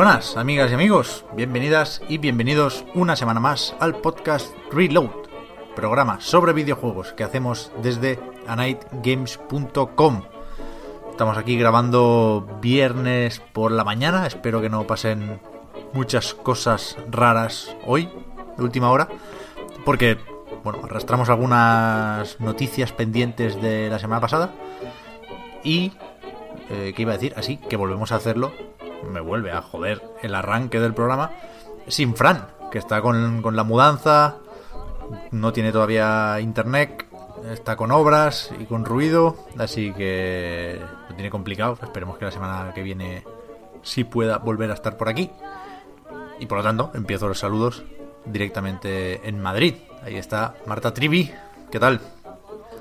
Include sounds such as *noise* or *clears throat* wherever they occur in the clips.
Buenas, amigas y amigos. Bienvenidas y bienvenidos una semana más al podcast Reload, programa sobre videojuegos que hacemos desde anightgames.com. Estamos aquí grabando viernes por la mañana. Espero que no pasen muchas cosas raras hoy, de última hora, porque, bueno, arrastramos algunas noticias pendientes de la semana pasada y eh, ¿qué iba a decir? Así que volvemos a hacerlo. Me vuelve a joder el arranque del programa sin Fran, que está con, con la mudanza, no tiene todavía internet, está con obras y con ruido, así que lo tiene complicado. Esperemos que la semana que viene sí pueda volver a estar por aquí. Y por lo tanto, empiezo los saludos directamente en Madrid. Ahí está Marta Trivi. ¿Qué tal?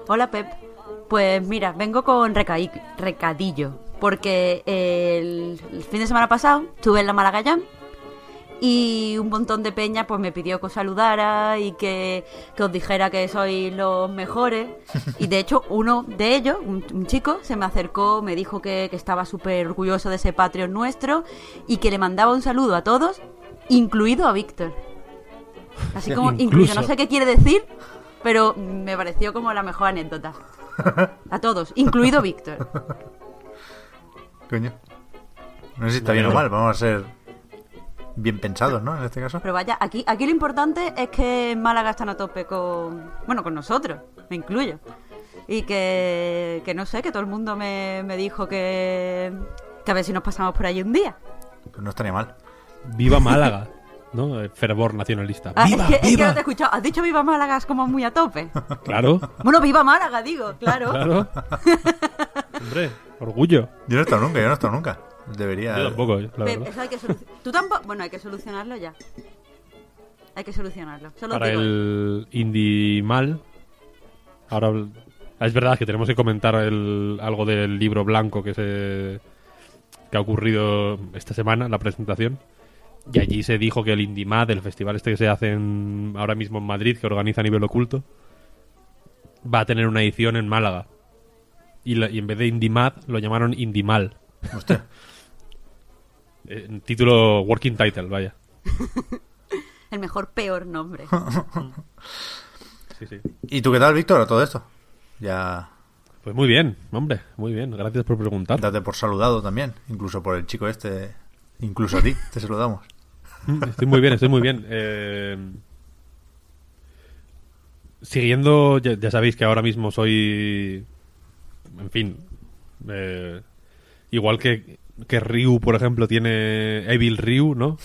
Hola Pep. Pues mira, vengo con recadillo, porque el, el fin de semana pasado estuve en la Jam y un montón de peña pues me pidió que os saludara y que, que os dijera que sois los mejores. *laughs* Y de hecho uno de ellos, un, un chico, se me acercó, me dijo que, que estaba súper orgulloso de ese Patreon nuestro y que le mandaba un saludo a todos, incluido a Víctor. Así como incluido, Incluso. no sé qué quiere decir, pero me pareció como la mejor anécdota. *laughs* A todos, incluido Víctor. Coño. No sé si está bien o mal, vamos a ser bien pensados, ¿no? En este caso. Pero vaya, aquí, aquí lo importante es que Málaga están a tope con. Bueno, con nosotros, me incluyo. Y que, que no sé, que todo el mundo me, me dijo que. que a ver si nos pasamos por ahí un día. Pues no estaría mal. Viva *laughs* Málaga, ¿no? El fervor nacionalista. Ah, ¡Viva, es, que, es que no te he escuchado. Has dicho Viva Málaga, es como muy a tope. Claro, Bueno, Viva Málaga, digo, claro. claro. *laughs* Hombre, orgullo. Yo no he estado nunca, yo no he estado nunca. Debería. Yo tampoco, la Pep, verdad. eso hay que. Tú tampoco. Bueno, hay que solucionarlo ya. Hay que solucionarlo. Solo Para digo el indie mal. Ahora ah, es verdad que tenemos que comentar el- algo del libro blanco que se que ha ocurrido esta semana, la presentación. Y allí se dijo que el Indimad, el festival este que se hace en- ahora mismo en Madrid, que organiza a nivel oculto, va a tener una edición en Málaga. Y, en vez de Indimad lo llamaron Indimal. Hostia. *laughs* Eh, título working title, vaya. *laughs* El mejor, peor nombre. *laughs* Sí, sí. ¿Y tú qué tal, Víctor, a todo esto? Ya. Pues muy bien, hombre, muy bien. Gracias por preguntar. Date por saludado también. Incluso por el chico este. Incluso a ti, te saludamos. Estoy muy bien, estoy muy bien. Eh, siguiendo, ya, ya sabéis que ahora mismo soy, en fin, eh, igual que, que Ryu, por ejemplo, tiene Evil Ryu, ¿no?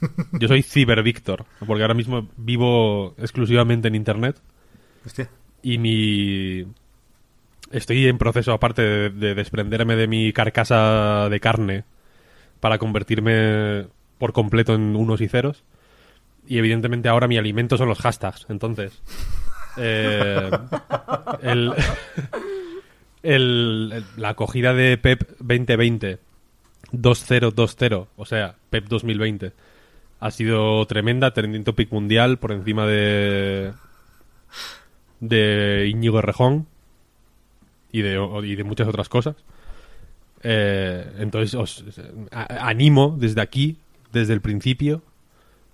*laughs* Yo soy Cyber Victor, porque ahora mismo vivo exclusivamente en Internet Hostia. y mi... Estoy en proceso, aparte de, de desprenderme de mi carcasa de carne para convertirme por completo en unos y ceros. Y evidentemente ahora mi alimento son los hashtags. Entonces, eh, *laughs* el, la acogida de PEP 2020 2020, o sea, PEP 2020, ha sido tremenda, trending topic mundial por encima de de Íñigo Errejón y de, y de muchas otras cosas. Eh, entonces os animo desde aquí, desde el principio,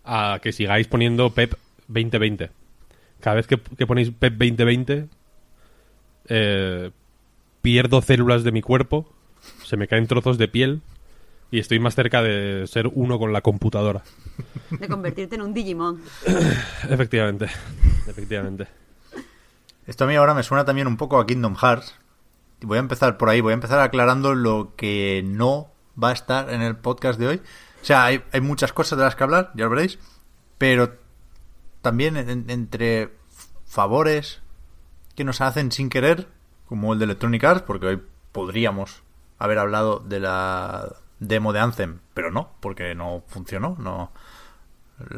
a que sigáis poniendo PEP 2020. Cada vez que, que ponéis PEP 2020, eh, pierdo células de mi cuerpo, se me caen trozos de piel y estoy más cerca de ser uno con la computadora. De convertirte en un Digimon. *clears throat* Efectivamente, efectivamente. Esto a mí ahora me suena también un poco a Kingdom Hearts. Voy a empezar por ahí, voy a empezar aclarando lo que no va a estar en el podcast de hoy. O sea, hay, hay muchas cosas de las que hablar, ya lo veréis, pero también en- entre favores que nos hacen sin querer, como el de Electronic Arts, porque hoy podríamos haber hablado de la demo de Anthem, pero no, porque no funcionó, no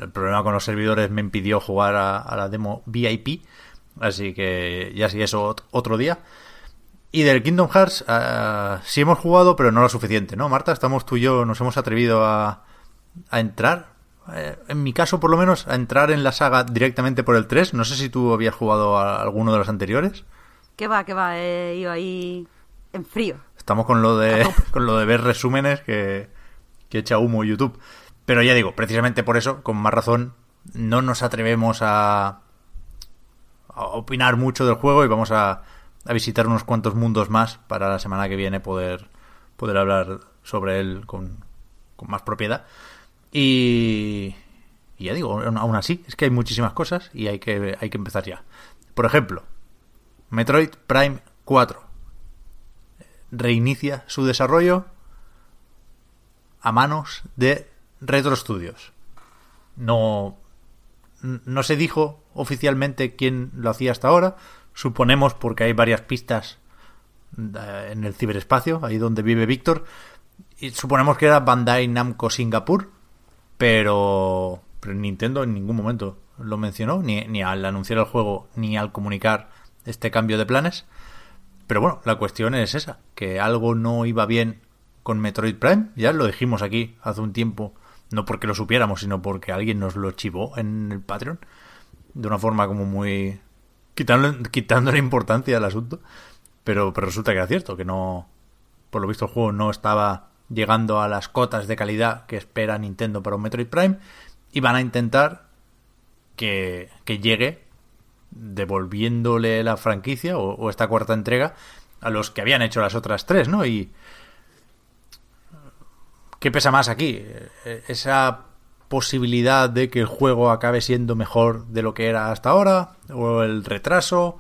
el problema con los servidores me impidió jugar a, la demo VIP, así que ya sí eso ot- otro día. Y del Kingdom Hearts ah, sí hemos jugado, pero no lo suficiente, ¿no? Marta, estamos tú y yo, nos hemos atrevido a, a entrar, eh, en mi caso por lo menos, a entrar en la saga directamente por el 3. No sé si tú habías jugado a alguno de los anteriores. Que va, que va, he ido ahí en frío. Estamos con lo de, *laughs* con lo de ver resúmenes que, que echa humo YouTube. Pero ya digo, precisamente por eso, con más razón, no nos atrevemos a, a opinar mucho del juego y vamos a, a visitar unos cuantos mundos más para la semana que viene poder, poder hablar sobre él con, con más propiedad. Y, y ya digo, aún aún así, es que hay muchísimas cosas y hay que, hay que empezar ya. Por ejemplo, Metroid Prime 4 reinicia su desarrollo a manos de Retro Studios. No, no se dijo oficialmente quién lo hacía hasta ahora. Suponemos porque hay varias pistas eh, en el ciberespacio, ahí donde vive Víctor. Y suponemos que era Bandai Namco Singapur, pero, Nintendo en ningún momento lo mencionó, ni al anunciar el juego, ni al comunicar este cambio de planes. Pero bueno, la cuestión es esa, que algo no iba bien con Metroid Prime, ya lo dijimos aquí hace un tiempo, no porque lo supiéramos, sino porque alguien nos lo chivó en el Patreon, de una forma como muy... quitando, quitándole importancia al asunto, pero, pero resulta que era cierto, que no... Por lo visto el juego no estaba llegando a las cotas de calidad que espera Nintendo para un Metroid Prime, y van a intentar que, que llegue devolviéndole la franquicia o, esta cuarta entrega a los que habían hecho las otras tres, ¿no? Y ¿qué pesa más aquí? Esa posibilidad de que el juego acabe siendo mejor de lo que era hasta ahora o el retraso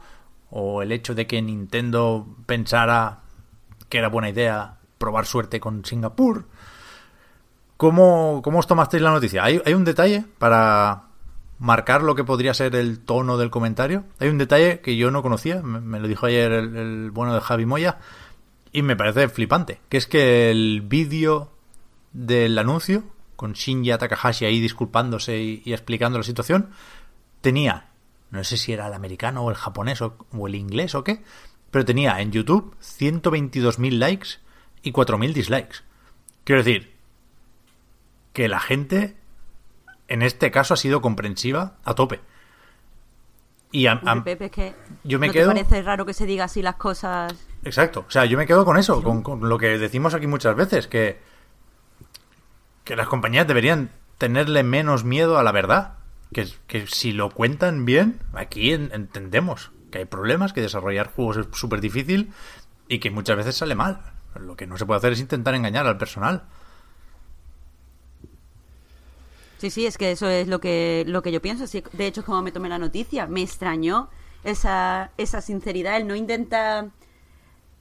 o el hecho de que Nintendo pensara que era buena idea probar suerte con Singapur. ¿Cómo, cómo os tomasteis la noticia? Hay un detalle para marcar lo que podría ser el tono del comentario. Hay un detalle que yo no conocía, me, lo dijo ayer el, bueno de Javi Moya, y me parece flipante, que es que el vídeo del anuncio, con Shinji Takahashi ahí disculpándose y, y, explicando la situación, tenía, no sé si era el americano o el japonés o, o el inglés o qué, pero tenía en YouTube 122.000 likes y 4.000 dislikes. Quiero decir, que la gente en este caso ha sido comprensiva a tope. Y a, a, Pepe, es que yo me ¿no quedo... te parece raro que se diga así las cosas? Exacto, o sea, yo me quedo con eso, con, con, lo que decimos aquí muchas veces, que, que las compañías deberían tenerle menos miedo a la verdad. Que, que si lo cuentan bien, aquí en, entendemos que hay problemas, que desarrollar juegos es súper difícil y que muchas veces sale mal. Lo que no se puede hacer es intentar engañar al personal. Sí, sí, es que eso es lo que, lo que yo pienso. Sí, de hecho, es como me tomé la noticia. Me extrañó esa, esa sinceridad. Él no intenta...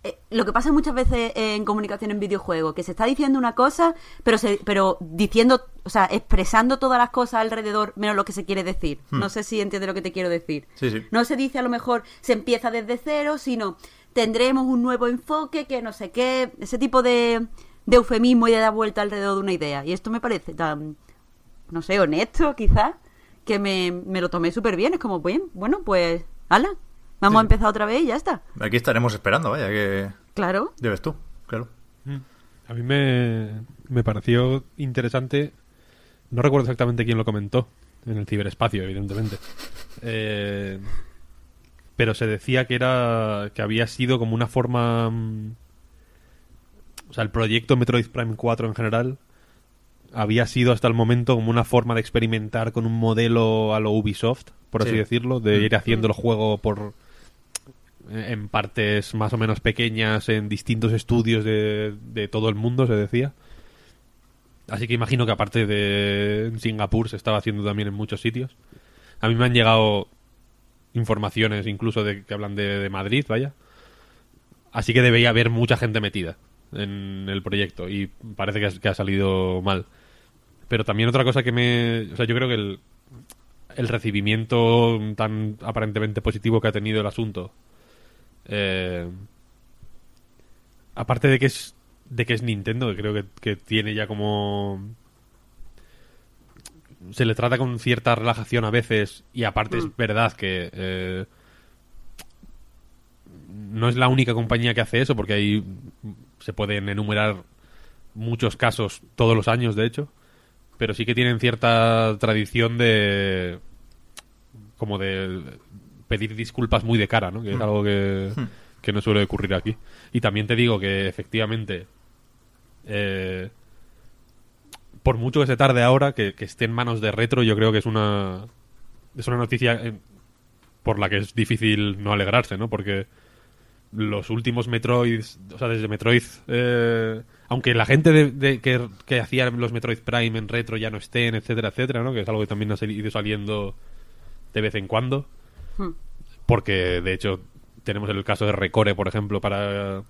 Eh, lo que pasa muchas veces en comunicación en videojuegos, que se está diciendo una cosa, pero se, pero diciendo, o sea, expresando todas las cosas alrededor menos lo que se quiere decir. Hmm. No sé si entiende lo que te quiero decir. Sí, sí. No se dice a lo mejor se empieza desde cero, sino tendremos un nuevo enfoque, que no sé qué, ese tipo de, de eufemismo y de dar vuelta alrededor de una idea. Y esto me parece tan no sé, honesto quizás, que me, me lo tomé súper bien. Es como, bien, bueno, pues, ala, vamos sí. a empezar otra vez y ya está. Aquí estaremos esperando, vaya, que... Claro. Debes tú, claro. A mí me, me pareció interesante, no recuerdo exactamente quién lo comentó, en el ciberespacio, evidentemente. *laughs* Eh, pero se decía que era que había sido como una forma... mm, O sea, el proyecto Metroid Prime 4 en general había sido hasta el momento como una forma de experimentar con un modelo a lo Ubisoft, por así Sí. decirlo, de ir haciendo el juego por en partes más o menos pequeñas en distintos estudios de, de todo el mundo, se decía. Así que imagino que aparte de Singapur se estaba haciendo también en muchos sitios. A mí me han llegado informaciones incluso de que hablan de, de Madrid, vaya. Así que debería haber mucha gente metida. en el proyecto y parece que ha, que ha salido mal. Pero también otra cosa que me... O sea, yo creo que el, el recibimiento tan aparentemente positivo que ha tenido el asunto, eh, aparte de que es de que es Nintendo, que creo que, que tiene ya como se le trata con cierta relajación a veces y aparte es verdad que eh, no es la única compañía que hace eso porque ahí se pueden enumerar muchos casos todos los años de hecho pero sí que tienen cierta tradición de como de pedir disculpas muy de cara no que es algo que, que no suele ocurrir aquí. Y también te digo que efectivamente eh, por mucho que se tarde ahora, que, que esté en manos de retro, yo creo que es una es una noticia eh, por la que es difícil no alegrarse, ¿no? Porque los últimos Metroid, o sea, desde Metroid, eh, aunque la gente de, de- que, que hacía los Metroid Prime en retro ya no estén, etcétera, etcétera, ¿no? Que es algo que también ha ido saliendo de vez en cuando. Hmm. Porque, de hecho, tenemos el caso de Recore, por ejemplo, para,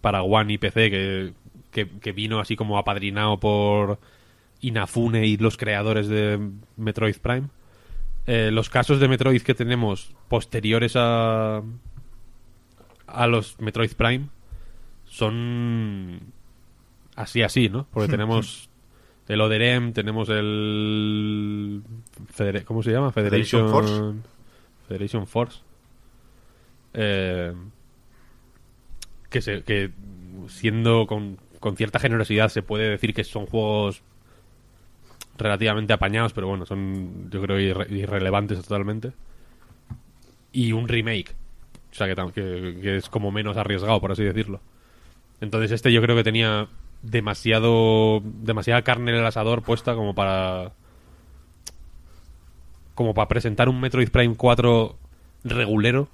para One y PC, que, que, que vino así como apadrinado por Inafune y los creadores de Metroid Prime. Eh, los casos de Metroid que tenemos posteriores a, a los Metroid Prime son así, así, ¿no? Porque *laughs* tenemos el Oderem, tenemos el... ¿Cómo se llama? Federation Federation Federation Force. Eh, que, se, que siendo con, con cierta generosidad se puede decir que son juegos relativamente apañados, pero bueno, son yo creo irre- irrelevantes totalmente. Y un remake. O sea, que, que es como menos arriesgado, por así decirlo. Entonces este yo creo que tenía demasiado demasiada carne en el asador puesta como para como para presentar un Metroid Prime 4 regulero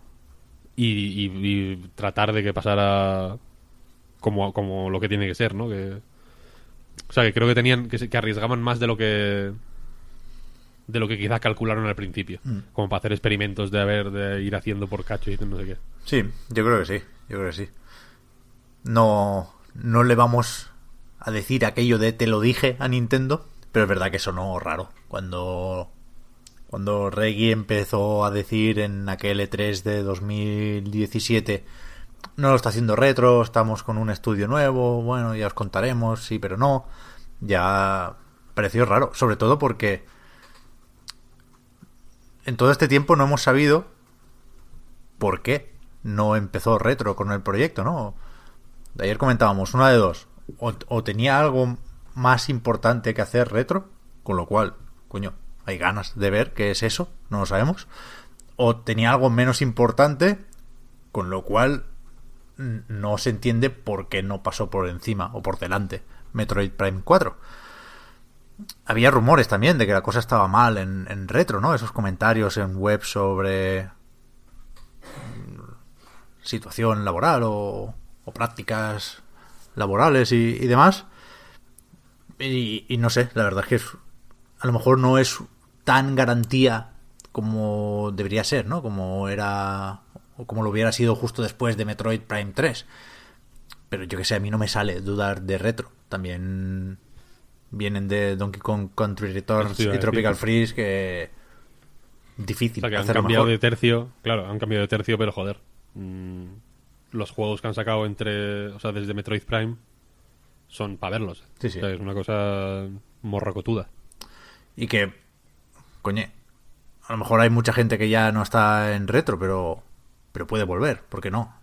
y, y- y tratar de que pasara como, como lo que tiene que ser, ¿no? Que, o sea, que creo que tenían que, arriesgaban más de lo que de lo que quizás calcularon al principio, como para hacer experimentos de haber de ir haciendo por cacho y no sé qué. Sí, yo creo que sí, yo creo que sí. No, no le vamos a decir aquello de te lo dije a Nintendo, pero es verdad que sonó raro. Cuando, cuando Reggie empezó a decir en aquel E3 de 2017, no lo está haciendo retro, estamos con un estudio nuevo, bueno, ya os contaremos, sí, pero no, ya pareció raro, sobre todo porque en todo este tiempo no hemos sabido por qué no empezó retro con el proyecto, ¿no? Ayer comentábamos, una de dos. O, tenía algo más importante que hacer retro, con lo cual, coño, hay ganas de ver qué es eso, no lo sabemos. O tenía algo menos importante, con lo cual no se entiende por qué no pasó por encima o por delante Metroid Prime 4. Había rumores también de que la cosa estaba mal en, en retro, ¿no? Esos comentarios en web sobre situación laboral o, o prácticas laborales y, y demás. Y, y no sé, la verdad es que es- a lo mejor no es tan garantía como debería ser, ¿no? Como era o como lo hubiera sido justo después de Metroid Prime 3. Pero yo que sé, a mí no me sale dudar de retro. También vienen de Donkey Kong Country Returns y decir. Tropical Freeze que difícil O sea, que han cambiado mejor. de tercio, claro, han cambiado de tercio, pero joder. mm, los juegos que han sacado entre, o sea, desde Metroid Prime son para verlos. Sí, sí. O sea, es una cosa morrocotuda. Y que, coñe, a lo mejor hay mucha gente que ya no está en retro, pero, pero puede volver, ¿por qué no?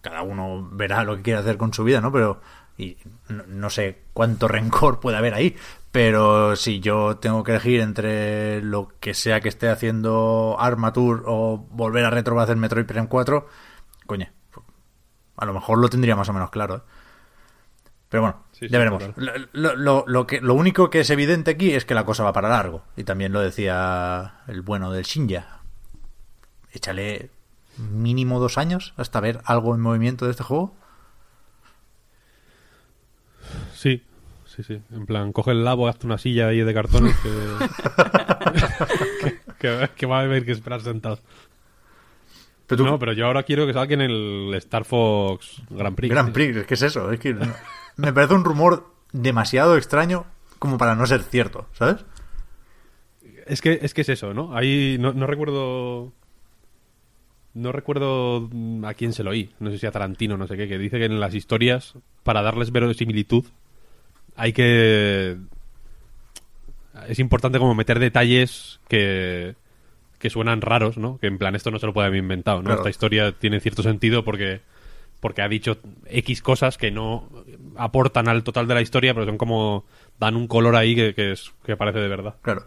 Cada uno verá lo que quiere hacer con su vida, ¿no? Pero, y no, no sé cuánto rencor puede haber ahí, pero si yo tengo que elegir entre lo que sea que esté haciendo Armature o volver a retro para hacer Metroid Prime 4, coñe, a lo mejor lo tendría más o menos claro, ¿eh? Pero bueno, Sí, ya veremos. Lo, lo- lo que, lo único que es evidente aquí es que la cosa va para largo. Y también lo decía el bueno del Shinja. Échale mínimo dos años hasta ver algo en movimiento de este juego. Sí, sí, sí. En plan, coge el labo, hazte una silla ahí de cartones que, *laughs* *laughs* que, que- que va a haber que esperar sentado. Pero tú- No, pero yo ahora quiero que salga en el Star Fox Grand Prix. Grand Prix, es que es eso. Es que no- *laughs* me parece un rumor demasiado extraño como para no ser cierto, ¿sabes? Es que, es que es eso, ¿no? Ahí no, no recuerdo. No recuerdo a quién se lo oí. No sé si a Tarantino, no sé qué, que dice que en las historias, para darles verosimilitud, hay que. Es importante como meter detalles que. Que suenan raros, ¿no? Que en plan, esto no se lo puede haber inventado, ¿no? Claro. Esta historia tiene cierto sentido porque. Porque ha dicho X cosas que no aportan al total de la historia, pero son como. dan un color ahí que, que, es, que parece de verdad. Claro.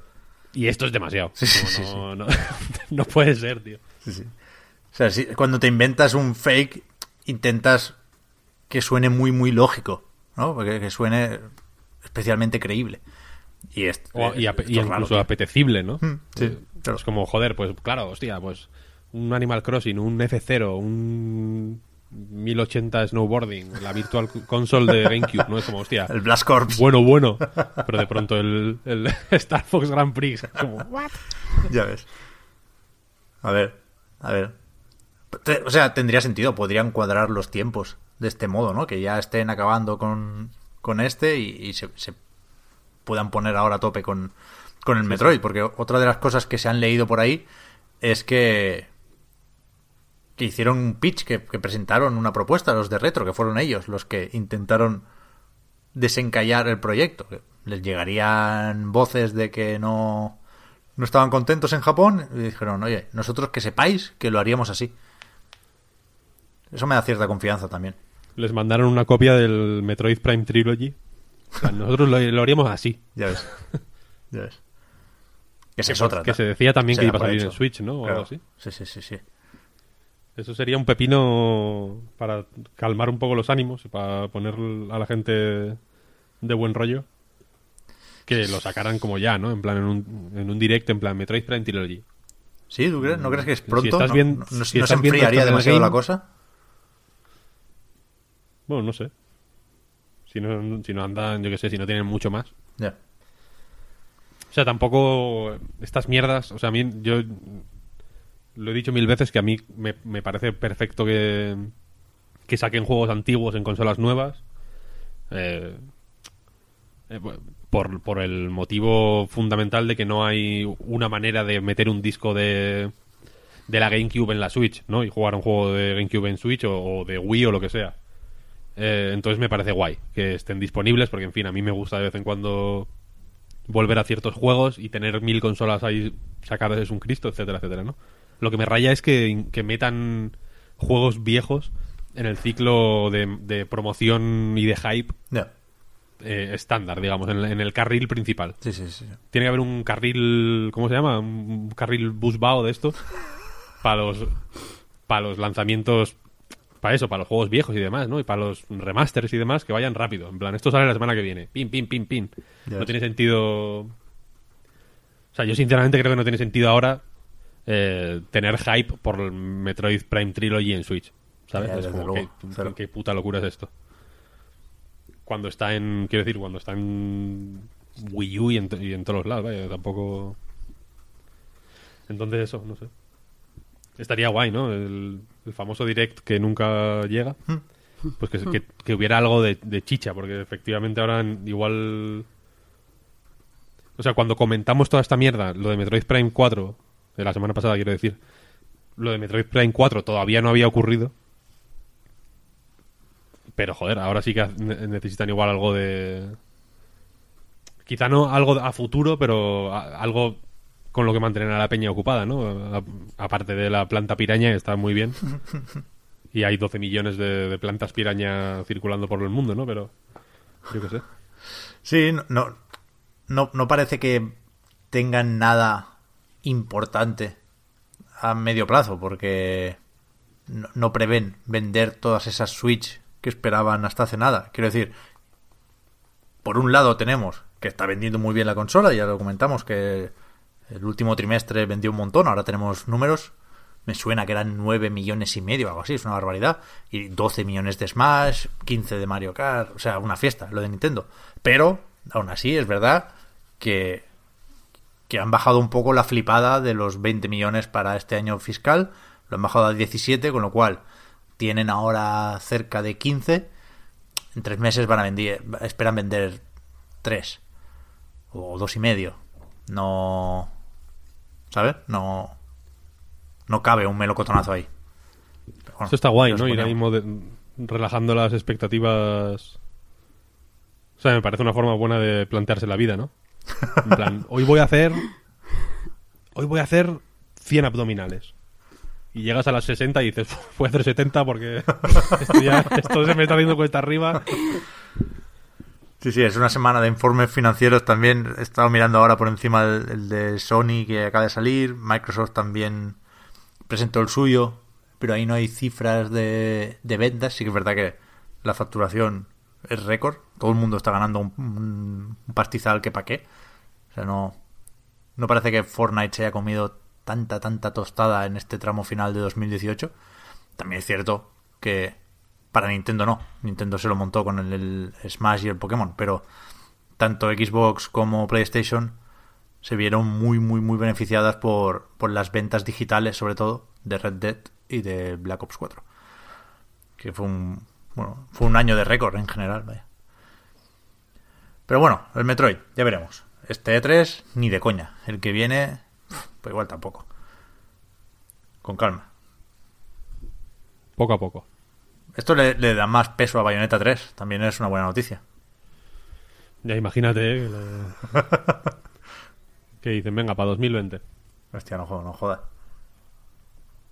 Y esto es demasiado. Sí, sí, no, no- *laughs* no puede ser, tío. Sí, sí. O sea, si- cuando te inventas un fake, intentas que suene muy, muy lógico, ¿no? Porque que suene especialmente creíble. Y, est- O- y, eh, ape- esto y es raro, incluso apetecible, ¿no? Mm, sí, claro. Es como, joder, pues claro, hostia, pues un Animal Crossing, un F0, un 1080 Snowboarding, la Virtual Console de GameCube, ¿no? Es como, hostia, El Blast Corps. bueno, bueno. Pero de pronto el, el *laughs* Star Fox Grand Prix, como, ¿what? Ya ves. A ver, a ver. O sea, tendría sentido, podrían cuadrar los tiempos de este modo, ¿no? Que ya estén acabando con, con este y, y se, se puedan poner ahora a tope con, con el Metroid. Porque otra de las cosas que se han leído por ahí es que, que hicieron un pitch, que, que presentaron una propuesta, los de Retro, que fueron ellos los que intentaron desencallar el proyecto. Les llegarían voces de que no, no estaban contentos en Japón y dijeron, oye, nosotros que sepáis que lo haríamos así. Eso me da cierta confianza también. Les mandaron una copia del Metroid Prime Trilogy. O sea, nosotros lo, lo haríamos así. Ya ves. *laughs* ya ves. Que es Que- otra. que se decía también Se que iba a salir hecho. en Switch, ¿no? O Claro. algo así. Sí, sí, sí, sí. Eso sería un pepino para calmar un poco los ánimos y para poner a la gente de buen rollo. Que lo sacaran como ya, ¿no? En plan, en un, en un directo, en plan Metroid Prime Trilogy. ¿Sí? ¿Tú crees? ¿No crees que es Si pronto? estás ¿No, bien- no- no si se estás enfriaría demasiado la cosa? Bueno, no sé. Si no, si no andan, yo qué sé, si no tienen mucho más. Ya. O sea, tampoco estas mierdas, o sea, a mí yo lo he dicho mil veces que a mí me, me parece perfecto que, que saquen juegos antiguos en consolas nuevas. Eh, eh, por, por el motivo fundamental de que no hay una manera de meter un disco de, de la GameCube en la Switch, ¿no? Y jugar un juego de GameCube en Switch o, de Wii o lo que sea. Eh, entonces me parece guay que estén disponibles porque, en fin, a mí me gusta de vez en cuando volver a ciertos juegos y tener mil consolas ahí sacadas es un Cristo, etcétera, etcétera, ¿no? Lo que me raya es que, que metan juegos viejos en el ciclo de, de promoción y de hype eh, estándar, digamos, en, en el carril principal. Sí, sí, sí. Tiene que haber un carril, ¿cómo se llama? Un carril busbao de estos *laughs* para los para los lanzamientos para eso, para los juegos viejos y demás, ¿no? Y para los remasters y demás que vayan rápido. En plan, esto sale la semana que viene. Pin, pin, pin, pin. Ya no tiene sentido. O sea, yo sinceramente creo que no tiene sentido ahora eh, tener hype por el Metroid Prime Trilogy en Switch. ¿Sabes? Ya, es como, ¿qué, puta locura es esto? Cuando está en. Quiero decir, cuando está en Wii U y en, y en todos los lados, vaya, tampoco. Entonces, eso, no sé. Estaría guay, ¿no? El, el famoso direct que nunca llega. Pues que, que- que hubiera algo de, de chicha, porque efectivamente ahora igual. O sea, cuando comentamos toda esta mierda, lo de Metroid Prime 4, de la semana pasada, quiero decir, lo de Metroid Prime 4 todavía no había ocurrido. Pero joder, ahora sí que ne- necesitan igual algo de. Quizá no algo a futuro, pero algo con lo que mantener a la peña ocupada, ¿no? Aparte de la planta piraña, está muy bien. *laughs* Y hay 12 millones de, de plantas piraña circulando por el mundo, ¿no? Pero. Yo qué sé. Sí, no, no, no, no parece que tengan nada importante a medio plazo, porque no, no prevén vender todas esas Switch que esperaban hasta hace nada. Quiero decir, por un lado tenemos que está vendiendo muy bien la consola, ya lo comentamos que el último trimestre vendió un montón, ahora tenemos números, me suena que eran 9 millones y medio, algo así, es una barbaridad, y 12 millones de Smash, 15 de Mario Kart, o sea, una fiesta, lo de Nintendo. Pero, aún así, es verdad que, que han bajado un poco la flipada de los 20 millones para este año fiscal, Lo han bajado a 17, con lo cual tienen ahora cerca de 15. En tres meses van a vender, esperan vender 3 o dos y medio. No, ¿sabes? No, no cabe un melocotonazo ahí. Pero bueno, Eso está guay, ¿no? Ir ahí relajando las expectativas. O sea, me parece una forma buena de plantearse la vida, ¿no? En plan, *laughs* hoy voy a hacer. Hoy voy a hacer 100 abdominales. Y llegas a las 60 y dices, "Uf, voy a hacer 70 porque *laughs* esto, ya- esto se me está haciendo cuesta arriba. Sí, sí, es una semana de informes financieros también. He estado mirando ahora por encima el, de Sony que acaba de salir. Microsoft también presentó el suyo, pero ahí no hay cifras de, de ventas. Sí que es verdad que la facturación es récord. Todo el mundo está ganando un, un- un pastizal que pa' qué. O sea, no, no parece que Fortnite se haya comido tanta, tanta tostada en este tramo final de 2018. También es cierto que para Nintendo no. Nintendo se lo montó con el, Smash y el Pokémon, pero tanto Xbox como PlayStation se vieron muy, muy, muy beneficiadas por, por las ventas digitales, sobre todo, de Red Dead y de Black Ops 4. Que fue un, bueno, fue un año de récord en general, vaya. Pero bueno, el Metroid, ya veremos. Este E3, ni de coña. El que viene, pues igual tampoco. Con calma. Poco a poco. Esto le, le da más peso a Bayonetta 3. También es una buena noticia. Ya imagínate. eh, que le- *laughs* que dicen, venga, para 2020. Hostia, no no jodas.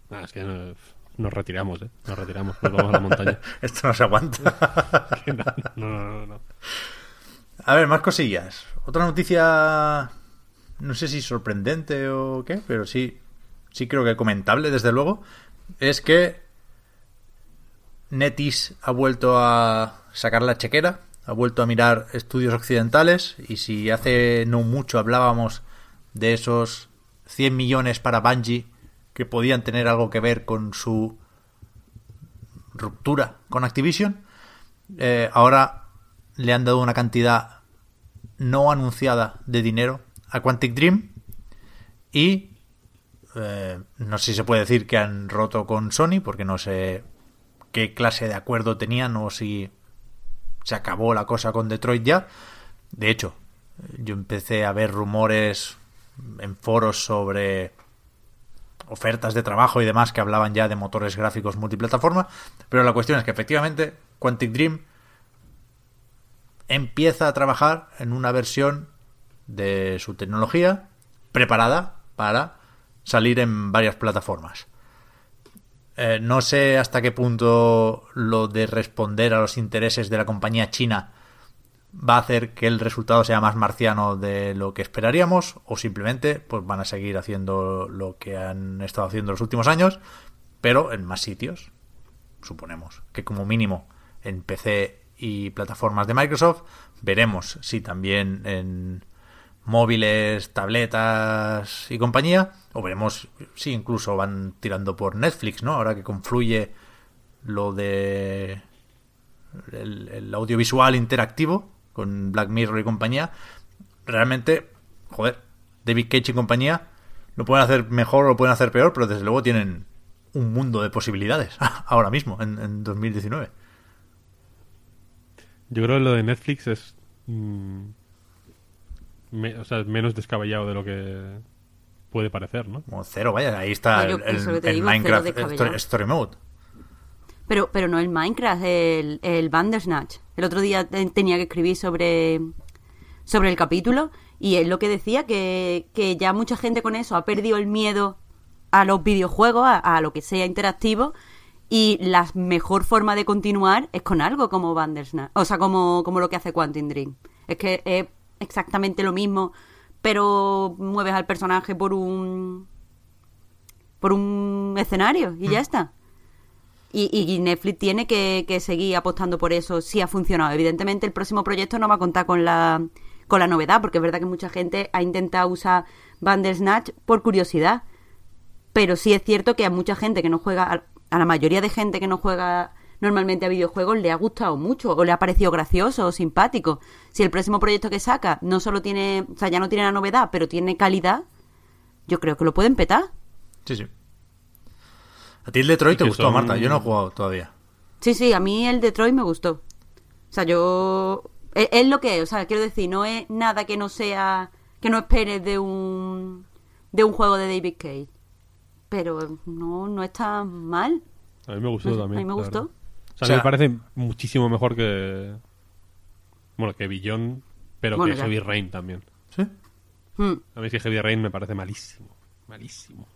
Ah, es que no- nos retiramos, ¿eh? Nos retiramos, nos vamos a la montaña. *laughs* Esto no se aguanta. *laughs* No, no, no, no. A ver, más cosillas. Otra noticia, no sé si sorprendente o qué, pero sí, sí creo que comentable, desde luego, es que Netis ha vuelto a sacar la chequera, ha vuelto a mirar estudios occidentales y si hace no mucho hablábamos de esos 100 millones para Bungie que podían tener algo que ver con su ruptura con Activision, eh, ahora le han dado una cantidad no anunciada de dinero a Quantic Dream y eh, no sé si se puede decir que han roto con Sony porque no sé qué clase de acuerdo tenían o si se acabó la cosa con Detroit ya. De hecho, yo empecé a ver rumores en foros sobre ofertas de trabajo y demás que hablaban ya de motores gráficos multiplataforma, pero la cuestión es que efectivamente Quantic Dream empieza a trabajar en una versión de su tecnología preparada para salir en varias plataformas. Eh, no sé hasta qué punto lo de responder a los intereses de la compañía china va a hacer que el resultado sea más marciano de lo que esperaríamos o simplemente pues van a seguir haciendo lo que han estado haciendo los últimos años pero en más sitios suponemos que como mínimo en PC y plataformas de Microsoft. Veremos si también en móviles, tabletas y compañía o veremos si incluso van tirando por Netflix, ¿no? Ahora que confluye lo de el, audiovisual interactivo con Black Mirror y compañía, realmente, joder, David Cage y compañía lo pueden hacer mejor o lo pueden hacer peor, pero desde luego tienen un mundo de posibilidades *laughs* ahora mismo, en, en 2019. Yo creo que lo de Netflix es. mm, me- o sea, es menos descabellado de lo que puede parecer, ¿no? Como cero, vaya, ahí está No, el, digo, Minecraft descabellado. Story, Story Mode. Pero, pero no el Minecraft, el, el Bandersnatch. El otro día te- tenía que escribir sobre, sobre el capítulo y es lo que decía, que, que ya mucha gente con eso ha perdido el miedo a los videojuegos, a, a lo que sea interactivo y la mejor forma de continuar es con algo como Bandersnatch, o sea, como, como lo que hace Quantum Dream. Es que es exactamente lo mismo, pero mueves al personaje por un por un escenario y ya está. Y, y Netflix tiene que, que seguir apostando por eso si ha funcionado. Evidentemente el próximo proyecto no va a contar con la, con la novedad, porque es verdad que mucha gente ha intentado usar Bandersnatch por curiosidad. Pero sí es cierto que a mucha gente que no juega, a- a la mayoría de gente que no juega normalmente a videojuegos le ha gustado mucho o le ha parecido gracioso o simpático. Si el próximo proyecto que saca no solo tiene, o sea, ya no tiene la novedad, pero tiene calidad, yo creo que lo pueden petar. Sí, sí. A ti el Detroit Y te gustó, son- Marta. Yo no he jugado todavía. Sí, sí, a mí el Detroit me gustó. O sea, yo... Es, es lo que es, o sea, quiero decir, no es nada que no sea... Que no esperes de un... De un juego de David Cage. Pero no, no está mal. A mí me gustó No sé, también. a mí me gustó. O sea, O sea- a mí me parece muchísimo mejor que. Bueno, que Billón, pero Bueno, que ya. Heavy Rain también. ¿Sí? Hmm. A mí es que Heavy Rain me parece malísimo. Malísimo.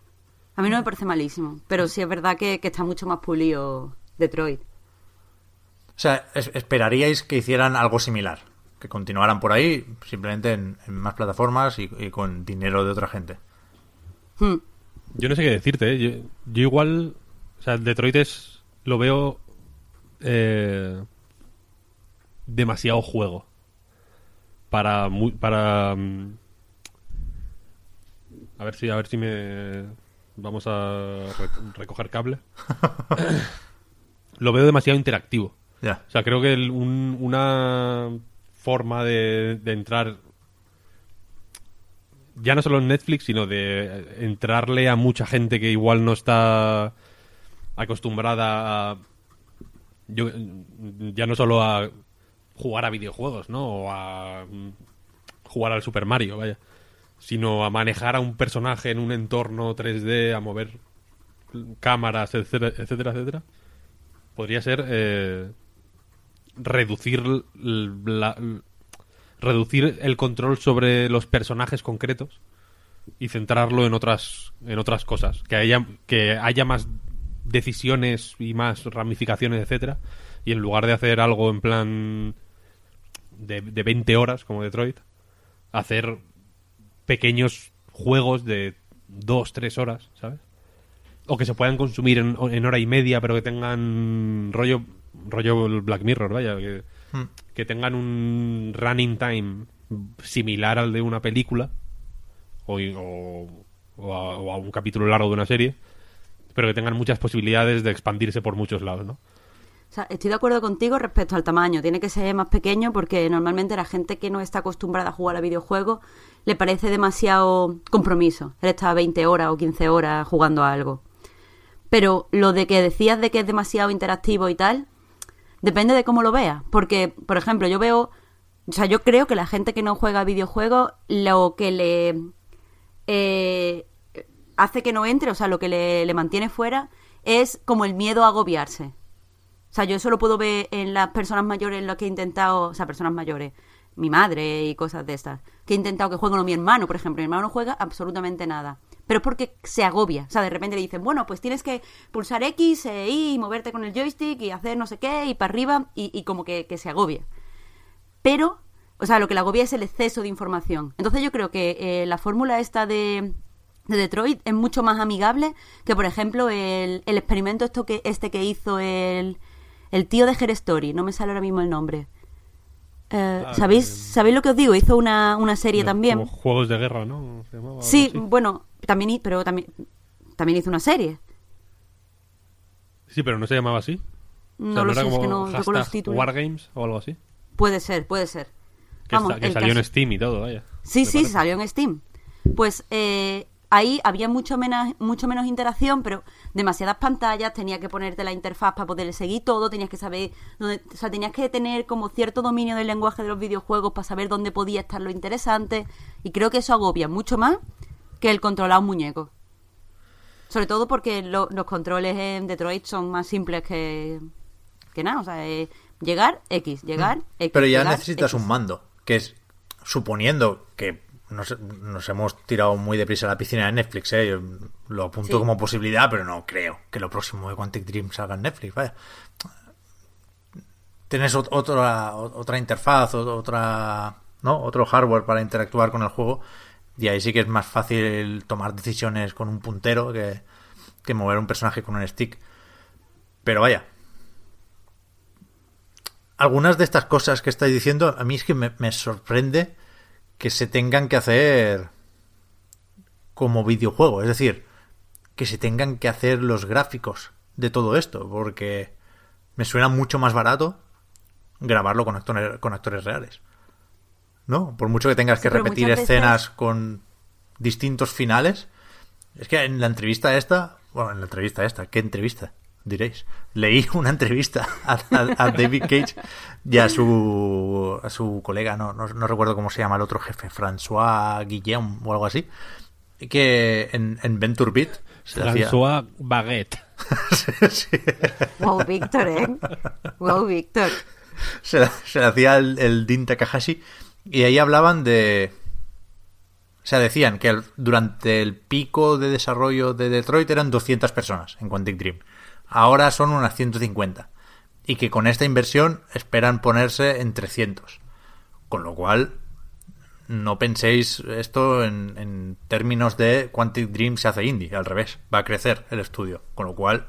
A mí no me parece malísimo. Pero sí es verdad que, que está mucho más pulido Detroit. O sea, es- esperaríais que hicieran algo similar. Que continuaran por ahí, simplemente en, en más plataformas y, y con dinero de otra gente. Hmm. Yo no sé qué decirte, ¿eh? Yo, yo igual. O sea, Detroit es. Lo veo. Eh, demasiado juego. Para. para. mm, a ver si, a ver si me. Vamos a re- recoger cable. *laughs* lo veo demasiado interactivo. Ya. O sea, creo que el- un- una forma de, de entrar ya no solo en Netflix, sino de entrarle a mucha gente que igual no está acostumbrada a yo, ya no solo a jugar a videojuegos, ¿no? O a mm, jugar al Super Mario, vaya, sino a manejar a un personaje en un entorno 3D, a mover cámaras, etcétera, etcétera, etcétera. Podría ser eh, reducir reducir el control sobre los personajes concretos y centrarlo en otras en otras cosas que haya que haya más decisiones y más ramificaciones etcétera y en lugar de hacer algo en plan de, de 20 horas como Detroit hacer pequeños juegos de 2, 3 horas ¿sabes? o que se puedan consumir en, en hora y media pero que tengan rollo rollo Black Mirror vaya que, que tengan un running time similar al de una película o, o- o a, o a un capítulo largo de una serie, pero que tengan muchas posibilidades de expandirse por muchos lados, ¿no? O sea, estoy de acuerdo contigo respecto al tamaño. Tiene que ser más pequeño porque normalmente la gente que no está acostumbrada a jugar a videojuegos le parece demasiado compromiso. Él está 20 horas o 15 horas jugando a algo. Pero lo de que decías de que es demasiado interactivo y tal, depende de cómo lo veas. Porque, por ejemplo, yo veo, o sea, yo creo que la gente que no juega a videojuegos, lo que le eh, hace que no entre, o sea, lo que le, mantiene fuera, es como el miedo a agobiarse. O sea, yo eso lo puedo ver en las personas mayores, en las que he intentado, o sea, personas mayores, mi madre y cosas de estas, que he intentado que jueguen, o mi hermano, por ejemplo, mi hermano no juega absolutamente nada. Pero es porque se agobia. O sea, de repente le dicen, bueno, pues tienes que pulsar X, e Y, y moverte con el joystick y hacer no sé qué, y para arriba, y, como que, que se agobia. Pero, o sea, lo que la agobia es el exceso de información. Entonces yo creo que eh, la fórmula esta de, de Detroit es mucho más amigable que, por ejemplo, el, el experimento esto que, este que hizo el, el tío de Her Story. No me sale ahora mismo el nombre. Eh, Ah, ¿sabéis, eh, ¿Sabéis lo que os digo? Hizo una, una serie Como también. juegos de guerra, ¿no? Se llamaba algo Sí, bueno, también, pero también, también hizo una serie. Sí, pero no se llamaba así. O sea, No lo sé, es como que no recuerdo los títulos. Wargames o algo así. Puede ser, puede ser. Que, Vamos, sa- que el salió en Steam y todo, vaya. Sí, sí, parece. salió en Steam. Pues eh, ahí había mucho menos, mucho menos interacción, pero demasiadas pantallas, tenías que ponerte la interfaz para poder seguir todo, tenías que saber, dónde, o sea, tenías que tener como cierto dominio del lenguaje de los videojuegos para saber dónde podía estar lo interesante, y creo que eso agobia mucho más que el controlar un muñeco. Sobre todo porque lo- los controles en Detroit son más simples que, que nada, o sea, es llegar, X, llegar, X. Mm. Pero ya llegar, necesitas X. un mando, que es suponiendo que nos, nos hemos tirado muy deprisa a la piscina de Netflix, ¿eh? Yo lo apunto Sí. como posibilidad, pero no creo que lo próximo de Quantic Dream salga en Netflix, vaya. Tienes ot- otra, otra interfaz, ot- otra, ¿no? otro hardware para interactuar con el juego, y ahí sí que es más fácil tomar decisiones con un puntero que, que mover un personaje con un stick. Pero vaya, algunas de estas cosas que estáis diciendo, a mí es que me, me sorprende que se tengan que hacer como videojuego. Es decir, que se tengan que hacer los gráficos de todo esto. Porque me suena mucho más barato grabarlo con actores, con actores reales. ¿No? Por mucho que tengas Sí, que repetir veces- escenas con distintos finales. Es que en la entrevista esta bueno, en la entrevista esta, ¿qué entrevista? Diréis. Leí una entrevista a, a- a David Cage y a su, a su colega, no, no, no recuerdo cómo se llama el otro jefe, François Guillaume o algo así, que en, en Venture Beat se le hacía- François Baguette. *laughs* Sí, Wow, Víctor, ¿eh? Wow, Víctor. se, le- se le hacía el, el Dean Takahashi y ahí hablaban de... O sea, decían que el- durante el pico de desarrollo de Detroit eran 200 personas en Quantic Dream. Ahora son unas 150. Y que con esta inversión esperan ponerse en 300. Con lo cual, no penséis esto en, términos de Quantic Dream se hace indie. Al revés, va a crecer el estudio. Con lo cual,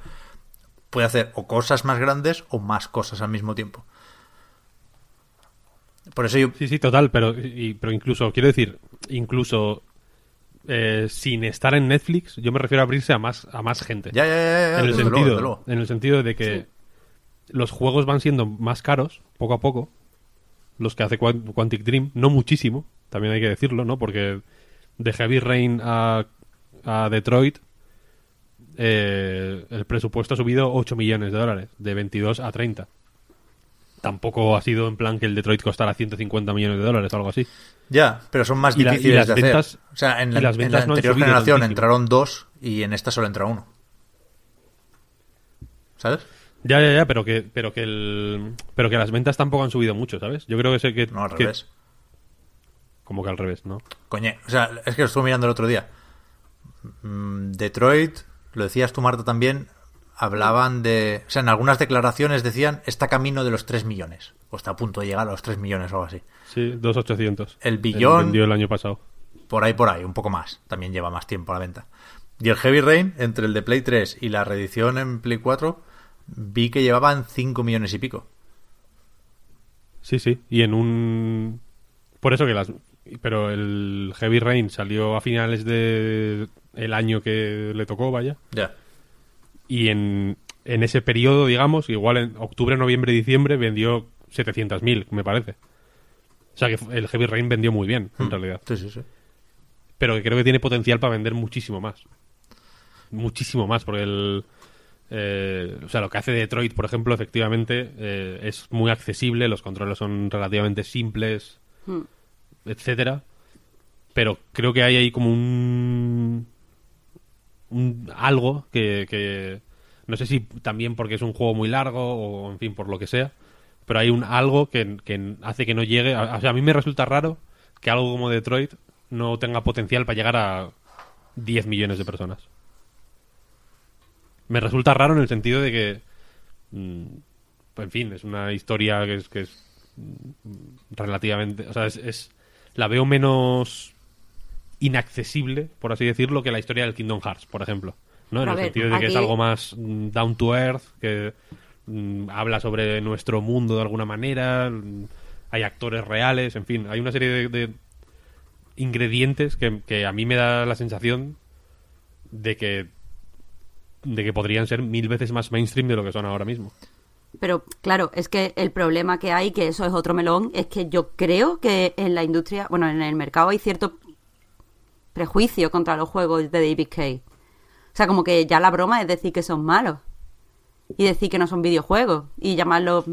puede hacer o cosas más grandes o más cosas al mismo tiempo. Por eso yo... Sí, sí, total, pero, y- pero incluso, quiero decir, incluso eh, sin estar en Netflix, yo me refiero a abrirse a más, a más gente. Ya, ya, ya, ya, en, el luego, sentido, luego. en el sentido de que los juegos van siendo más caros, poco a poco, los que hace Quan- Quantic Dream, no muchísimo, también hay que decirlo, ¿no? Porque de Heavy Rain a, a Detroit, eh, el presupuesto ha subido 8 millones de dólares, de 22 a 30. Tampoco ha sido en plan que el Detroit costara 150 millones de dólares o algo así. Ya, pero son más Y la- y difíciles las de hacer. o sea, en la, las en la ventas no han anterior generación entraron dos y en esta solo entra uno. ¿Sabes? Ya, ya, ya, pero que, pero que el, pero que las ventas tampoco han subido mucho, ¿sabes? Yo creo que sé que, No, al que- revés. como que al revés, ¿no? Coñe, o sea, es que lo estuve mirando el otro día. Mm, Detroit, lo decías tú, Marta, también, hablaban de... O sea, en algunas declaraciones decían, está camino de los 3 millones. O está a punto de llegar a los 3 millones o algo así. Sí, 2.800. El billón- vendió el año pasado. Por ahí, por ahí, un poco más. También lleva más tiempo a la venta. Y el Heavy Rain, entre el de Play 3 y la reedición en Play 4, vi que llevaban 5 millones y pico. Sí, sí. Y en un... Por eso que las... Pero el Heavy Rain salió a finales de el año que le tocó, vaya. Ya. Y en, en ese periodo, digamos, igual en octubre, noviembre, diciembre, vendió 700.000, me parece. O sea que el Heavy Rain vendió muy bien, en realidad. Sí, sí, sí. pero que creo que tiene potencial para vender muchísimo más. Muchísimo más, porque el... eh, o sea, lo que hace Detroit, por ejemplo, efectivamente, eh, es muy accesible, los controles son relativamente simples, Hmm. etcétera. Pero creo que hay ahí como un... un algo que, que... No sé si también porque es un juego muy largo o, en fin, por lo que sea. Pero hay un algo que, que hace que no llegue... a- O sea, a mí me resulta raro que algo como Detroit no tenga potencial para llegar a 10 millones de personas. Me resulta raro en el sentido de que, mm, en fin, es una historia que es, que es mm, relativamente, o sea, es, es- la veo menos inaccesible, por así decirlo, que la historia del Kingdom Hearts, por ejemplo. ¿no? En a el ver, sentido de que es algo más mm, down to earth, que mm, habla sobre nuestro mundo de alguna manera, mm, hay actores reales, en fin, hay una serie de, de ingredientes que, que a mí me da la sensación de que de que podrían ser mil veces más mainstream de lo que son ahora mismo. Pero claro, es que el problema que hay, que eso es otro melón, es que yo creo que en la industria, bueno, en el mercado hay cierto prejuicio contra los juegos de David Cage. O sea, como que ya la broma es decir que son malos. Y decir que no son videojuegos. Y llamarlos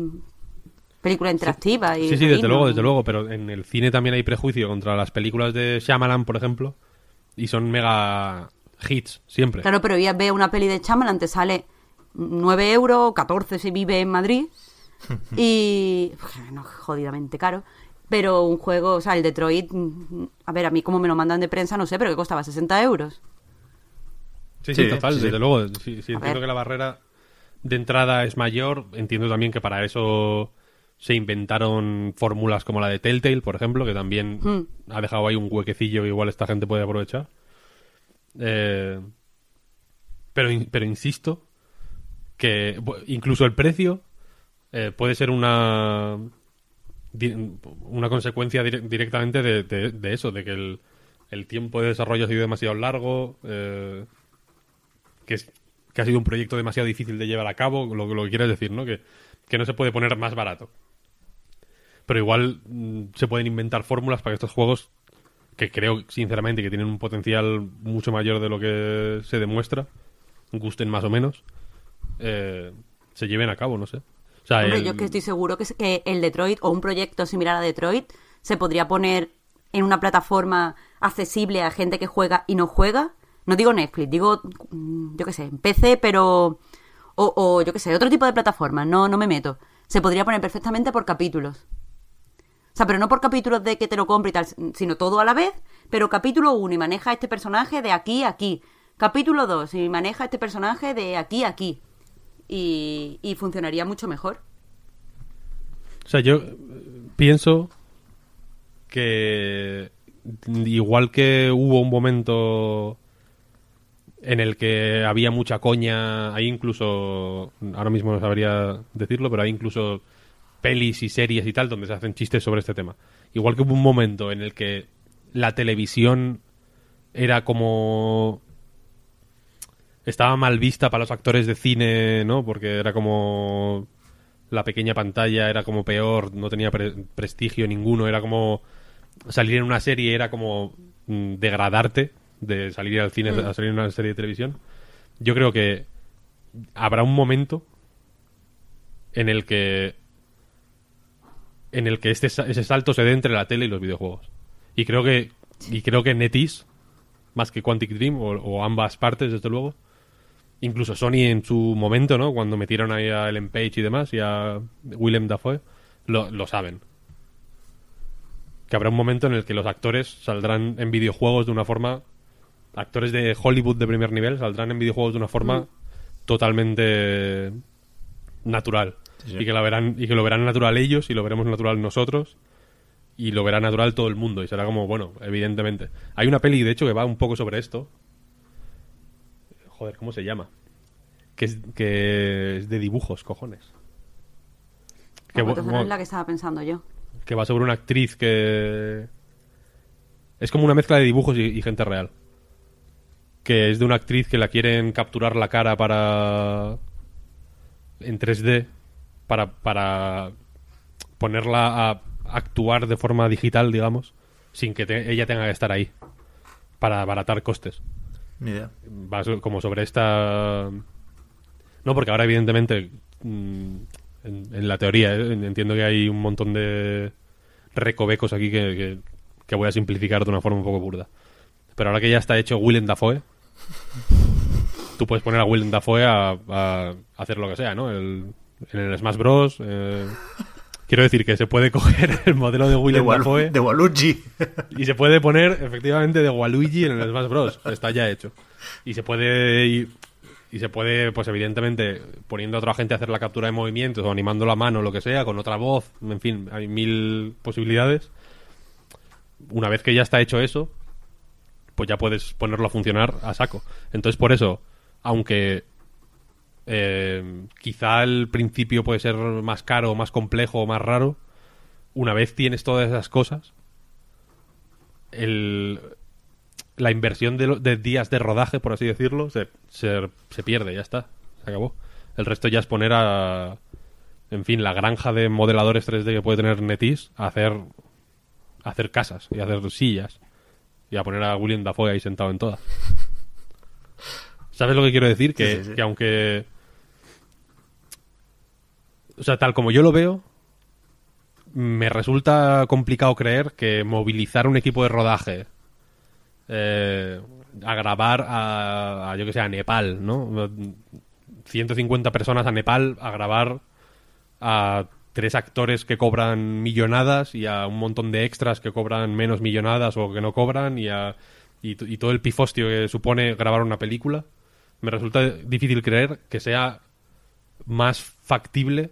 película interactiva. Y Sí, sí, desde luego, desde luego, pero en el cine también hay prejuicio contra las películas de Shyamalan, por ejemplo, y son mega hits siempre. Claro, pero ya ve una peli de Chamalan, te sale 9 euros, 14 si vive en Madrid. *laughs* y. *laughs* No, jodidamente caro. Pero un juego, o sea, el Detroit. A ver, a mí como me lo mandan de prensa, no sé, pero que costaba 60 euros. Sí, sí, Sí, total, sí, sí. desde luego. Sí, entiendo ver. que la barrera de entrada es mayor. Entiendo también que para eso se inventaron fórmulas como la de Telltale, por ejemplo, que también Hmm. ha dejado ahí un huequecillo que igual esta gente puede aprovechar. Eh, pero, pero insisto que incluso el precio eh, puede ser una una consecuencia dire- directamente de, eso, de que el, el tiempo de desarrollo ha sido demasiado largo, eh, que, es, que ha sido un proyecto demasiado difícil de llevar a cabo, lo, lo que quieres decir, ¿no? Que, que no se puede poner más barato. Pero igual mm, se pueden inventar fórmulas para que estos juegos, que creo sinceramente que tienen un potencial mucho mayor de lo que se demuestra, gusten más o menos, eh, se lleven a cabo, no sé. O sea, Hombre, el- yo que estoy seguro que, que el Detroit o un proyecto similar a Detroit se podría poner en una plataforma accesible a gente que juega y no juega. No digo Netflix, digo, mm, yo qué sé, PC, pero... O, o yo qué sé, otro tipo de plataforma, no, no me meto. Se podría poner perfectamente por capítulos. O sea, pero no por capítulos de que te lo compre y tal, sino todo a la vez, pero capítulo 1 y maneja este personaje de aquí a aquí. Capítulo 2 y maneja este personaje de aquí a aquí. Y, y funcionaría mucho mejor. O sea, yo eh, pienso que igual que hubo un momento en el que había mucha coña, hay incluso, ahora mismo no sabría decirlo, pero hay incluso pelis y series y tal donde se hacen chistes sobre este tema. Igual que hubo un momento en el que la televisión era como estaba mal vista para los actores de cine, ¿no? Porque era como la pequeña pantalla era como peor, no tenía pre- prestigio ninguno, era como salir en una serie era como mm, degradarte de salir al cine a salir en una serie de televisión. Yo creo que habrá un momento en el que en el que este ese salto se dé entre la tele y los videojuegos. Y creo que y creo que NetEase más que Quantic Dream o, o ambas partes desde luego incluso Sony en su momento, ¿no? Cuando metieron ahí a Ellen Page y demás y a Willem Dafoe, lo, lo saben. Que habrá un momento en el que los actores saldrán en videojuegos de una forma... Actores de Hollywood de primer nivel saldrán en videojuegos de una forma totalmente natural. Sí, sí. Y, que la verán, y que lo verán natural ellos y lo veremos natural nosotros y lo verá natural todo el mundo y será como, bueno, evidentemente. Hay una peli, de hecho, que va un poco sobre esto, Joder, ¿cómo se llama? Que es, que es de dibujos, cojones. Que, entonces no es la que estaba pensando yo. que va sobre una actriz que... Es como una mezcla de dibujos y, y gente real. Que es de una actriz que la quieren capturar la cara para... En 3D. Para, para ponerla a actuar de forma digital, digamos. Sin que te- ella tenga que estar ahí. Para abaratar costes Ni idea. como sobre esta no porque ahora evidentemente mm, en, en la teoría ¿eh? entiendo que hay un montón de recovecos aquí que, que- voy a simplificar de una forma un poco burda pero ahora que ya está hecho Willem Dafoe *laughs* tú puedes poner a Willem Dafoe a, a hacer lo que sea ¿no? El- en el Smash Bros eh, quiero decir que se puede *laughs* coger el modelo de De, Walu- Dafoe de Waluigi. *laughs* y se puede poner efectivamente de Waluigi en el Smash Bros. Está ya hecho. Y se puede y se puede, pues evidentemente, poniendo a otra gente a hacer la captura de movimientos o animando la mano o lo que sea, con otra voz, en fin, hay mil posibilidades. Una vez que ya está hecho eso, pues ya puedes ponerlo a funcionar a saco. Entonces, por eso, aunque eh, quizá al principio puede ser más caro, más complejo más raro, una vez tienes todas esas cosas, el, la inversión de, días de rodaje, por así decirlo, se, se, se pierde, ya está, se acabó. El resto ya es poner a, en fin, la granja de modeladores 3D que puede tener Netis a hacer, a hacer casas y a hacer sillas y a poner a William Dafoe ahí sentado en todas. ¿Sabes lo que quiero decir? Que, Sí, sí, sí. que aunque... O sea, tal como yo lo veo, me resulta complicado creer que movilizar un equipo de rodaje eh, a grabar a, a, yo que sé, a Nepal, ¿no? 150 personas a Nepal a grabar a tres actores que cobran millonadas y a un montón de extras que cobran menos millonadas o que no cobran y, a, y, y todo el pifostio que supone grabar una película, me resulta difícil creer que sea más factible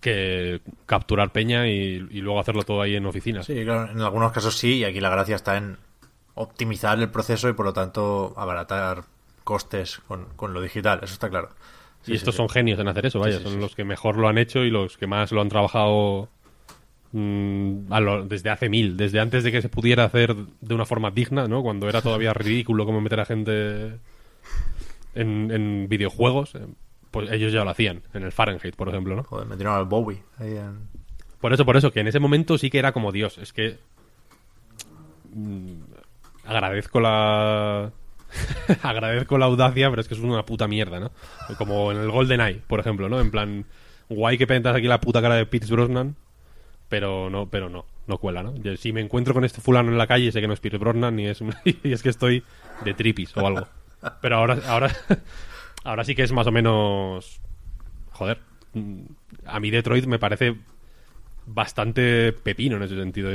que capturar peña y, y luego hacerlo todo ahí en oficinas. Sí, claro, en algunos casos sí, y aquí la gracia está en optimizar el proceso y por lo tanto abaratar costes con, con lo digital, eso está claro. Sí, y estos sí. son genios en hacer eso, vaya, son los que mejor lo han hecho y los que más lo han trabajado mm, a lo- desde hace mil, desde antes de que se pudiera hacer de una forma digna, ¿no? Cuando era todavía ridículo como meter a gente en, en videojuegos, eh, pues ellos ya lo hacían, en el Fahrenheit, por ejemplo, ¿no? Joder, metieron al Bowie ahí en... Por eso, por eso, que en ese momento sí que era como Dios. Es que mm, agradezco la *laughs* agradezco la audacia, pero es que es una puta mierda, ¿no? Como en el Golden Eye, por ejemplo, ¿no? En plan, guay que pentas aquí la puta cara de Pierce Brosnan, pero no, pero no, no cuela, ¿no? Yo, si me encuentro con este fulano en la calle, sé que no es Pierce Brosnan, y es, *laughs* y es que estoy de tripis o algo. Pero ahora, ahora, ahora sí que es más o menos... Joder, a mí Detroit me parece bastante pepino en ese sentido.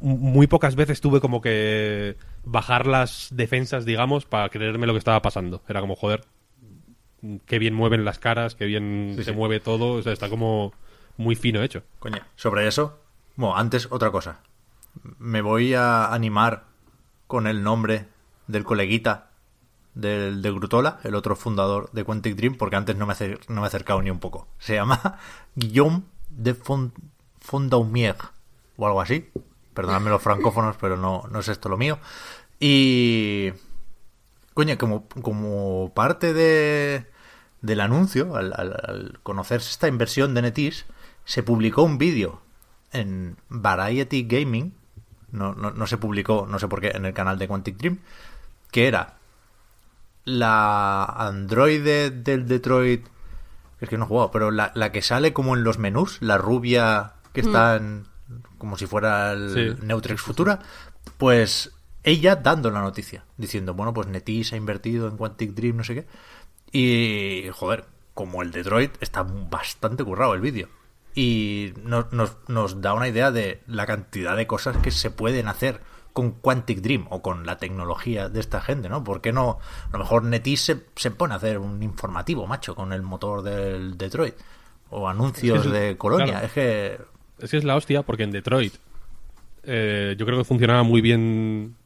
Muy pocas veces tuve como que bajar las defensas, digamos, para creerme lo que estaba pasando. Era como, joder, qué bien mueven las caras, qué bien Sí, se sí. mueve todo. O sea, está como muy fino hecho. Coño, sobre eso, bueno, antes otra cosa. Me voy a animar con el nombre del coleguita del, de Grutola, el otro fundador de Quantic Dream, porque antes no me, no me he acercado ni un poco. Se llama *laughs* Guillaume de Fond Fondaumier, o algo así. Perdonadme los francófonos, pero no, no es esto lo mío. Y... Coño, como, como parte de, del anuncio, al, al- al conocerse esta inversión de Netis, se publicó un vídeo en Variety Gaming, no, no, no se publicó, no sé por qué, en el canal de Quantic Dream, que era la androide del Detroit, es que no he jugado, pero la, la que sale como en los menús, la rubia que está en, como si fuera el Sí. Neutrex Futura, pues ella dando la noticia, diciendo, bueno, pues Netis ha invertido en Quantic Dream, no sé qué. Y, joder, como el Detroit, está bastante currado el vídeo. Y nos, nos, nos da una idea de la cantidad de cosas que se pueden hacer con Quantic Dream o con la tecnología de esta gente, ¿no? ¿Por qué no? A lo mejor Netis se, se pone a hacer un informativo, macho, con el motor del Detroit. O anuncios Es que es- de Colonia. claro. Es que Es que es la hostia, porque en Detroit eh, yo creo que funcionaba muy bien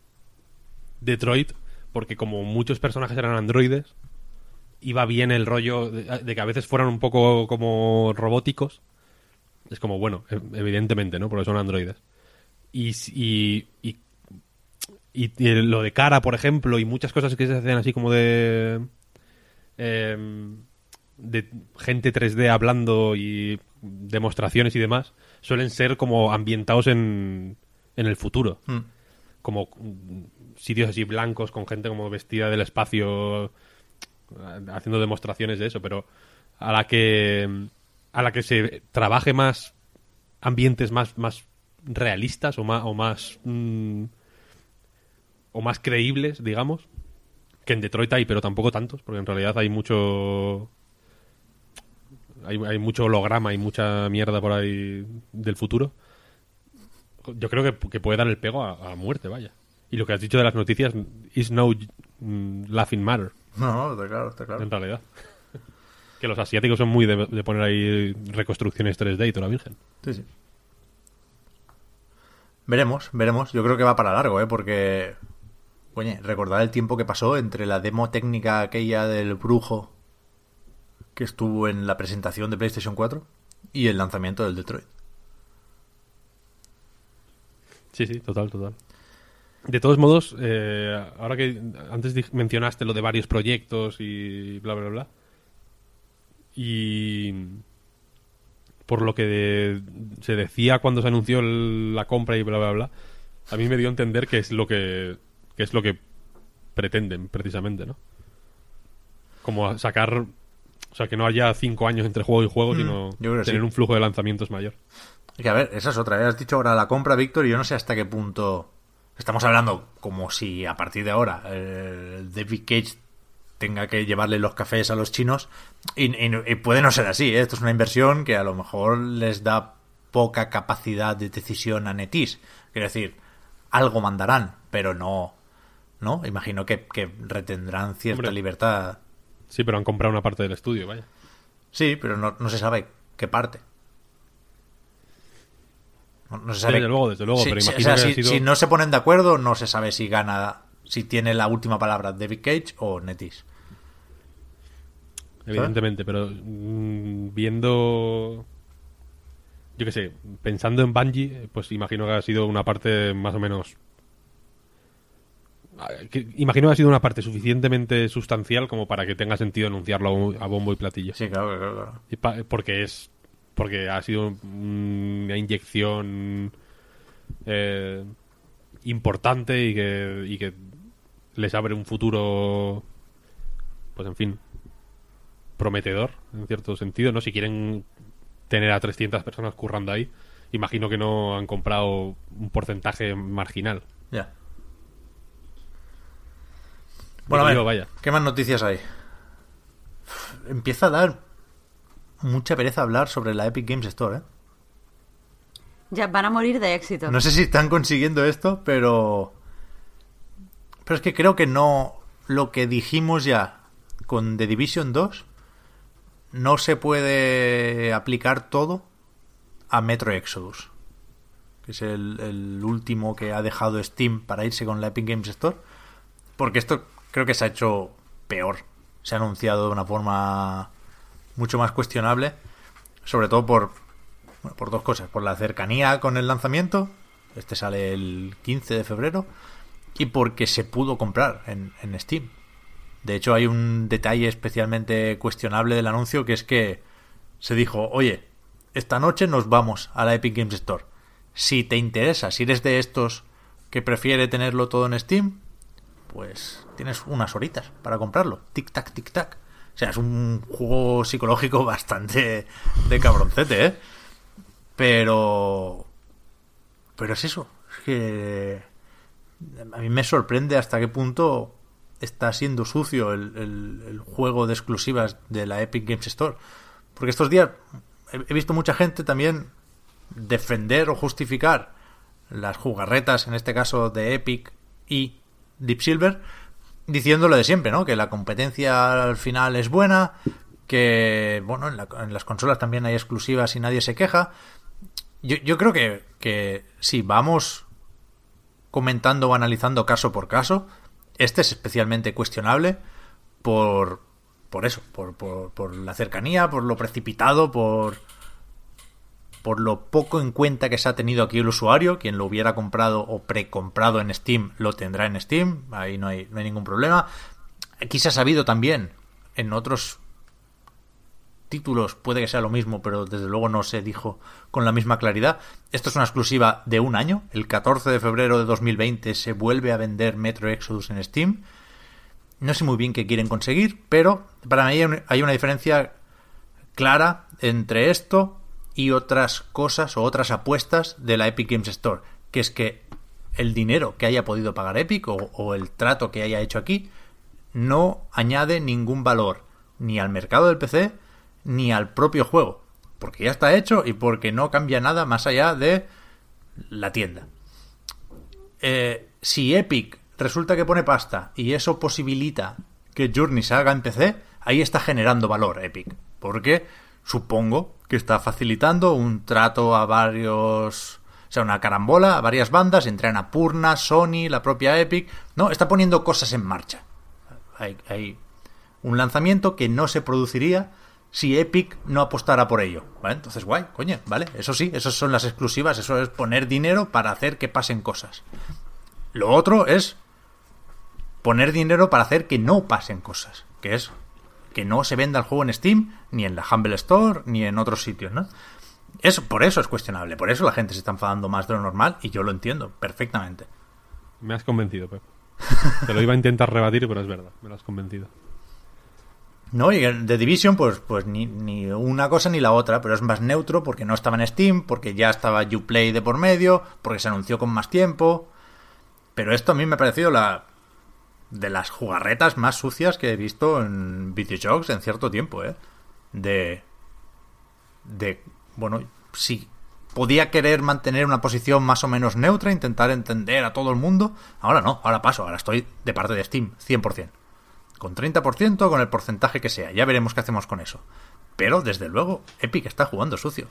Detroit, porque como muchos personajes eran androides, iba bien el rollo de, de que a veces fueran un poco como robóticos. Es como, bueno, e- evidentemente, ¿no? Porque son androides. Y, y, y, y- y lo de cara, por ejemplo, y muchas cosas que se hacen así como de... em, de gente 3D hablando y demostraciones y demás suelen ser como ambientados en, en el futuro. Mm. Como mm, sitios así blancos con gente como vestida del espacio eh, haciendo demostraciones de eso, pero a la que a la que se trabaje más ambientes más, más realistas o más o más mm, o más creíbles, digamos, que en Detroit hay, pero tampoco tantos, porque en realidad hay mucho hay, hay mucho holograma y mucha mierda por ahí del futuro. Yo creo que, que puede dar el pego a, a muerte, vaya. Y lo que has dicho de las noticias is no mm, laughing matter, No, no, está claro, está claro. en realidad. *laughs* que los asiáticos son muy de, de poner ahí reconstrucciones 3D y toda la virgen. Sí, sí. Veremos, veremos. Yo creo que va para largo, ¿eh? Porque, coño, recordar el tiempo que pasó entre la demo técnica aquella del brujo que estuvo en la presentación de PlayStation 4 y el lanzamiento del Detroit. Sí, sí, total, total. De todos modos, eh, ahora que antes mencionaste lo de varios proyectos y bla, bla, bla. Y por lo que se decía cuando se anunció la compra y bla, bla, bla, a mí me dio a entender que es lo que, que es lo que pretenden, precisamente, ¿no? Como sacar... O sea, que no haya cinco años entre juego y juego, sino creo que tener sí. un flujo de lanzamientos mayor. Y que, a ver, esa es otra. ¿eh? Has dicho ahora la compra, Víctor, y yo no sé hasta qué punto. Estamos hablando como si a partir de ahora el David Cage tenga que llevarle los cafés a los chinos. Y, y no- y puede no ser así. ¿eh? Esto es una inversión que a lo mejor les da poca capacidad de decisión a Netis. Quiero decir, algo mandarán, pero no. ¿No? Imagino que, que retendrán cierta Hombre. libertad. Sí, pero han comprado una parte del estudio, vaya. Sí, pero no, no se sabe qué parte. No, no se Sí, sabe. desde luego, desde luego, Sí, pero sí, imagino o sea, que ha si, sido- si no se ponen de acuerdo, no se sabe si gana, si tiene la última palabra David Cage o Netis. Evidentemente, pero mm, viendo. Yo qué sé, pensando en Bungie, pues imagino que ha sido una parte más o menos. Imagino que ha sido una parte suficientemente sustancial como para que tenga sentido anunciarlo a bom- a bombo y platillo. Sí, claro, claro, claro. Y pa- porque es. Porque ha sido una inyección. eh, importante y que, y que les abre un futuro, pues en fin, prometedor, en cierto sentido, ¿no? Si quieren tener a 300 personas currando ahí, imagino que no han comprado un porcentaje marginal. Ya. Bueno, a vaya. ¿qué más noticias hay? Empieza a dar mucha pereza hablar sobre la Epic Games Store, ¿eh? Ya van a morir de éxito. No sé si están consiguiendo esto, pero... Pero es que creo que no... Lo que dijimos ya con The Division 2 no se puede aplicar todo a Metro Exodus, que es el, el último que ha dejado Steam para irse con la Epic Games Store, porque esto creo que se ha hecho peor. Se ha anunciado de una forma mucho más cuestionable, sobre todo por, bueno, por dos cosas. Por la cercanía con el lanzamiento, este sale el 15 de febrero, y porque se pudo comprar en, en Steam. De hecho, hay un detalle especialmente cuestionable del anuncio que es que se dijo, oye, esta noche nos vamos a la Epic Games Store. Si te interesa, si eres de estos que prefiere tenerlo todo en Steam, pues tienes unas horitas para comprarlo. Tic-tac, tic-tac. O sea, es un juego psicológico *laughs* bastante de cabroncete, ¿eh? Pero... Pero es eso. Es que... A mí me sorprende hasta qué punto está siendo sucio el juego de exclusivas de la Epic Games Store. Porque estos días he, he visto mucha gente también defender o justificar las jugarretas, en este caso de Epic y Deep Silver, diciendo lo de siempre, ¿no? Que la competencia al final es buena, que, bueno, en, la- en las consolas también hay exclusivas y nadie se queja. Yo, yo creo que, que si vamos comentando o analizando caso por caso, este es especialmente cuestionable por, por eso, por, por, por la cercanía, por lo precipitado, por, por lo poco en cuenta que se ha tenido aquí el usuario. Quien lo hubiera comprado o precomprado en Steam lo tendrá en Steam, ahí no hay, no hay ningún problema. Aquí se ha sabido también en otros títulos puede que sea lo mismo, pero desde luego no se dijo con la misma claridad. Esto es una exclusiva de un año. El 14 de febrero de 2020 se vuelve a vender Metro Exodus en Steam. No sé muy bien qué quieren conseguir, pero para mí hay un- hay una diferencia clara entre esto y otras cosas o otras apuestas de la Epic Games Store, que es que el dinero que haya podido pagar Epic o, el trato que haya hecho aquí no añade ningún valor ni al mercado del PC ni al propio juego, porque ya está hecho y porque no cambia nada más allá de la tienda. Eh, si Epic resulta que pone pasta y eso posibilita que Journey se haga en PC, ahí está generando valor Epic, porque supongo que está facilitando un trato a varios, o sea, una carambola a varias bandas, entre Annapurna, Sony, la propia Epic, no, está poniendo cosas en marcha. Hay, hay un lanzamiento que no se produciría si Epic no apostara por ello. Entonces, guay, coño, ¿vale? Eso sí, esas son las exclusivas, eso es poner dinero para hacer que pasen cosas. Lo otro es poner dinero para hacer que no pasen cosas, que es que no se venda el juego en Steam, ni en la Humble Store, ni en otros sitios, ¿no? Eso, por eso es cuestionable, por eso la gente se está enfadando más de lo normal y yo lo entiendo perfectamente. Me has convencido, Pep. *laughs* Te lo iba a intentar rebatir, pero es verdad, me lo has convencido. No, y The Division, pues, pues ni, ni una cosa ni la otra, pero es más neutro porque no estaba en Steam, porque ya estaba Uplay de por medio, porque se anunció con más tiempo. Pero esto a mí me ha parecido la de las jugarretas más sucias que he visto en videojuegos en cierto tiempo, ¿eh? De. De. Bueno, si podía querer mantener una posición más o menos neutra, intentar entender a todo el mundo. Ahora no, ahora paso, ahora estoy de parte de Steam, 100% con 30%, con el porcentaje que sea. Ya veremos qué hacemos con eso. Pero, desde luego, Epic está jugando sucio.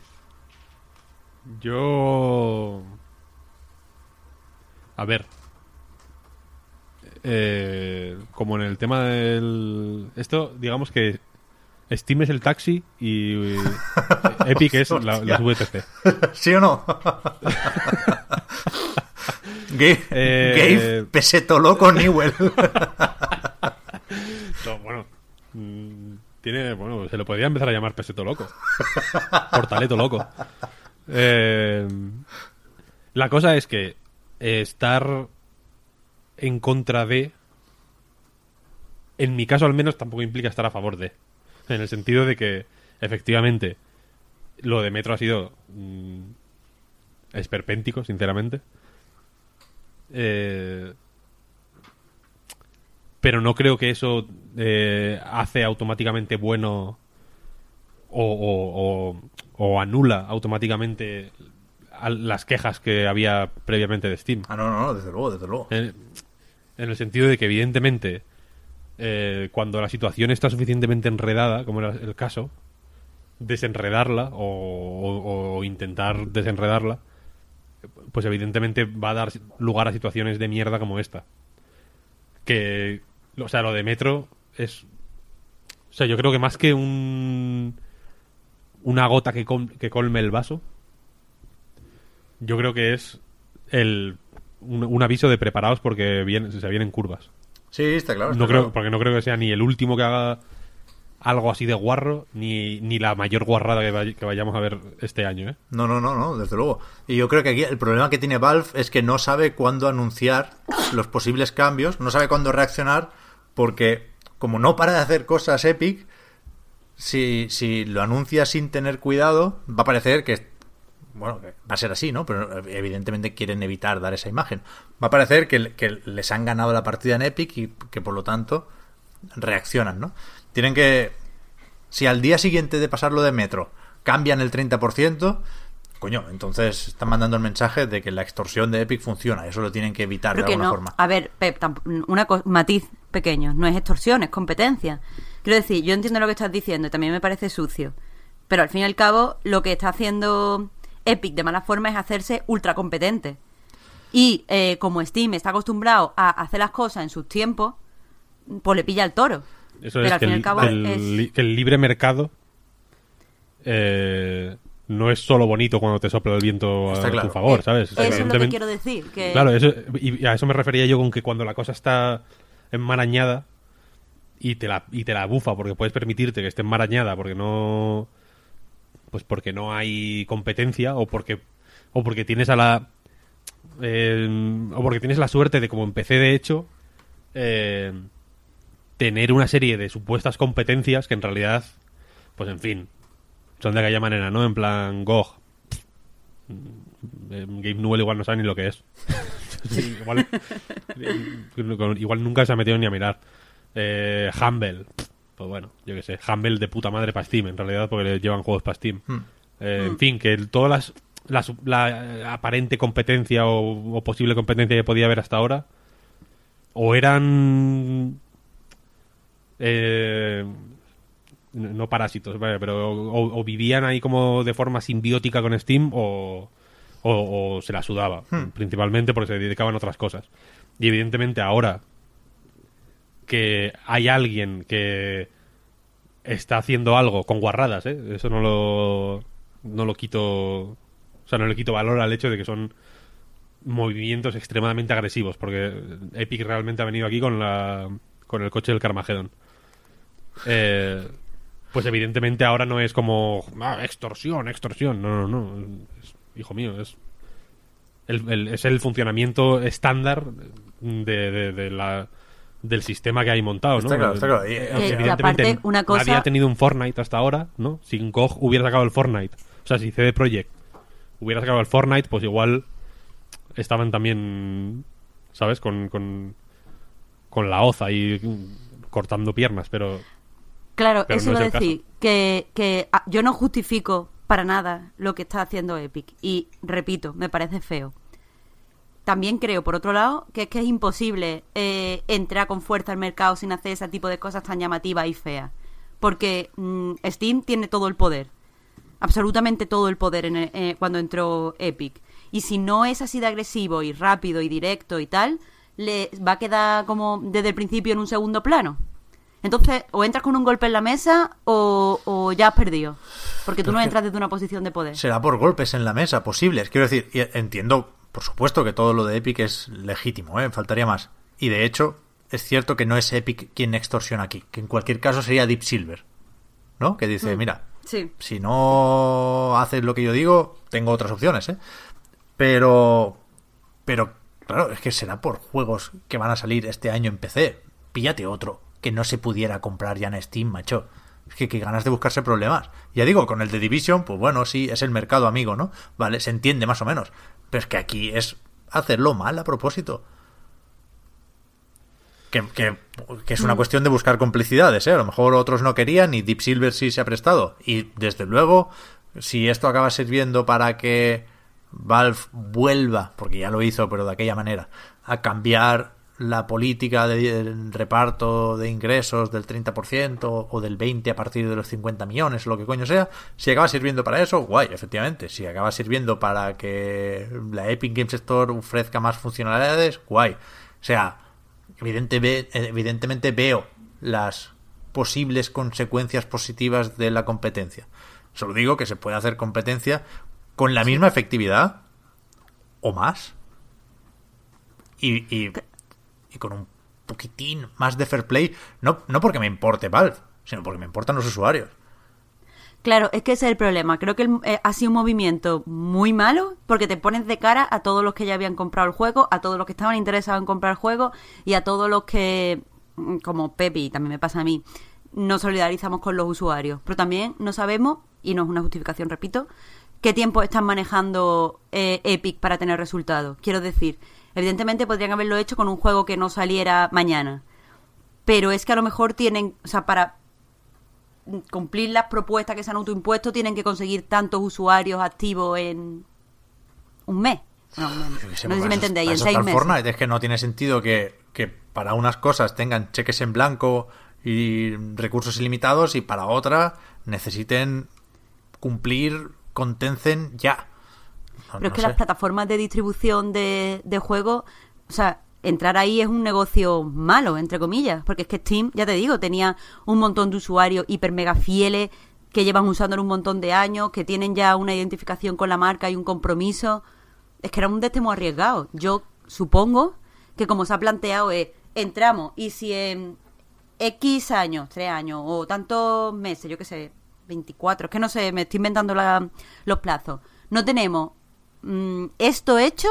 Yo. A ver. Eh, como en el tema del. Esto, digamos que Steam es el taxi y *laughs* Epic es la, las *laughs* VTC. ¿Sí o no? *laughs* Gabe, Eh, Peseto Loco Newell. No, bueno. mm, Tiene, bueno, se lo podría empezar a llamar Peseto Loco. Portaleto Loco. Eh, la cosa es que estar en contra de en mi caso al menos tampoco implica estar a favor de. En el sentido de que, efectivamente, lo de Metro ha sido mm, esperpéntico, sinceramente. Eh, pero no creo que eso eh, hace automáticamente bueno o, o- anula automáticamente las quejas que había previamente de Steam. Ah, no, no, no, desde luego, desde luego. En, en el sentido de que, evidentemente, eh, cuando la situación está suficientemente enredada, como era el caso, desenredarla o, o- o intentar desenredarla, pues evidentemente va a dar lugar a situaciones de mierda como esta. Que, o sea, lo de Metro es... O sea, yo creo que más que un... Una gota que, col- que colme el vaso, yo creo que es el un, un aviso de preparados porque viene- se vienen curvas. Sí, está claro. está No creo, porque no creo que sea ni el último que haga algo así de guarro, ni, ni la mayor guarrada que, vay- que vayamos a ver este año, ¿eh? No, no, no, no, desde luego. Y yo creo que aquí el problema que tiene Valve es que no sabe cuándo anunciar los posibles cambios, no sabe cuándo reaccionar, porque como no para de hacer cosas Epic, si, si lo anuncia sin tener cuidado, va a parecer que, bueno, va a ser así, ¿no? Pero evidentemente quieren evitar dar esa imagen. Va a parecer que, que les han ganado la partida en Epic y que por lo tanto reaccionan, ¿no? Tienen que, si al día siguiente de pasarlo de metro cambian el 30%, coño, entonces están mandando el mensaje de que la extorsión de Epic funciona. Eso lo tienen que evitar de alguna no. forma. A ver, Pep, una matiz pequeño. No es extorsión, es competencia. Quiero decir, yo entiendo lo que estás diciendo y también me parece sucio. Pero al fin y al cabo, lo que está haciendo Epic de mala forma es hacerse ultra competente. Y eh, como Steam está acostumbrado a hacer las cosas en sus tiempos, pues le pilla el toro. Eso Pero es al que fin y el, al cabo el es- que el libre mercado eh, no es solo bonito cuando te sopla el viento a claro. tu favor, Eh, ¿sabes? Eso es lo que quiero decir. Que Claro, eso, y a eso me refería yo con que cuando la cosa está enmarañada y te la, y te la bufa porque puedes permitirte que esté enmarañada porque no pues porque no hay competencia o porque o porque tienes a la eh, o porque tienes la suerte de como empecé de hecho eh, tener una serie de supuestas competencias que en realidad pues en fin son de aquella manera no en plan GOG eh, Gabe Newell igual no sabe ni lo que es *laughs* igual, *laughs* eh, igual nunca se ha metido ni a mirar. Eh, Humble. Pues bueno, yo qué sé. Humble de puta madre para Steam, en realidad, porque le llevan juegos para Steam. Hmm. Eh, En fin, que todas las, las- la eh, aparente competencia o, o posible competencia que podía haber hasta ahora, o eran. eh, no parásitos, pero o, o vivían ahí como de forma simbiótica con Steam o, o, o se la sudaba, principalmente porque se dedicaban a otras cosas. Y evidentemente ahora que hay alguien que está haciendo algo con guarradas, ¿eh? eso no lo, no lo quito, o sea, no le quito valor al hecho de que son movimientos extremadamente agresivos, porque Epic realmente ha venido aquí con la con el coche del Carmageddon. Eh, pues evidentemente ahora no es como "Ah, extorsión, extorsión. No, no, no. Es- hijo mío, es el, el- es el funcionamiento estándar de, de- de la, del sistema que hay montado, ¿no? Está claro, está claro. Y, Eh, eh, evidentemente aparte, una cosa- nadie ha tenido un Fortnite hasta ahora, ¿no? Si GOG hubiera sacado el Fortnite, o sea, si CD Projekt hubiera sacado el Fortnite, pues igual estaban también, ¿sabes? Con, con, con la hoz ahí mm, cortando piernas, pero Claro, Pero eso no lo es decir, que, que ah, yo no justifico para nada lo que está haciendo Epic. Y repito, me parece feo. También creo, por otro lado, que es que es imposible eh, entrar con fuerza al mercado sin hacer ese tipo de cosas tan llamativas y feas. Porque mm, Steam tiene todo el poder. Absolutamente todo el poder en el- eh, cuando entró Epic. Y si no es así de agresivo y rápido y directo y tal, le va a quedar como desde el principio en un segundo plano. Entonces, o entras con un golpe en la mesa o, o ya has perdido. Porque tú no entras desde una posición de poder. será por golpes en la mesa, posibles. Quiero decir, entiendo, por supuesto, que todo lo de Epic es legítimo, ¿eh? faltaría más. Y de hecho, es cierto que no es Epic quien extorsiona aquí, que en cualquier caso sería Deep Silver, ¿no? Que dice, mira, Sí. si no haces lo que yo digo, tengo otras opciones, ¿eh? Pero, pero, claro, es que será por juegos que van a salir este año en PC. Píllate otro. que no se pudiera comprar ya en Steam, macho. Es que, que ganas de buscarse problemas. Ya digo, con el de Division, pues bueno, sí, es el mercado amigo, ¿no? Vale, se entiende más o menos. Pero es que aquí es hacerlo mal a propósito. Que, que- que es una cuestión de buscar complicidades, ¿eh? A lo mejor otros no querían y Deep Silver sí se ha prestado. Y desde luego, si esto acaba sirviendo para que Valve vuelva, porque ya lo hizo, pero de aquella manera, a cambiar la política de reparto de ingresos del 30% o del 20% a partir de los 50 millones, o lo que coño sea, si acaba sirviendo para eso, guay, efectivamente. Si acaba sirviendo para que la Epic Games Store ofrezca más funcionalidades, guay. O sea, evidente, ve- evidentemente veo las posibles consecuencias positivas de la competencia. Solo digo que se puede hacer competencia con la misma efectividad o más. Y, y, y con un poquitín más de fair play, no, no porque me importe Valve, sino porque me importan los usuarios. Claro, es que ese es el problema. Creo que eh, ha sido un movimiento muy malo porque te pones de cara a todos los que ya habían comprado el juego, a todos los que estaban interesados en comprar el juego y a todos los que, mm, como Pepe, y también me pasa a mí, nos solidarizamos con los usuarios. Pero también no sabemos, y no es una justificación, repito, qué tiempo están manejando eh, Epic para tener resultados. Quiero decir, evidentemente podrían haberlo hecho con un juego que no saliera mañana. Pero es que a lo mejor tienen, o sea, para cumplir las propuestas que se han autoimpuesto, tienen que conseguir tantos usuarios activos en un mes. No, no sé si me entendéis, en seis meses. Fortnite. Es que no tiene sentido que, que para unas cosas tengan cheques en blanco y recursos ilimitados y para otra necesiten cumplir con Tencent ya. No- Pero es que sé. las plataformas de distribución de, de juegos, o sea, entrar ahí es un negocio malo, entre comillas, porque es que Steam, ya te digo, tenía un montón de usuarios hiper mega fieles que llevan usándolo un montón de años, que tienen ya una identificación con la marca y un compromiso. Es que era un deste muy arriesgado. Yo supongo que como se ha planteado es, entramos y si en X años, tres años o tantos meses, yo qué sé, 24, es que no sé, me estoy inventando la- los plazos. No tenemos mm, esto hecho,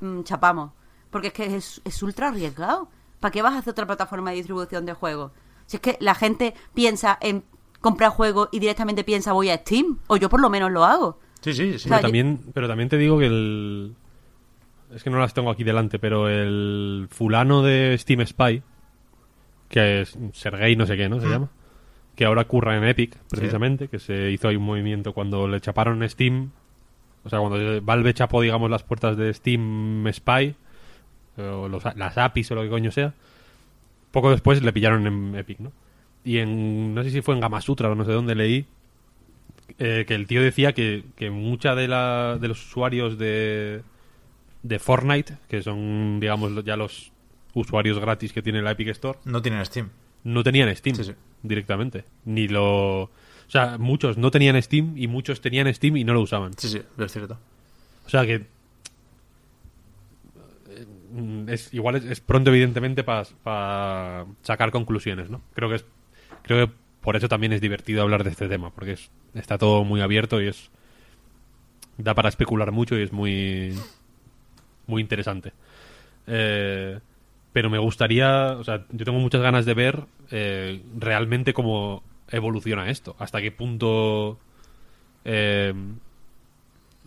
mm, chapamos. Porque es que es, es ultra arriesgado. ¿Para qué vas a hacer otra plataforma de distribución de juegos? Si es que la gente piensa en comprar juegos y directamente piensa voy a Steam, o yo por lo menos lo hago. Sí, sí, sí. O sea, Pero también, pero también te digo que el. Es que no las tengo aquí delante, pero el fulano de Steam Spy, que es Sergey no sé qué, ¿no? Se llama. Que ahora curra en Epic, precisamente, que se hizo ahí un movimiento cuando le chaparon Steam. O sea, cuando Valve chapó, digamos, las puertas de Steam Spy, o los- las APIs o lo que coño sea, poco después le pillaron en Epic, ¿no? Y en. No sé si fue en Gamasutra o no sé dónde leí eh, que el tío decía que, que mucha de, la, de los usuarios de, de Fortnite, que son, digamos, ya los usuarios gratis que tiene la Epic Store, No tienen Steam. no tenían Steam Sí, sí. directamente. Ni lo. O sea, muchos no tenían Steam y muchos tenían Steam y no lo usaban. Sí, sí, es cierto. O sea que. eh, Es, igual es, es pronto, evidentemente, para sacar conclusiones, ¿no? Creo que es. Creo que por eso también es divertido hablar de este tema, porque es, está todo muy abierto y es. Da para especular mucho y es muy. Muy interesante. Eh, pero me gustaría. O sea, yo tengo muchas ganas de ver eh, realmente cómo evoluciona esto. Hasta qué punto. eh,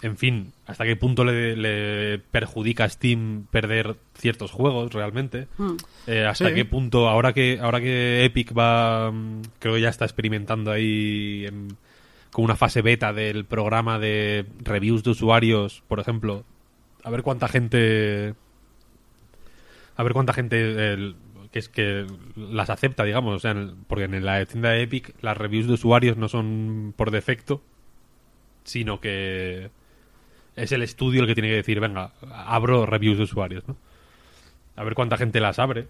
en fin, hasta qué punto le, le perjudica a Steam perder ciertos juegos realmente. Mm. Eh, hasta Sí. qué punto, ahora que, ahora que Epic va, mm, creo que ya está experimentando ahí en- con una fase beta del programa de reviews de usuarios, por ejemplo, a ver cuánta gente, a ver cuánta gente el- que es que las acepta, digamos, o sea, porque en la tienda de Epic las reviews de usuarios no son por defecto, sino que es el estudio el que tiene que decir, venga, abro reviews de usuarios, ¿no? A ver cuánta gente las abre,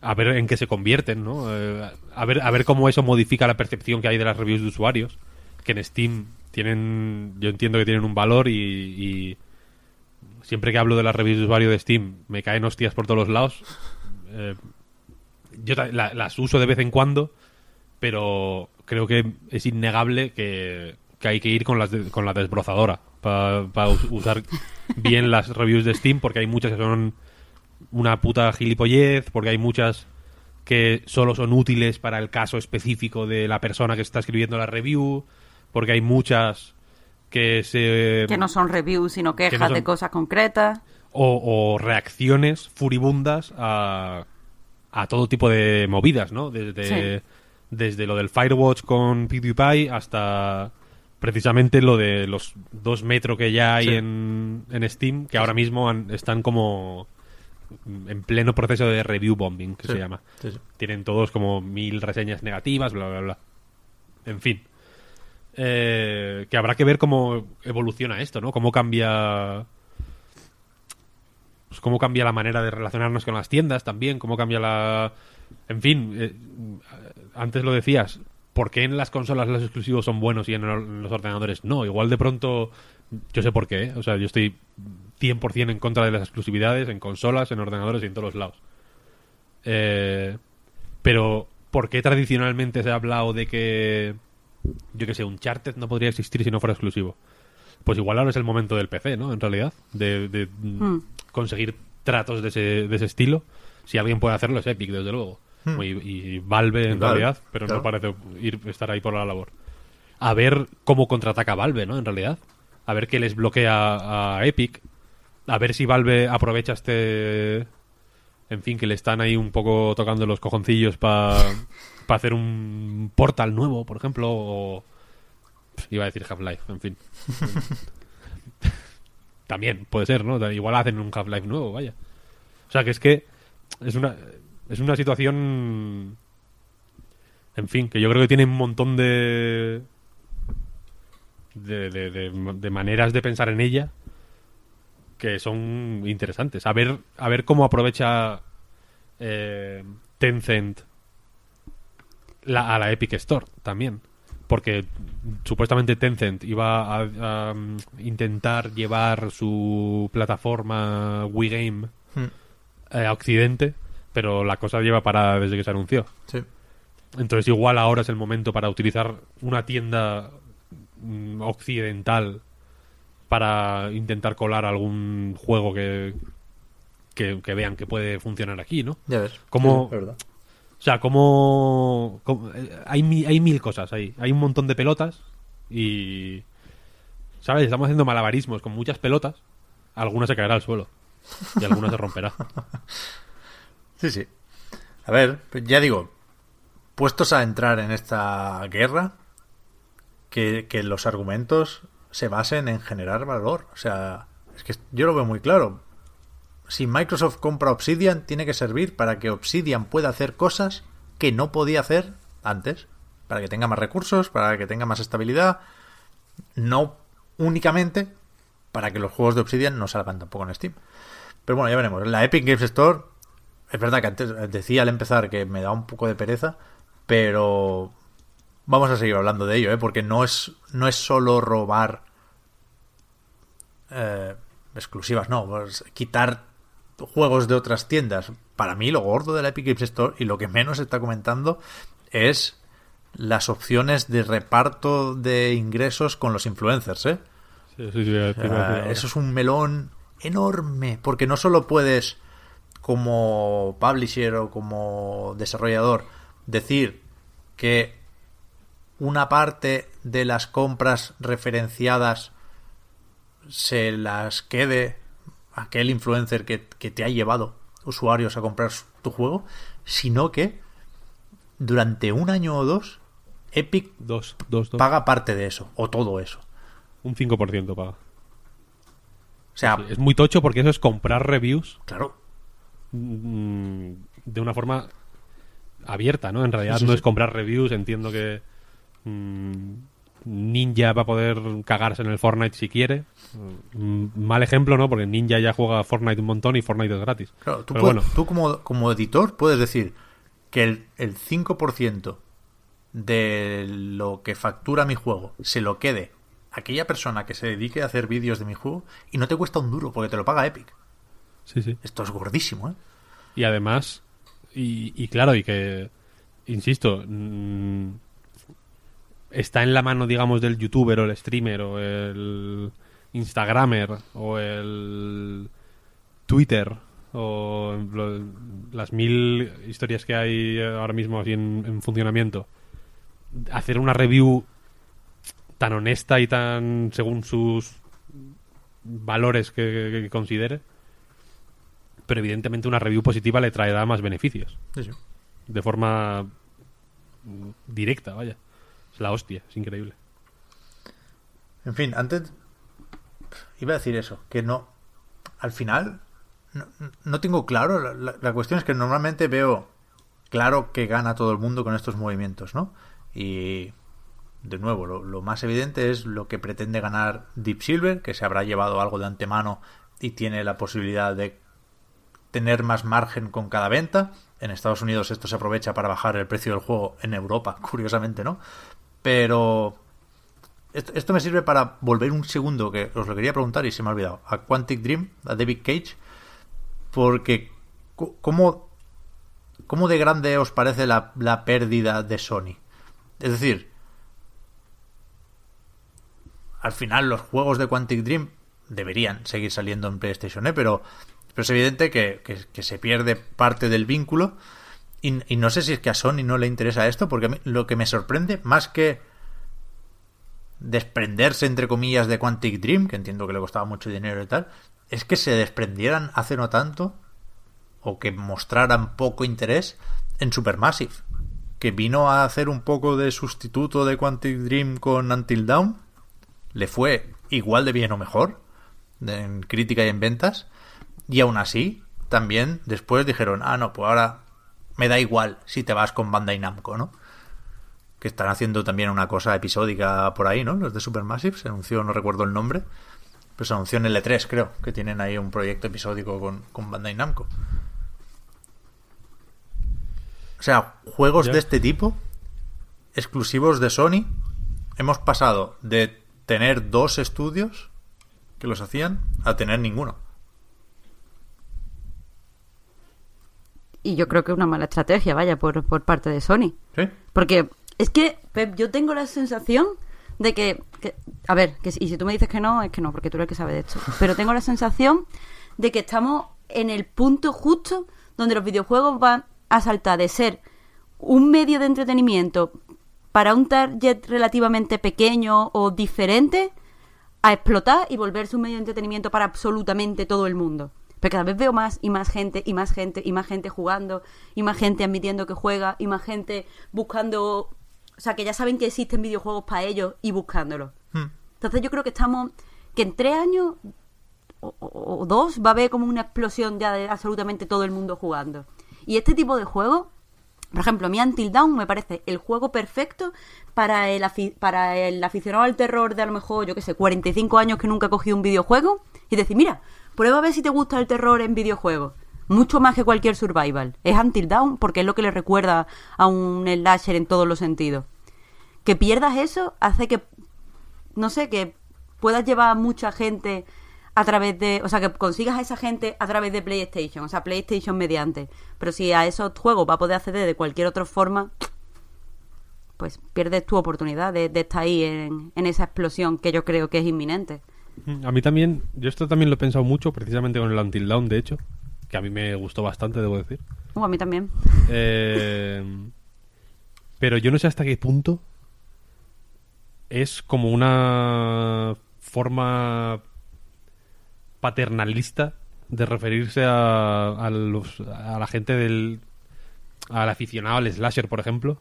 a ver en qué se convierten, ¿no? Eh, a, ver, a ver cómo eso modifica la percepción que hay de las reviews de usuarios, que en Steam tienen, yo entiendo que tienen un valor y, y siempre que hablo de las reviews de usuario de Steam me caen hostias por todos los lados. Eh, yo la- las uso de vez en cuando, pero creo que es innegable que, que hay que ir con, las de- con la desbrozadora para usar bien las reviews de Steam, porque hay muchas que son una puta gilipollez, porque hay muchas que solo son útiles para el caso específico de la persona que está escribiendo la review, porque hay muchas que se... Que no son reviews, sino quejas no son- de cosas concretas. o, o reacciones furibundas a, a todo tipo de movidas, ¿no? Desde, Sí. desde lo del Firewatch con PewDiePie hasta precisamente lo de los dos metros que ya hay Sí. en, en Steam, que ahora mismo han- están como en pleno proceso de review bombing, que Sí, se llama. Tienen todos como mil reseñas negativas, bla, bla, bla. En fin. Eh, que habrá que ver cómo evoluciona esto, ¿no? Cómo cambia pues cómo cambia la manera de relacionarnos con las tiendas también, cómo cambia la... En fin, eh, antes lo decías, ¿por qué en las consolas los exclusivos son buenos y en los ordenadores no? Igual de pronto, yo sé por qué, ¿eh? o sea, yo estoy 100% en contra de las exclusividades en consolas, en ordenadores y en todos los lados. Eh, pero, ¿por qué tradicionalmente se ha hablado de que, yo que sé, un Uncharted no podría existir si no fuera exclusivo? Pues igual ahora es el momento del PC, ¿no? En realidad, de, de, mm, conseguir tratos de ese, de ese estilo. Si alguien puede hacerlo es Epic, desde luego. Y, y Valve en Hmm. Valve, realidad, pero claro. no parece ir, estar ahí por la labor. A ver cómo contraataca Valve, ¿no? En realidad. A ver qué les bloquea a Epic. A ver si Valve aprovecha este... En fin, que le están ahí un poco tocando los cojoncillos para hacer un portal nuevo, por ejemplo, o... Iba a decir Half-Life, en fin. *laughs* También puede ser, ¿no? Igual hacen un Half-Life nuevo, vaya. O sea, que es que es una, es una situación... En fin, que yo creo que tiene un montón de... De, de, maneras de pensar en ella que son interesantes. A ver, a ver cómo aprovecha eh, Tencent a la Epic Store también. Porque supuestamente Tencent iba a, a, mm, intentar llevar su plataforma Wii Game Hmm. eh, a Occidente, pero la cosa lleva parada desde que se anunció. Sí. Entonces igual ahora es el momento para utilizar una tienda mm, occidental para intentar colar algún juego que, que, que vean que puede funcionar aquí, ¿no? Ya ves. ¿Cómo- Sí, sea, como... eh, hay, hay mil cosas ahí. Hay un montón de pelotas y... ¿Sabes? Estamos haciendo malabarismos con muchas pelotas. Alguna se caerá al suelo y alguna se romperá. *laughs* Sí, sí. A ver, pues ya digo, puestos a entrar en esta guerra, que, que los argumentos se basen en generar valor. O sea, es que yo lo veo muy claro. Si Microsoft compra Obsidian, tiene que servir para que Obsidian pueda hacer cosas que no podía hacer antes. Para que tenga más recursos, para que tenga más estabilidad. No únicamente para que los juegos de Obsidian no salgan tampoco en Steam. Pero bueno, ya veremos. La Epic Games Store, es verdad que antes decía al empezar que me da un poco de pereza, pero vamos a seguir hablando de ello, ¿eh? porque no es, no es solo robar eh, exclusivas, no, quitar juegos de otras tiendas. Para mí lo gordo de la Epic Games Store y lo que menos se está comentando es las opciones de reparto de ingresos con los influencers, ¿eh? Sí, sí, sí, eso es un melón enorme, porque no solo puedes como publisher o como desarrollador decir que una parte de las compras referenciadas se las quede aquel influencer que, que te ha llevado usuarios a comprar tu juego, sino que durante un año o dos Epic Dos, dos, dos. paga parte de eso, o todo eso. Un 5% paga. O sea, Es muy tocho porque eso es comprar reviews claro, mm, de una forma abierta, ¿no? En realidad Sí, sí, no sí. es comprar reviews, entiendo que mm, Ninja va a poder cagarse en el Fortnite si quiere. Mm, mal ejemplo, ¿no? Porque Ninja ya juega Fortnite un montón y Fortnite es gratis. Claro, tú, Pero puedes- bueno, tú como, como editor puedes decir que el, el 5% de lo que factura mi juego se lo quede aquella persona que se dedique a hacer vídeos de mi juego y no te cuesta un duro porque te lo paga Epic. sí, sí. Esto es gordísimo, ¿eh? Y además, y, y claro, y que, insisto, mm, está en la mano, digamos, del youtuber o el streamer o el instagramer o el twitter o lo- las mil historias que hay ahora mismo así en, en funcionamiento, hacer una review tan honesta y tan según sus valores que, que- que considere, pero evidentemente una review positiva le traerá más beneficios, Sí, sí. de forma directa, vaya. Es la hostia, es increíble. En fin, antes iba a decir eso, que no, al final no, no tengo claro, la, cuestión es que normalmente veo claro que gana todo el mundo con estos movimientos, ¿no? Y de nuevo, lo más evidente es lo que pretende ganar Deep Silver, que se habrá llevado algo de antemano y tiene la posibilidad de tener más margen con cada venta. En Estados Unidos esto se aprovecha para bajar el precio del juego en Europa, *laughs* curiosamente, ¿no? Pero esto, me sirve para volver un segundo, que os lo quería preguntar y se me ha olvidado, a Quantic Dream, a David Cage, porque ¿cómo, cómo de grande os parece la, la pérdida de Sony? Es decir, al final los juegos de Quantic Dream deberían seguir saliendo en PlayStation, ¿eh? pero, pero es evidente que- que se pierde parte del vínculo y, no sé si es que a Sony no le interesa esto, porque lo que me sorprende, más que desprenderse, entre comillas, de Quantic Dream, que entiendo que le costaba mucho dinero y tal, es que se desprendieran hace no tanto, o que mostraran poco interés en Supermassive, que vino a hacer un poco de sustituto de Quantic Dream con Until Dawn, le fue igual de bien o mejor en crítica y en ventas, y aún así, también después dijeron, ah, no, pues ahora me da igual si te vas con Bandai Namco, ¿no? que están haciendo también una cosa episódica por ahí, ¿no? Los de Supermassive, se anunció, no recuerdo el nombre, pero se anunció en L3, creo, que tienen ahí un proyecto episódico con, con Bandai Namco. O sea, juegos Ya. de este tipo, exclusivos de Sony, hemos pasado de tener dos estudios que los hacían a tener ninguno. Y yo creo que es una mala estrategia, vaya, por, por parte de Sony. ¿Sí? Porque es que, Pep, yo tengo la sensación de que, que- a ver, que, si- y si tú me dices que no, es que no, porque tú eres el que sabe de esto. *laughs* Pero tengo la sensación de que estamos en el punto justo donde los videojuegos van a saltar de ser un medio de entretenimiento para un target relativamente pequeño o diferente a explotar y volverse un medio de entretenimiento para absolutamente todo el mundo. Pero cada vez veo más y más gente y más gente y más gente jugando y más gente admitiendo que juega y más gente buscando... O sea, que ya saben que existen videojuegos para ellos y buscándolos. Hmm. Entonces yo creo que estamos... Que en tres años o, o- o dos va a haber como una explosión ya de absolutamente todo el mundo jugando. Y este tipo de juegos, por ejemplo, mi Until Dawn me parece el juego perfecto para el, para el aficionado al terror de a lo mejor, yo qué sé, 45 años que nunca ha cogido un videojuego y decir, mira, prueba a ver si te gusta el terror en videojuegos. Mucho más que cualquier survival. Es Until Dawn porque es lo que le recuerda a un slasher en todos los sentidos. Que pierdas eso hace que no sé, que puedas llevar a mucha gente a través de, o sea, que consigas a esa gente a través de PlayStation, o sea, PlayStation mediante. Pero si a esos juegos va a poder acceder de cualquier otra forma, pues pierdes tu oportunidad de, de estar ahí en, en esa explosión que yo creo que es inminente. A mí también, yo esto también lo he pensado mucho, precisamente con el Until Dawn, de hecho, que a mí me gustó bastante, debo decir. Uh, a mí también. Eh, pero yo no sé hasta qué punto es como una forma paternalista de referirse a, a, los- a la gente del al aficionado al slasher por ejemplo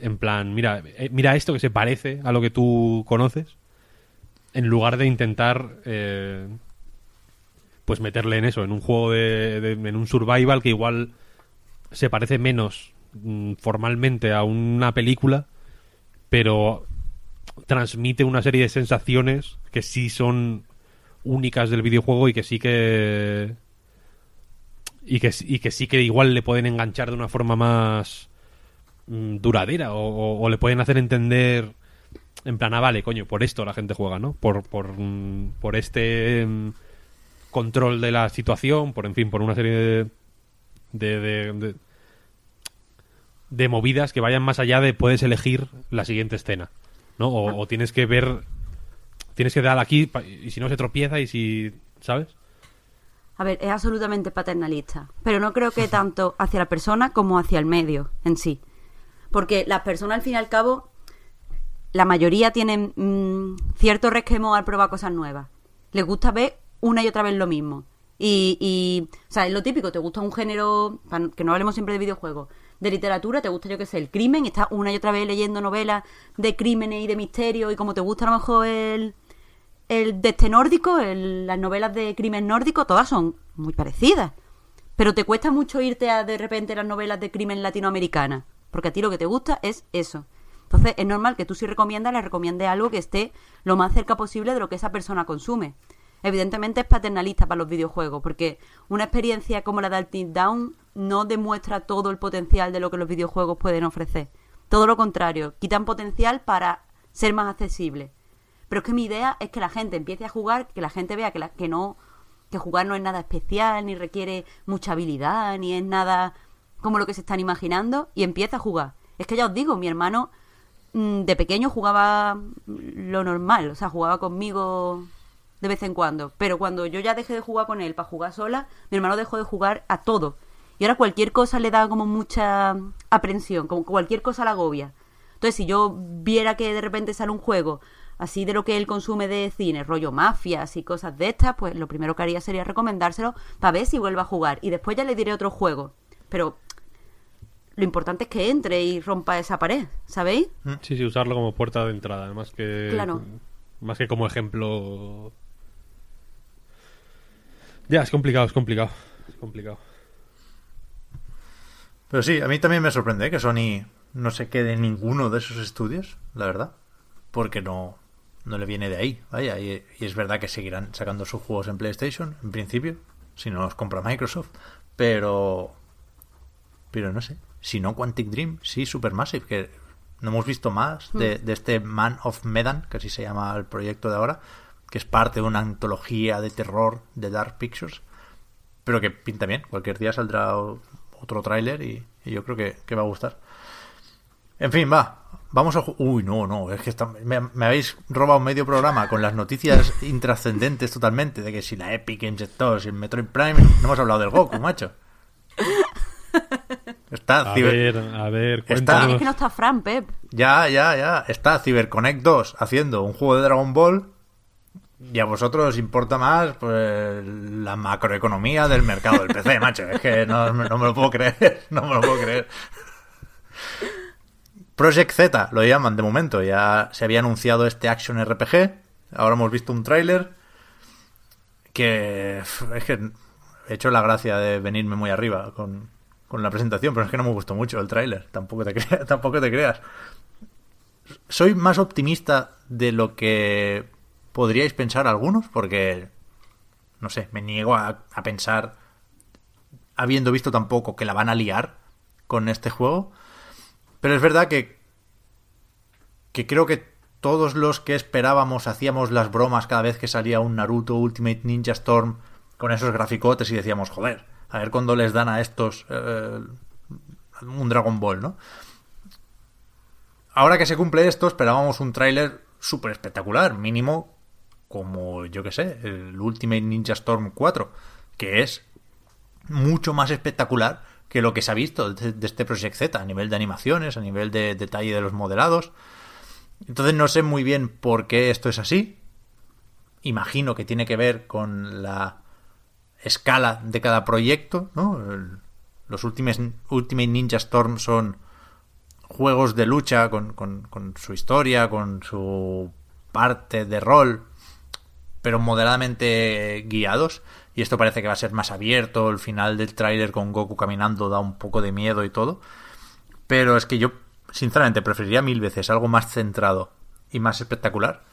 en plan mira eh, mira esto que se parece a lo que tú conoces en lugar de intentar eh, pues meterle en eso en un juego de, en un survival que igual se parece menos mm, formalmente a una película pero transmite una serie de sensaciones que sí son únicas del videojuego y que sí que y que, y que sí que igual le pueden enganchar de una forma más mm, duradera o le pueden hacer entender en plan, ah, vale, coño, por esto la gente juega, ¿no? Por, por, mm, por este mm, control de la situación, por, en fin, por una serie de, de, de, de- movidas que vayan más allá de puedes elegir la siguiente escena, ¿no? O, tienes que ver, tienes que dar aquí y si no se tropieza y si, ¿sabes? A ver, es absolutamente paternalista, pero no creo que tanto hacia la persona como hacia el medio en sí. Porque las personas, al fin y al cabo, la mayoría tienen mm, cierto resquemo al probar cosas nuevas. Les gusta ver una y otra vez lo mismo. Y, y, o sea, es lo típico, te gusta un género, que no hablemos siempre de videojuegos, de literatura, te gusta, yo qué sé, el crimen, estás una y otra vez leyendo novelas de crímenes y de misterio, y como te gusta a lo mejor el, el de este nórdico, el- las novelas de crimen nórdico, todas son muy parecidas. Pero te cuesta mucho irte a de repente las novelas de crimen latinoamericana, porque a ti lo que te gusta es eso. Entonces es normal que tú si recomiendas, le recomiendes algo que esté lo más cerca posible de lo que esa persona consume. Evidentemente es paternalista para los videojuegos, porque una experiencia como la de Until Down no demuestra todo el potencial de lo que los videojuegos pueden ofrecer. Todo lo contrario, quitan potencial para ser más accesibles. Pero es que mi idea es que la gente empiece a jugar, que la gente vea que, que no que jugar no es nada especial, ni requiere mucha habilidad, ni es nada como lo que se están imaginando, y empieza a jugar. Es que ya os digo, mi hermano de pequeño jugaba lo normal, o sea, jugaba conmigo de vez en cuando, pero cuando yo ya dejé de jugar con él para jugar sola, mi hermano dejó de jugar a todo. Y ahora cualquier cosa le da como mucha aprensión, como cualquier cosa la agobia. Entonces, si yo viera que de repente sale un juego así de lo que él consume de cine, rollo mafias y cosas de estas, pues lo primero que haría sería recomendárselo para ver si vuelve a jugar. Y después ya le diré otro juego. Pero lo importante es que entre y rompa esa pared, ¿sabéis? Sí, sí, usarlo como puerta de entrada, más que Claro. más que como ejemplo. Ya, es complicado, es complicado. Es complicado. Pero sí, a mí también me sorprende ¿eh? que Sony no se quede en ninguno de esos estudios, la verdad. Porque no, no le viene de ahí, vaya. Y, y es verdad que seguirán sacando sus juegos en PlayStation, en principio, si no los compra Microsoft. Pero. Pero no sé. Si no Quantic Dream, sí Supermassive, que no hemos visto más de, de este Man of Medan, que así se llama el proyecto de ahora, que es parte de una antología de terror de Dark Pictures pero que pinta bien. Cualquier día saldrá otro tráiler y, y yo creo que, que va a gustar. En fin, va. Vamos a... Uy, no, no. Es que está- me, me habéis robado medio programa con las noticias *laughs* intrascendentes totalmente de que si la Epic inyectó, si el Metroid Prime... No hemos hablado del Goku, macho. *laughs* Está A Ciber- ver, a ver, Está-. Es que no está Fran, Pep. Ya, ya, ya. Está CyberConnect 2 haciendo un juego de Dragon Ball. Y a vosotros os importa más pues, la macroeconomía del mercado del PC, *laughs* macho. Es que no, no me lo puedo creer. *laughs* No me lo puedo creer. Project Z lo llaman de momento. Ya se había anunciado este Action RPG. Ahora hemos visto un tráiler. Que es que he hecho la gracia de venirme muy arriba con, con la presentación, pero es que no me gustó mucho el tráiler. Tampoco te *laughs* creas, tampoco te creas soy más optimista de lo que podríais pensar algunos, porque, no sé, me niego a, a pensar, habiendo visto tampoco que la van a liar con este juego. Pero es verdad que, que creo que todos los que esperábamos hacíamos las bromas cada vez que salía un Naruto Ultimate Ninja Storm con esos graficotes y decíamos, joder, a ver cuándo les dan a estos eh, un Dragon Ball, ¿no? ahora que se cumple esto, esperábamos un tráiler súper espectacular, mínimo como, yo que sé, el Ultimate Ninja Storm 4, que es mucho más espectacular que lo que se ha visto de, de este Project Z, a nivel de animaciones, a nivel de detalle de los modelados. Entonces no sé muy bien por qué esto es así. Imagino que tiene que ver con la escala de cada proyecto, ¿no? Los Ultimate, Ultimate Ninja Storm son juegos de lucha con, con- con su historia, con su parte de rol, pero moderadamente guiados. Y esto parece que va a ser más abierto. El final del tráiler con Goku caminando da un poco de miedo y todo. Pero es que yo, sinceramente, preferiría mil veces algo más centrado y más espectacular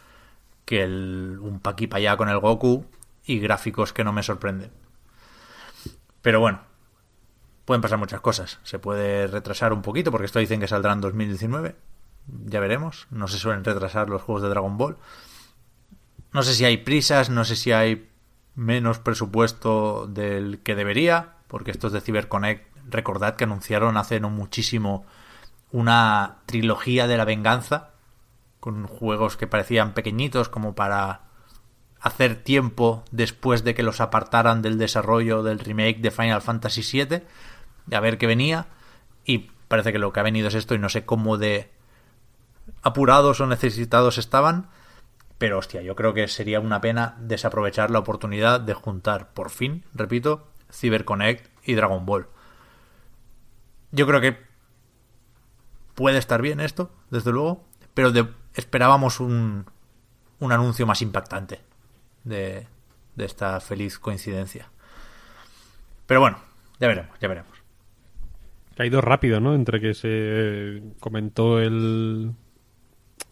que el, un pa' aquí allá con el Goku y gráficos que no me sorprenden. Pero bueno, pueden pasar muchas cosas. Se puede retrasar un poquito porque esto dicen que saldrá en 2019. Ya veremos. No se suelen retrasar los juegos de Dragon Ball. No sé si hay prisas, no sé si hay menos presupuesto del que debería, porque estos de CyberConnect, recordad que anunciaron hace no muchísimo una trilogía de la venganza con juegos que parecían pequeñitos como para hacer tiempo después de que los apartaran del desarrollo del remake de Final Fantasy VII, a ver qué venía, y parece que lo que ha venido es esto y no sé cómo de apurados o necesitados estaban, pero hostia, yo creo que sería una pena desaprovechar la oportunidad de juntar, por fin, repito, CyberConnect y Dragon Ball. Yo creo que puede estar bien esto, desde luego, pero esperábamos un, un anuncio más impactante de, de esta feliz coincidencia. Pero bueno, ya veremos, ya veremos. Ha ido rápido, ¿no? Entre que se comentó el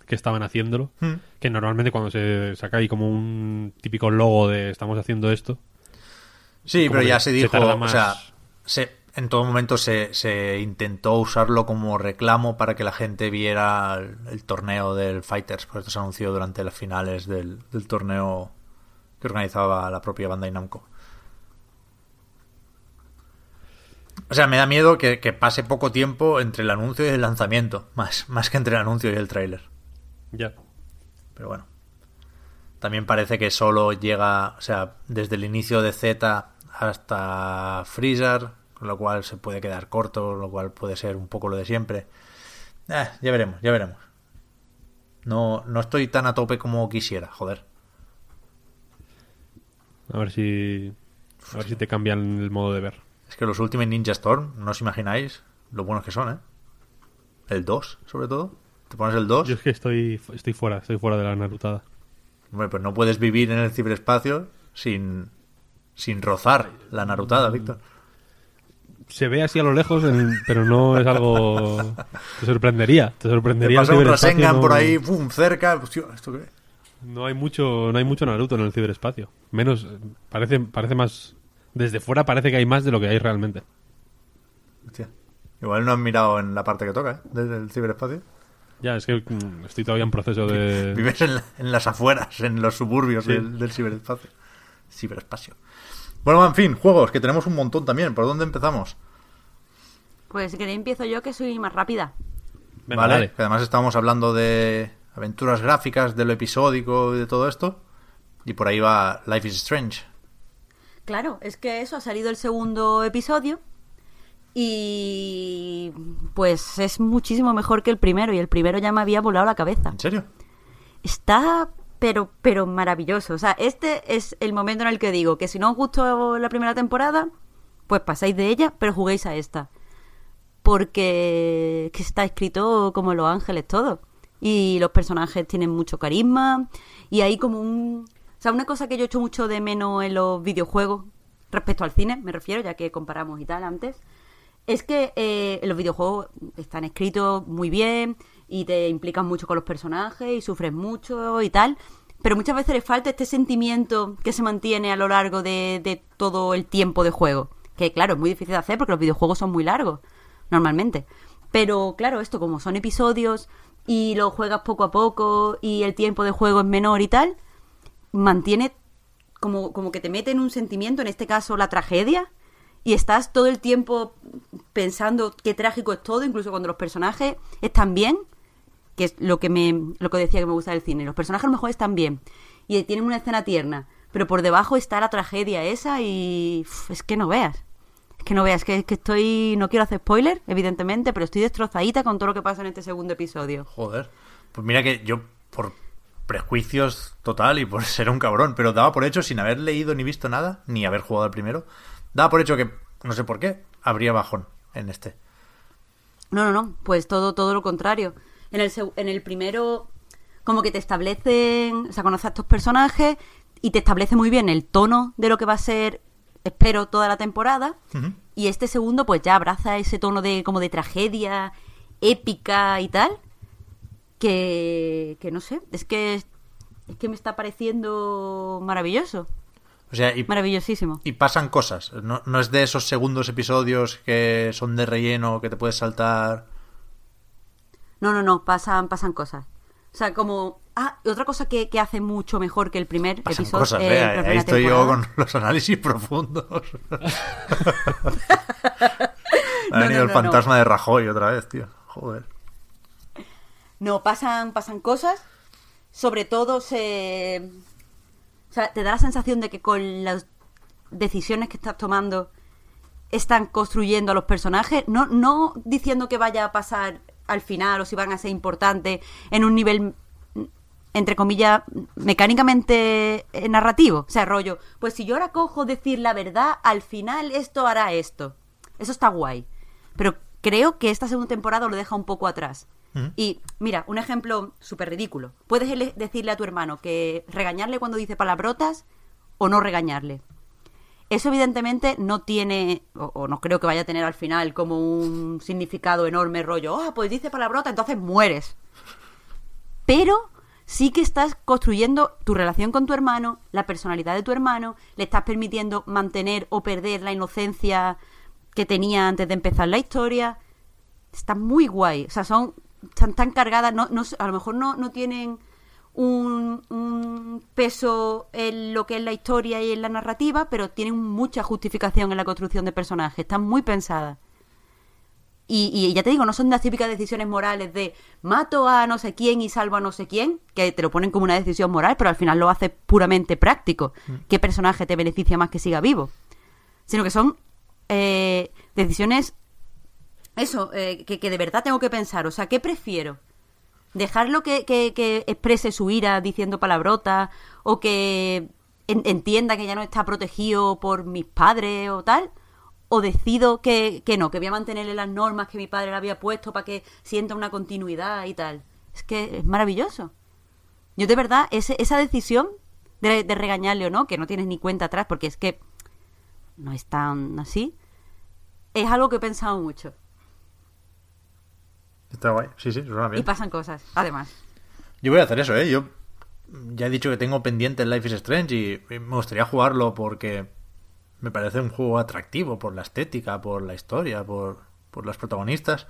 que estaban haciéndolo. Hmm. Que normalmente cuando se saca ahí como un típico logo de estamos haciendo esto. Sí, pero ya se se dijo, o sea, se, en todo momento se, se intentó usarlo como reclamo para que la gente viera el, el torneo del Fighters, porque esto se anunció durante las finales del, del torneo que organizaba la propia Bandai Namco. O sea, me da miedo que, que pase poco tiempo entre el anuncio y el lanzamiento, más, más que entre el anuncio y el tráiler. Ya. Pero bueno. También parece que solo llega, o sea, desde el inicio de Z hasta Freezer, con lo cual se puede quedar corto, lo cual puede ser un poco lo de siempre. Eh, ya veremos, ya veremos. No, no estoy tan a tope como quisiera, joder. A ver si. A ver si te cambian el modo de ver. Es que los últimos Ninja Storm, no os imagináis lo buenos que son, ¿eh? El 2, sobre todo. Te pones el 2, Yo es que estoy, estoy fuera, estoy fuera de la narutada. Hombre, pues no puedes vivir en el ciberespacio sin, sin rozar la narutada, Víctor. Se ve así a lo lejos, en- pero no es algo. *laughs* Te sorprendería. Te Te sorprendería. el pasa un Rasengan no- por ahí, pum, cerca. Hostia, ¿esto qué? No hay mucho, no hay mucho Naruto en el ciberespacio. Menos, parece, parece más. Desde fuera parece que hay más de lo que hay realmente. Hostia. Igual no han mirado en la parte que toca, ¿eh? Desde el ciberespacio. Ya, es que mm, estoy todavía en proceso de. *laughs* Vives en, la- en las afueras, en los suburbios Sí. del, del ciberespacio. Ciberespacio. Bueno, en fin, juegos, que tenemos un montón también. ¿Por dónde empezamos? Pues si queréis empiezo yo que soy más rápida. Venga, vale, dale. que además estábamos hablando de aventuras gráficas, de lo episódico y de todo esto. Y por ahí va Life is Strange. Claro, es que eso ha salido el segundo episodio y pues es muchísimo mejor que el primero y el primero ya me había volado la cabeza. ¿En serio? Está pero pero maravilloso, o sea, este es el momento en el que digo que si no os gustó la primera temporada, pues pasáis de ella, pero juguéis a esta. Porque que está escrito como Los Ángeles todo. Y los personajes tienen mucho carisma. Y hay como un... O sea, una cosa que yo echo mucho de menos en los videojuegos, respecto al cine, me refiero, ya que comparamos y tal antes, es que eh, los videojuegos están escritos muy bien y te implican mucho con los personajes y sufres mucho y tal, pero muchas veces le falta este sentimiento que se mantiene a lo largo de, de todo el tiempo de juego. Que claro, es muy difícil de hacer porque los videojuegos son muy largos, normalmente. Pero claro, esto como son episodios y lo juegas poco a poco y el tiempo de juego es menor y tal, mantiene como, como que te mete en un sentimiento, en este caso la tragedia, y estás todo el tiempo pensando qué trágico es todo, incluso cuando los personajes están bien, que es lo que me lo que decía que me gusta del cine. Los personajes a lo mejor están bien y tienen una escena tierna, pero por debajo está la tragedia esa y es que no veas. Que no veas, que, que estoy no quiero hacer spoiler, evidentemente, pero estoy destrozadita con todo lo que pasa en este segundo episodio. Joder. Pues mira que yo, por prejuicios total y por *laughs* ser un cabrón, pero daba por hecho, sin haber leído ni visto nada, ni haber jugado al primero, daba por hecho que, no sé por qué, habría bajón en este. No, no, no, pues todo, todo lo contrario. En el, en el primero, como que te establecen, o sea, conoces a estos personajes y te establece muy bien el tono de lo que va a ser, espero, toda la temporada. Y este segundo, pues ya abraza ese tono de como de tragedia épica y tal. Que, que no sé, es que, es que me está pareciendo maravilloso. O sea, y, Maravillosísimo. y pasan cosas. No, no es de esos segundos episodios que son de relleno, que te puedes saltar. No, no, no, pasan, pasan cosas. O sea, como... Ah, y otra cosa que, que hace mucho mejor que el primer Pasan episodio... cosas, eh, Ahí estoy yo con *laughs* los análisis profundos. *laughs* ha venido no, el no, fantasma de Rajoy otra vez, tío. Joder. No, pasan, pasan cosas. Sobre todo se, sea, te da la sensación de que con las decisiones que estás tomando están construyendo a los personajes, no, no diciendo que vaya a pasar al final o si van a ser importantes en un nivel entre comillas, mecánicamente eh, narrativo. O sea, rollo, pues si yo ahora cojo decir la verdad, al final esto hará esto. Eso está guay. Pero creo que esta segunda temporada lo deja un poco atrás. Y mira, un ejemplo súper ridículo. Puedes decirle a tu hermano que regañarle cuando dice palabrotas o no regañarle. Eso evidentemente no tiene, o, o no creo que vaya a tener al final como un significado enorme rollo, ah, pues dice palabrota, entonces mueres. Pero sí que estás construyendo tu relación con tu hermano, la personalidad de tu hermano, le estás permitiendo mantener o perder la inocencia que tenía antes de empezar la historia. Está muy guay. O sea, son están tan cargadas, no, no, a lo mejor no, no tienen un, un peso en lo que es la historia y en la narrativa, pero tienen mucha justificación en la construcción de personajes. Están muy pensadas. Y, y ya te digo, no son las típicas decisiones morales de mato a no sé quién y salvo a no sé quién, que te lo ponen como una decisión moral, pero al final lo hace puramente práctico. ¿Qué personaje te beneficia más que siga vivo? Sino que son eh, decisiones, eso, eh, que, que de verdad tengo que pensar. O sea, ¿qué prefiero? dejarlo que, que, que exprese su ira diciendo palabrotas o que en- entienda que ya no está protegido por mis padres o tal o decido que, que no, que voy a mantenerle las normas que mi padre le había puesto para que sienta una continuidad y tal. Es que es maravilloso. Yo de verdad, ese, esa decisión de, de regañarle o no, que no tienes ni cuenta atrás porque es que no es tan así, es algo que he pensado mucho. Está guay. Sí, sí, suena Y bien. pasan cosas, además. Yo voy a hacer eso, ¿eh? Yo ya he dicho que tengo pendiente el Life is Strange y y me gustaría jugarlo porque me parece un juego atractivo por la estética, por la historia, por, por las protagonistas.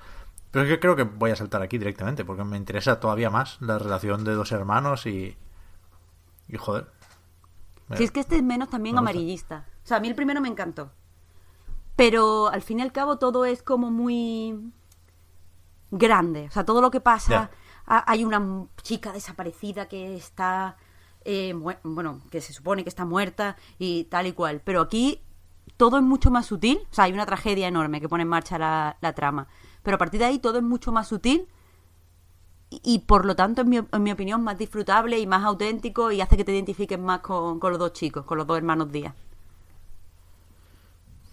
Pero es que creo que voy a saltar aquí directamente porque me interesa todavía más la relación de dos hermanos y. Y joder. me- Si es que este es menos también me amarillista. O sea, a mí el primero me encantó. Pero al fin y al cabo todo es como muy grande. O sea, todo lo que pasa. Hay una chica desaparecida que está. eh, bueno, que se supone que está muerta y tal y cual. Pero aquí todo es mucho más sutil. O sea, hay una tragedia enorme que pone en marcha la, trama. Pero a partir de ahí todo es mucho más sutil y, por lo tanto, en mi, en mi opinión, más disfrutable y más auténtico y hace que te identifiques más con, con los dos chicos, con los dos hermanos Díaz.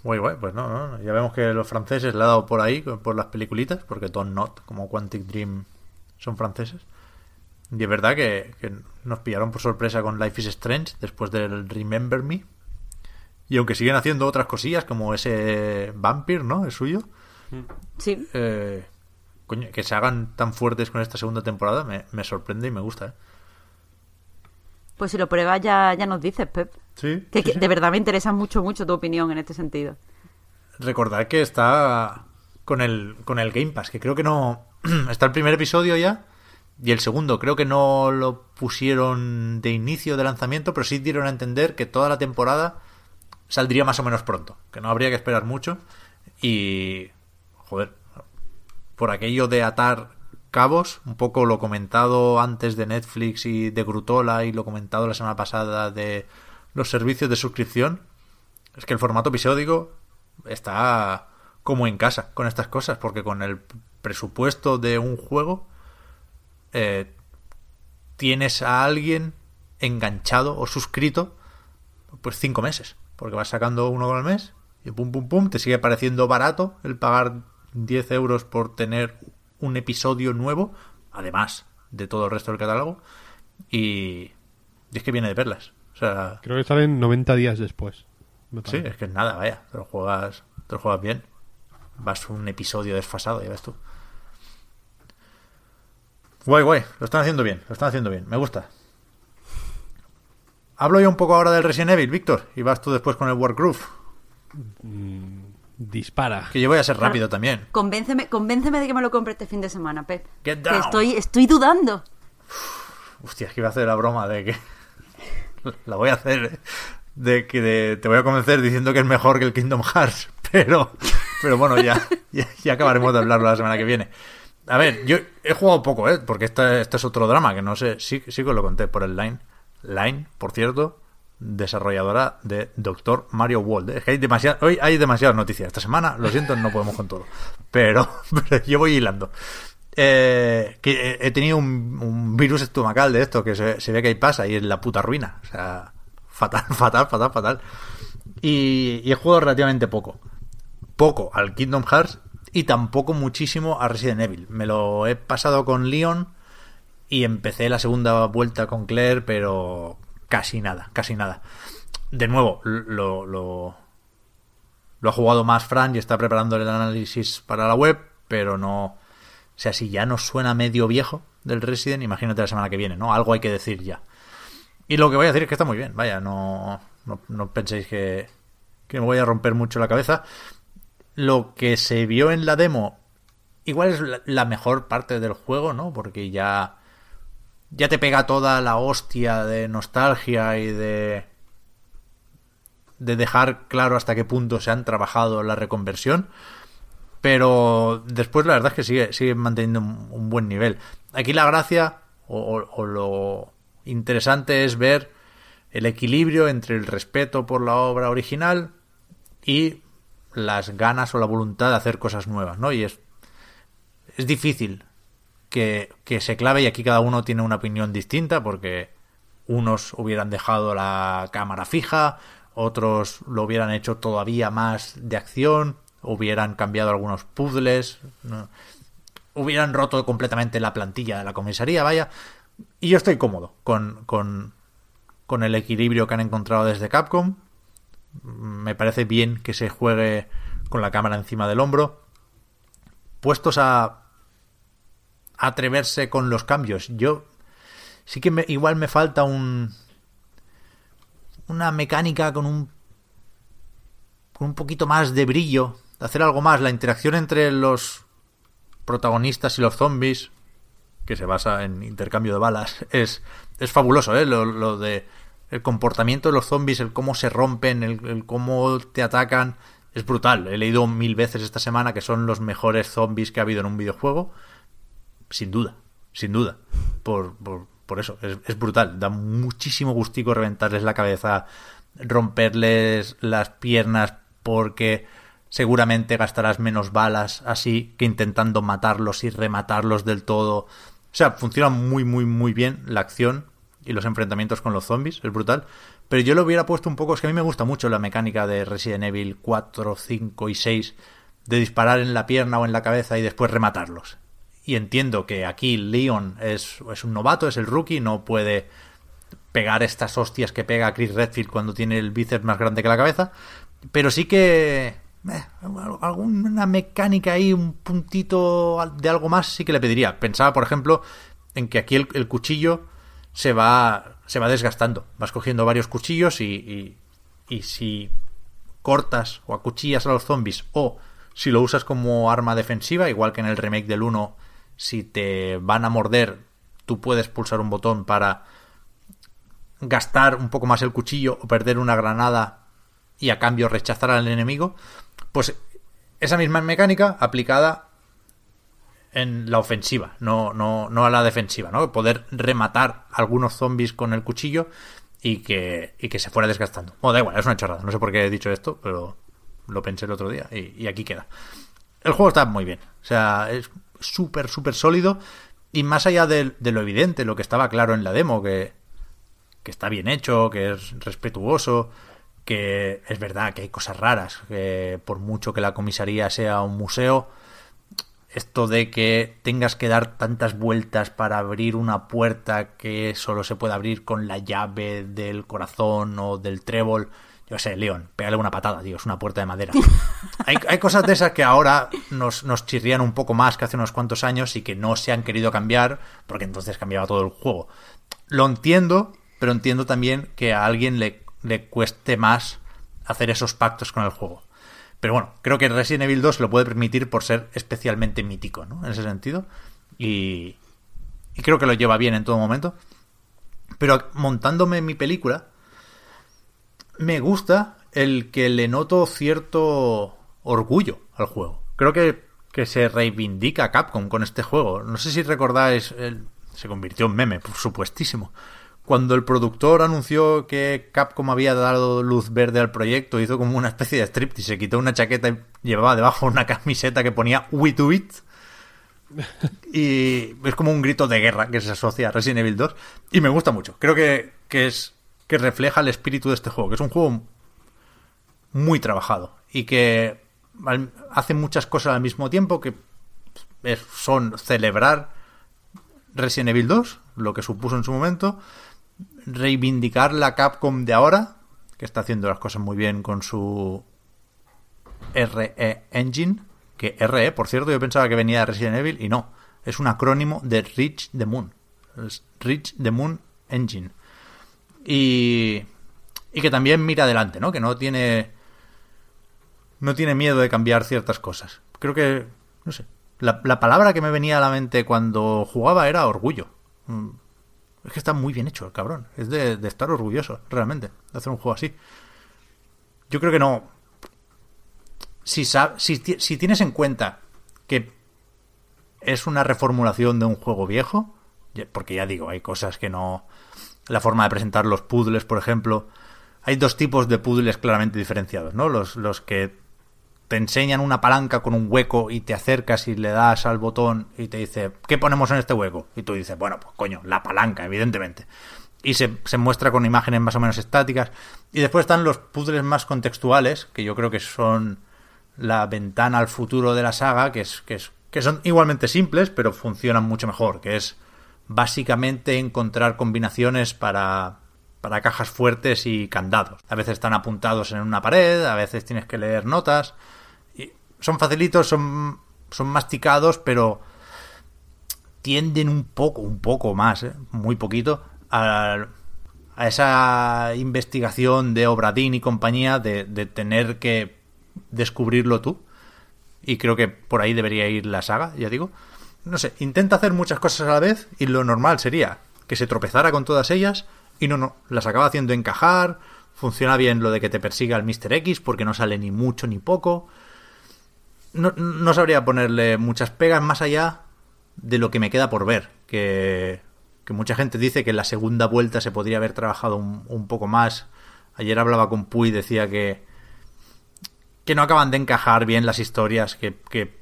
Guay, guay, pues no, ya vemos que los franceses le ha dado por ahí, por las peliculitas, porque Don't Not, como Quantic Dream, son franceses. Y es verdad que nos pillaron por sorpresa con Life is Strange después del Remember Me. Y aunque siguen haciendo otras cosillas, como ese Vampire, ¿no? Es suyo. Sí. eh, coño, que se hagan tan fuertes con esta segunda temporada me, me sorprende y me gusta, ¿eh? Pues si lo pruebas ya, ya nos dices, Pep. Sí. Que, sí, que sí. de verdad me interesa mucho, mucho tu opinión en este sentido. Recordad que está con el, con el Game Pass, que creo que no... *clears throat* está el primer episodio ya y el segundo creo que no lo pusieron de inicio de lanzamiento, pero sí dieron a entender que toda la temporada saldría más o menos pronto, que no habría que esperar mucho. Y... Joder, por aquello de atar cabos, un poco lo comentado antes de Netflix y de Grutola y lo comentado la semana pasada de los servicios de suscripción, es que el formato episódico está como en casa con estas cosas, porque con el presupuesto de un juego eh, tienes a alguien enganchado o suscrito pues cinco meses, porque vas sacando uno al mes y pum pum pum, te sigue pareciendo barato el pagar 10 euros por tener un episodio nuevo, además de todo el resto del catálogo, y, y es que viene de perlas. O sea, Creo que salen 90 días después. Sí, es que es nada, vaya. Te lo juegas, te lo juegas bien. Vas un episodio desfasado, ya ves tú. Guay, guay. Lo están haciendo bien, lo están haciendo bien. Me gusta. Hablo yo un poco ahora del Resident Evil, Víctor, y vas tú después con el Wargroove. Dispara. Que yo voy a ser rápido también. Convénceme, convénceme de que me lo compre este fin de semana, Pep. Get Que down. estoy, estoy dudando. Hostia, es que iba a hacer la broma de que. *laughs* la voy a hacer. ¿eh? De que de- te voy a convencer diciendo que es mejor que el Kingdom Hearts. *laughs* Pero. Pero bueno, ya, *laughs* ya, ya acabaremos de hablarlo la semana que viene. A ver, yo he jugado poco, ¿eh? Porque este, este es otro drama que no sé. Sí, sí que os lo conté por el Line. Line, por cierto. desarrolladora de Doctor Mario World. Es que hay demasiadas, hoy hay demasiadas noticias. Esta semana, lo siento, no podemos con todo. Pero, *laughs* yo voy hilando. Eh, he tenido un, virus estomacal de esto que se, se, ve que ahí pasa y es la puta ruina. O sea, fatal, *laughs* fatal, fatal, fatal. Y, y he jugado relativamente poco. Poco al Kingdom Hearts y tampoco muchísimo a Resident Evil. Me lo he pasado con Leon y empecé la segunda vuelta con Claire, pero casi nada, casi nada. De nuevo, lo, lo, lo ha jugado más Fran y está preparando el análisis para la web, pero no... O sea, si ya nos suena medio viejo del Resident, imagínate la semana que viene, ¿no? Algo hay que decir ya. Y lo que voy a decir es que está muy bien, vaya, no, no, no penséis que, que me voy a romper mucho la cabeza. Lo que se vio en la demo, igual es la, la mejor parte del juego, ¿no? Porque ya ya te pega toda la hostia de nostalgia y de de dejar claro hasta qué punto se han trabajado la reconversión pero después la verdad es que sigue, sigue manteniendo un, buen nivel. Aquí la gracia o, o, o, lo interesante es ver el equilibrio entre el respeto por la obra original y las ganas o la voluntad de hacer cosas nuevas no y es es difícil que, se clave y aquí cada uno tiene una opinión distinta porque unos hubieran dejado la cámara fija, otros lo hubieran hecho todavía más de acción, hubieran cambiado algunos puzzles, hubieran roto completamente la plantilla de la comisaría, vaya. Y yo estoy cómodo con, con, con el equilibrio que han encontrado desde Capcom. Me parece bien que se juegue con la cámara encima del hombro. Puestos a atreverse con los cambios. Yo sí que me, igual me falta un una mecánica con un con un poquito más de brillo, de hacer algo más, la interacción entre los protagonistas y los zombies que se basa en intercambio de balas *laughs* es es fabuloso, ¿eh? Lo, lo de el comportamiento de los zombies, el cómo se rompen, el, el cómo te atacan, es brutal. He leído mil veces esta semana que son los mejores zombies que ha habido en un videojuego sin duda, sin duda. Por, por, por eso, es, es, brutal. Da muchísimo gustico reventarles la cabeza, romperles las piernas, porque seguramente gastarás menos balas así que intentando matarlos y rematarlos del todo. O sea, funciona muy, muy, muy bien la acción y los enfrentamientos con los zombies, es brutal. Pero yo lo hubiera puesto un poco, es que a mí me gusta mucho la mecánica de Resident Evil 4, 5 y 6, de disparar en la pierna o en la cabeza y después rematarlos y entiendo que aquí Leon es, es, un novato, es el rookie, no puede pegar estas hostias que pega Chris Redfield cuando tiene el bíceps más grande que la cabeza, pero sí que eh, alguna mecánica ahí, un puntito de algo más sí que le pediría. Pensaba, por ejemplo, en que aquí el, cuchillo se va se va desgastando, vas cogiendo varios cuchillos y, y, y si cortas o acuchillas a los zombies o si lo usas como arma defensiva, igual que en el remake del 1 si te van a morder, tú puedes pulsar un botón para gastar un poco más el cuchillo o perder una granada y a cambio rechazar al enemigo, pues esa misma mecánica aplicada en la ofensiva, no, no, no a la defensiva, ¿no? Poder rematar algunos zombies con el cuchillo y que, y que se fuera desgastando. Bueno, da igual, es una chorrada. No sé por qué he dicho esto, pero lo pensé el otro día y, y aquí queda. El juego está muy bien. O sea, es súper, súper sólido. Y más allá de, de, lo evidente, lo que estaba claro en la demo, que, que está bien hecho, que es respetuoso, que es verdad que hay cosas raras, que por mucho que la comisaría sea un museo, esto de que tengas que dar tantas vueltas para abrir una puerta que solo se puede abrir con la llave del corazón o del trébol, yo sé, León, pégale una patada, tío, es una puerta de madera. *laughs* hay, hay, cosas de esas que ahora nos, nos chirrían un poco más que hace unos cuantos años y que no se han querido cambiar porque entonces cambiaba todo el juego. Lo entiendo, pero entiendo también que a alguien le, le cueste más hacer esos pactos con el juego. Pero bueno, creo que Resident Evil 2 lo puede permitir por ser especialmente mítico, ¿no? En ese sentido. Y, y creo que lo lleva bien en todo momento. Pero montándome mi película, me gusta el que le noto cierto orgullo al juego. Creo que, que se reivindica Capcom con este juego. No sé si recordáis, el, se convirtió en meme, por supuestísimo. cuando el productor anunció que Capcom había dado luz verde al proyecto, hizo como una especie de striptease, se quitó una chaqueta y llevaba debajo una camiseta que ponía We Do It. *laughs* Y es como un grito de guerra que se asocia a Resident Evil 2. Y me gusta mucho. Creo que, que es que refleja el espíritu de este juego, que es un juego muy trabajado y que hace muchas cosas al mismo tiempo que son celebrar Resident Evil 2, lo que supuso en su momento, reivindicar la Capcom de ahora, que está haciendo las cosas muy bien con su RE Engine, que RE, por cierto, yo pensaba que venía de Resident Evil y no, es un acrónimo de Reach the Moon, es the Moon Engine. Y, y que también mira adelante, ¿no? Que no tiene no tiene miedo de cambiar ciertas cosas. Creo que, no sé, la, la palabra que me venía a la mente cuando jugaba era orgullo. Mm, es que está muy bien hecho el cabrón. Es de, estar orgulloso, realmente, de hacer un juego así. Yo creo que no. Si, si, si tienes en cuenta que es una reformulación de un juego viejo, porque ya digo, hay cosas que no. La forma de presentar los puzzles, por ejemplo. Hay dos tipos de puzzles claramente diferenciados, ¿no? Los, los que te enseñan una palanca con un hueco y te acercas y le das al botón y te dice, ¿qué ponemos en este hueco? Y tú dices, bueno, pues coño, la palanca, evidentemente. Y se, muestra con imágenes más o menos estáticas. Y después están los puzzles más contextuales, que yo creo que son la ventana al futuro de la saga, que, es, que, es, que son igualmente simples, pero funcionan mucho mejor, que es básicamente encontrar combinaciones para, para cajas fuertes y candados. A veces están apuntados en una pared, a veces tienes que leer notas son facilitos, son, son masticados, pero tienden un poco, un poco más, ¿eh? muy poquito, a, a, esa investigación de Obradín y compañía de, de tener que descubrirlo tú. Y creo que por ahí debería ir la saga, ya digo. No sé, intenta hacer muchas cosas a la vez y lo normal sería que se tropezara con todas ellas y no, no, las acaba haciendo encajar. Funciona bien lo de que te persiga el Mr. X porque no sale ni mucho ni poco no, no sabría ponerle muchas pegas más allá de lo que me queda por ver. Que, que mucha gente dice que en la segunda vuelta se podría haber trabajado un, poco más. Ayer hablaba con Puy decía que, que no acaban de encajar bien las historias, que, que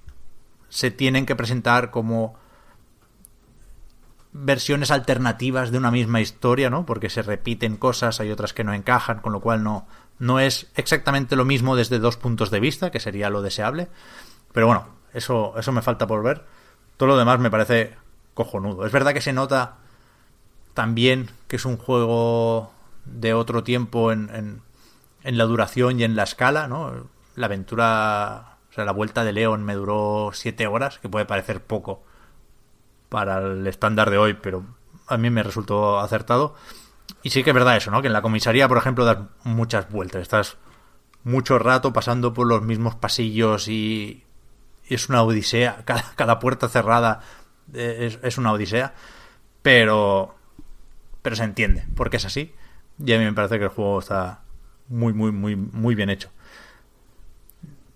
se tienen que presentar como versiones alternativas de una misma historia, ¿no? Porque se repiten cosas, hay otras que no encajan, con lo cual no, no es exactamente lo mismo desde dos puntos de vista, que sería lo deseable. Pero bueno, eso, eso me falta por ver. Todo lo demás me parece cojonudo. Es verdad que se nota también que es un juego de otro tiempo en, en, la duración y en la escala, ¿no? La aventura, o sea, la vuelta de León me duró siete horas, que puede parecer poco para el estándar de hoy, pero a mí me resultó acertado. Y sí que es verdad eso, ¿no? Que en la comisaría, por ejemplo, das muchas vueltas. Estás mucho rato pasando por los mismos pasillos y, es una odisea. *laughs* Cada, puerta cerrada es, es, una odisea. Pero, pero se entiende, porque es así. Y a mí me parece que el juego está muy, muy, muy, muy bien hecho.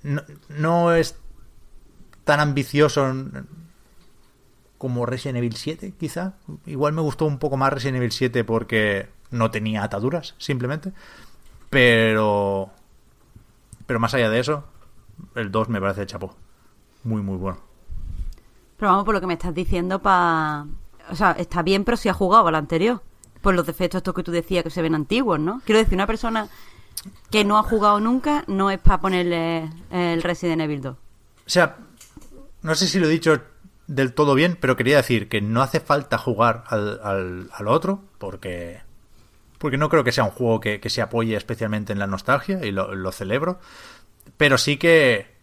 No, es tan ambicioso como Resident Evil 7, quizá. Igual me gustó un poco más Resident Evil 7 porque no tenía ataduras, simplemente. Pero. Pero más allá de eso, el 2 me parece chapo. Muy, muy bueno. Pero vamos por lo que me estás diciendo, para. O sea, está bien, pero si ha jugado al anterior. Por los defectos estos que tú decías que se ven antiguos, ¿no? Quiero decir, una persona que no ha jugado nunca no es para ponerle el Resident Evil 2. O sea, no sé si lo he dicho del todo bien, pero quería decir que no hace falta jugar al, al, otro, porque, porque no creo que sea un juego que, se apoye especialmente en la nostalgia, y lo, celebro, pero sí que,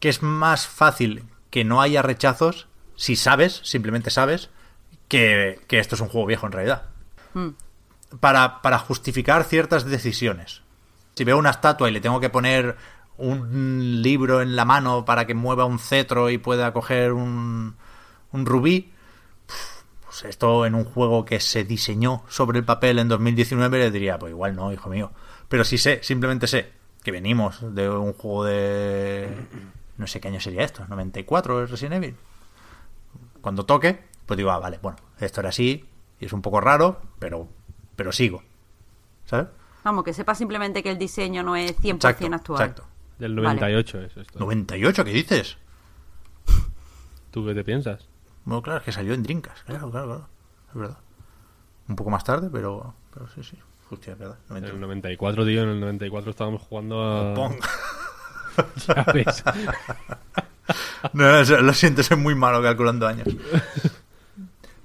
que es más fácil que no haya rechazos si sabes, simplemente sabes, que, que esto es un juego viejo en realidad. Hmm. Para, para justificar ciertas decisiones. Si veo una estatua y le tengo que poner un libro en la mano para que mueva un cetro y pueda coger un, rubí. Pues esto en un juego que se diseñó sobre el papel en 2019 le diría, pues igual no, hijo mío. Pero sí sé, simplemente sé que venimos de un juego de... No sé qué año sería esto, 94 el Resident Evil. Cuando toque, pues digo, ah, vale, bueno, esto era así y es un poco raro, pero pero sigo. ¿Sabes? Vamos, que sepa simplemente que el diseño no es 100% Exacto, actual. exacto. Del Vale. 98 es esto. 98, ¿qué dices? ¿Tú qué te piensas? Bueno, claro, es que salió en Dreamcast, claro, claro, claro. Es verdad. Un poco más tarde, pero, pero sí, sí. Hostia, es verdad. En 98. el 94, tío, en el 94 estábamos jugando a... Pong. *laughs* *laughs* Ya ves. No, no, lo siento, soy muy malo calculando años.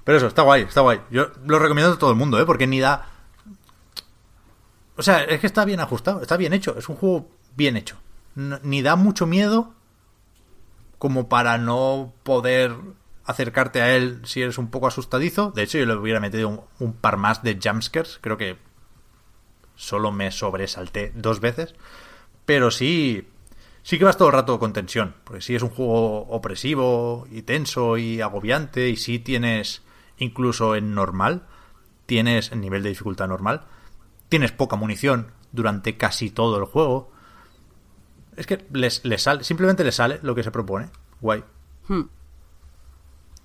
Pero eso, está guay, está guay. Yo lo recomiendo a todo el mundo, ¿eh? Porque ni da... O sea, es que está bien ajustado, está bien hecho. Es un juego bien hecho. Ni da mucho miedo como para no poder acercarte a él si eres un poco asustadizo. De hecho, yo le hubiera metido un, par más de jumpscares. Creo que solo me sobresalté dos veces. Pero sí, sí que vas todo el rato con tensión. Porque sí es un juego opresivo y tenso y agobiante. Y sí tienes, incluso en normal, tienes en nivel de dificultad normal, tienes poca munición durante casi todo el juego. Es que les, les sale, simplemente le sale lo que se propone. Guay. Hmm.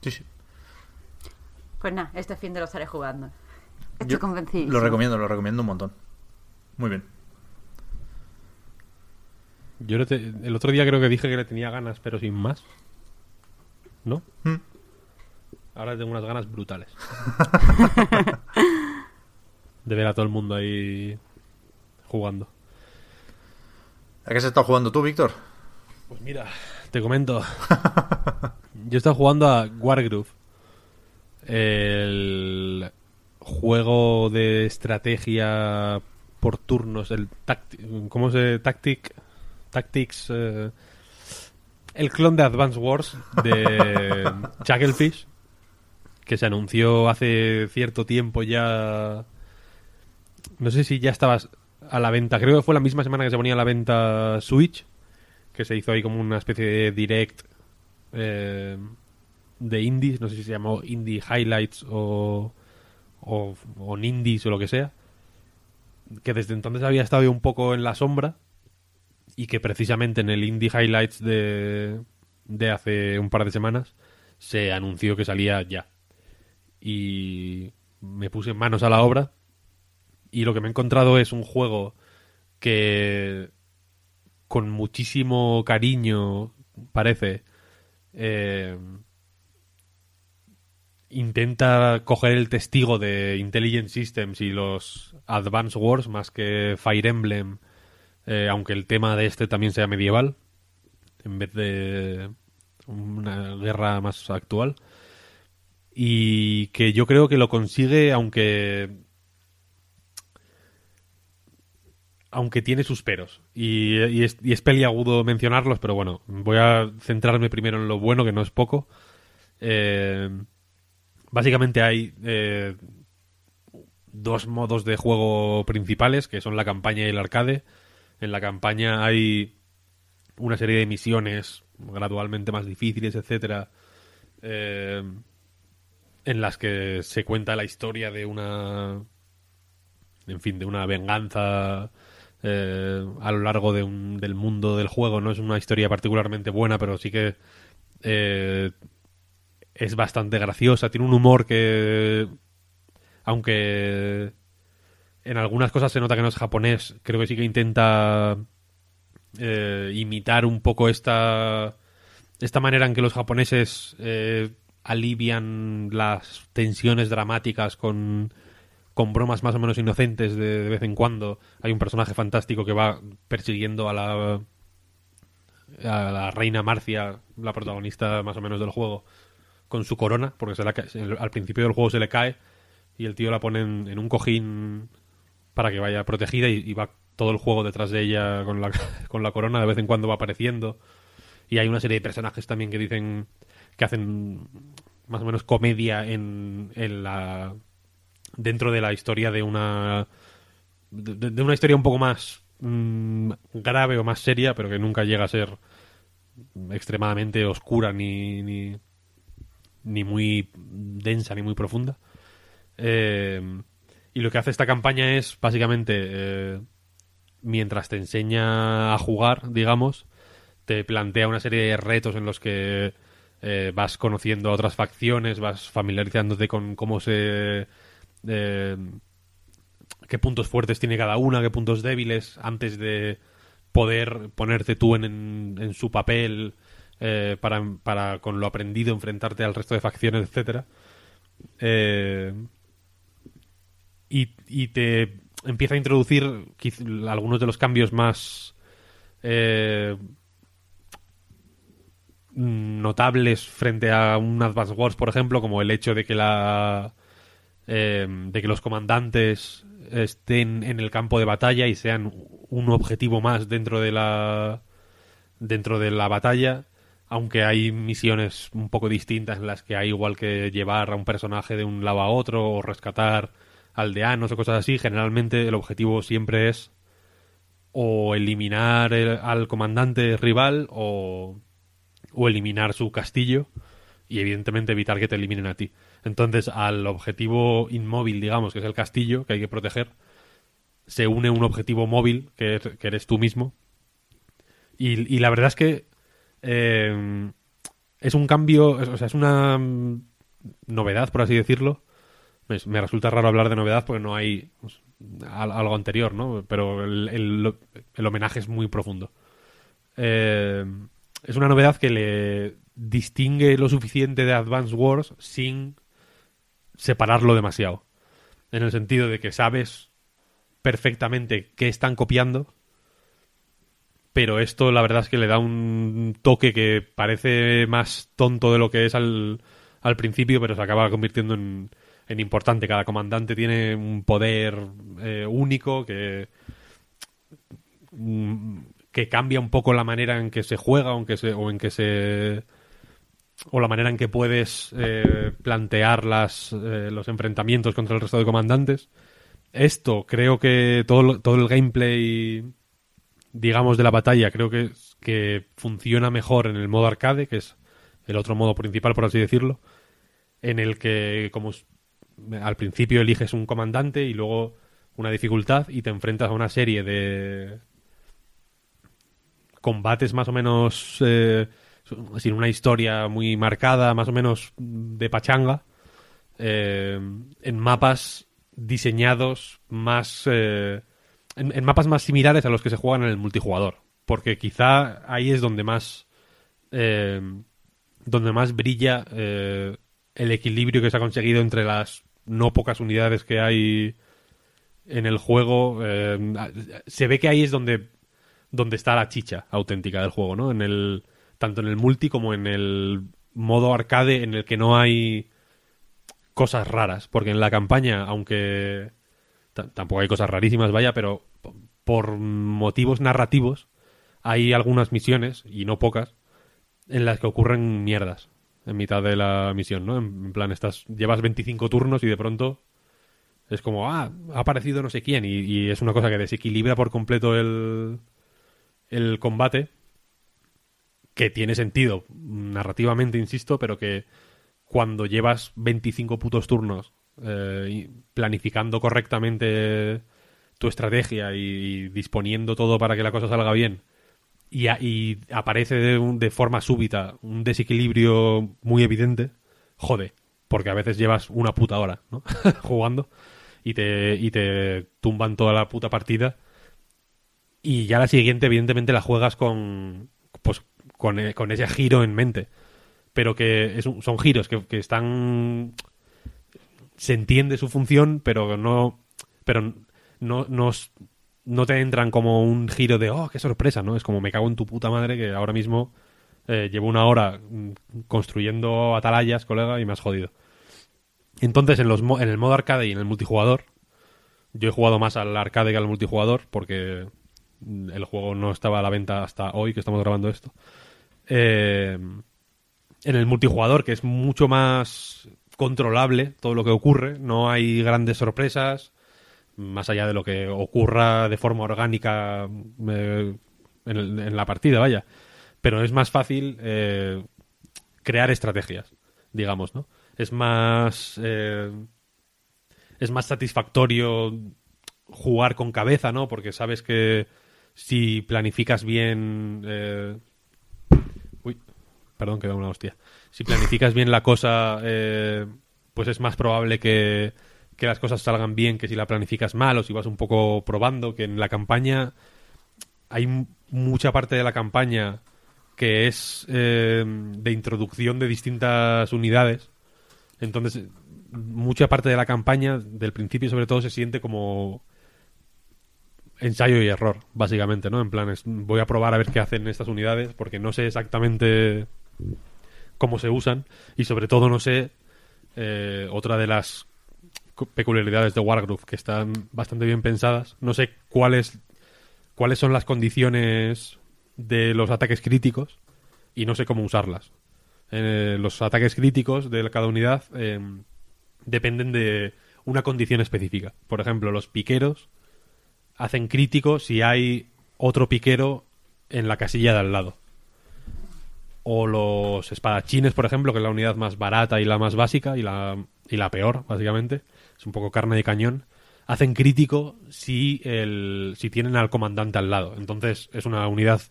Sí, sí. Pues nada, este fin de lo estaré jugando. Estoy Yo convencido. Lo recomiendo, lo recomiendo un montón. Muy bien. Yo le te- el otro día creo que dije que le tenía ganas, pero sin más. ¿No? Hmm. Ahora tengo unas ganas brutales. *laughs* *laughs* de ver a todo el mundo ahí jugando. ¿A qué se está jugando tú, Víctor? Pues mira, te comento. *laughs* Yo estaba jugando a Wargroove. El juego de estrategia por turnos, el ¿cómo se tactic tactics eh, el clon de Advance Wars de *laughs* Chucklefish que se anunció hace cierto tiempo ya no sé si ya estabas a la venta, creo que fue la misma semana que se ponía a la venta Switch que se hizo ahí como una especie de direct eh, de indies, no sé si se llamó Indie Highlights o, o, o o lo que sea, que desde entonces había estado un poco en la sombra y que precisamente en el Indie Highlights de, de hace un par de semanas se anunció que salía ya. Y me puse manos a la obra y lo que me he encontrado es un juego que con muchísimo cariño, parece, eh, intenta coger el testigo de Intelligent Systems y los Advance Wars más que Fire Emblem, eh, aunque el tema de este también sea medieval, en vez de una guerra más actual. Y que yo creo que lo consigue, aunque aunque tiene sus peros. Y, es peliagudo mencionarlos, pero bueno, voy a centrarme primero en lo bueno, que no es poco. Eh, básicamente hay eh, dos modos de juego principales, que son la campaña y el arcade. En la campaña hay una serie de misiones gradualmente más difíciles, etcétera, eh, en las que se cuenta la historia de una, en fin, de una venganza eh, a lo largo de un- del mundo del juego. No es una historia particularmente buena, pero sí que eh, es bastante graciosa. Tiene un humor que, aunque en algunas cosas se nota que no es japonés, creo que sí que intenta eh, imitar un poco esta esta manera en que los japoneses eh, alivian las tensiones dramáticas con con bromas más o menos inocentes de, de vez en cuando. Hay un personaje fantástico que va persiguiendo a la a la reina Marcia, la protagonista más o menos del juego, con su corona, porque se la al principio del juego se le cae y el tío la pone en, en un cojín para que vaya protegida y, y va todo el juego detrás de ella con la, *laughs* con la corona, de vez en cuando va apareciendo. Y hay una serie de personajes también que dicen que hacen más o menos comedia en, en la dentro de la historia de una de, una historia un poco más mm, grave o más seria, pero que nunca llega a ser extremadamente oscura ni, ni, ni muy densa ni muy profunda. Eh, y lo que hace esta campaña es básicamente eh, mientras te enseña a jugar, digamos, te plantea una serie de retos en los que eh, vas conociendo a otras facciones, vas familiarizándote con cómo se qué puntos fuertes tiene cada una, qué puntos débiles, antes de poder ponerte tú en, su papel eh, para, con lo aprendido, enfrentarte al resto de facciones, etcétera. Eh, y, te empieza a introducir algunos de los cambios más eh, notables frente a un Advance Wars, por ejemplo, como el hecho de que la eh, de que los comandantes estén en el campo de batalla y sean un objetivo más dentro de la dentro de la batalla aunque hay misiones un poco distintas en las que hay igual que llevar a un personaje de un lado a otro o rescatar aldeanos o cosas así generalmente el objetivo siempre es o eliminar el- al comandante rival o o eliminar su castillo y evidentemente evitar que te eliminen a ti. Entonces al objetivo inmóvil, digamos, que es el castillo que hay que proteger, se une un objetivo móvil que, es- que eres tú mismo. Y, y la verdad es que eh, es un cambio, o sea, es una mm, novedad, por así decirlo. Me, resulta raro hablar de novedad porque no hay pues, al- algo anterior, ¿no? Pero el homenaje es muy profundo. Eh, es una novedad que le distingue lo suficiente de Advance Wars sin separarlo demasiado. En el sentido de que sabes perfectamente qué están copiando, pero esto la verdad es que le da un toque que parece más tonto de lo que es al, al principio, pero se acaba convirtiendo en, en importante. Cada comandante tiene un poder eh, único que mm, que cambia un poco la manera en que se juega aunque se, o en que se o la manera en que puedes eh, plantear las, eh, los enfrentamientos contra el resto de comandantes. Esto, creo que todo, todo el gameplay, digamos, de la batalla, creo que, que funciona mejor en el modo arcade, que es el otro modo principal, por así decirlo, en el que, como al principio eliges un comandante y luego una dificultad y te enfrentas a una serie de combates más o menos eh, sin una historia muy marcada, más o menos de pachanga, eh, en mapas diseñados más eh, en, mapas más similares a los que se juegan en el multijugador, porque quizá ahí es donde más eh, donde más brilla eh, el equilibrio que se ha conseguido entre las no pocas unidades que hay en el juego. eh, se ve que ahí es donde donde está la chicha auténtica del juego, ¿no? En el tanto en el multi como en el modo arcade en el que no hay cosas raras, porque en la campaña, aunque tampoco hay cosas rarísimas, vaya, pero por motivos narrativos hay algunas misiones y no pocas en las que ocurren mierdas en mitad de la misión, ¿no? En, en plan estás llevas 25 turnos y de pronto es como, ah, ha aparecido no sé quién y, y es una cosa que desequilibra por completo el el combate que tiene sentido narrativamente, insisto, pero que cuando llevas 25 putos turnos eh, planificando correctamente tu estrategia y, disponiendo todo para que la cosa salga bien y, aparece de, de forma súbita un desequilibrio muy evidente, jode, porque a veces llevas una puta hora ¿no? *laughs* jugando y te, y te tumban toda la puta partida y ya la siguiente evidentemente la juegas con con, eh, con ese giro en mente. Pero que es son giros que, que están se entiende su función pero no pero no no, no te entran como un giro de oh qué sorpresa no es como me cago en tu puta madre que ahora mismo eh, llevo una hora mm, construyendo atalayas colega y me has jodido entonces en los en el modo arcade y en el multijugador yo he jugado más al arcade que al multijugador porque mm, el juego no estaba a la venta hasta hoy que estamos grabando esto. Eh, en el multijugador, que es mucho más controlable todo lo que ocurre, no hay grandes sorpresas, más allá de lo que ocurra de forma orgánica eh, en, la partida, vaya. Pero es más fácil eh, crear estrategias, digamos, ¿no? Es más... es más satisfactorio jugar con cabeza, ¿no? Porque sabes que si planificas bien... perdón, que da una hostia. Si planificas bien la cosa, eh, pues es más probable que, que las cosas salgan bien que si la planificas mal o si vas un poco probando, que en la campaña hay mucha parte de la campaña que es eh, de introducción de distintas unidades. Entonces, mucha parte de la campaña, del principio sobre todo, se siente como ensayo y error, básicamente, ¿no? En plan, es, voy a probar a ver qué hacen estas unidades, porque no sé exactamente cómo se usan, y sobre todo no sé eh, otra de las cu- peculiaridades de Wargroove, que están bastante bien pensadas, no sé cuáles cuáles son las condiciones de los ataques críticos y no sé cómo usarlas. Eh, los ataques críticos de cada unidad eh, dependen de una condición específica. Por ejemplo, los piqueros hacen crítico si hay otro piquero en la casilla de al lado. O los espadachines, por ejemplo, que es la unidad más barata y la más básica y la, y la peor, básicamente. Es un poco carne de cañón. Hacen crítico si, el, si tienen al comandante al lado. Entonces es una unidad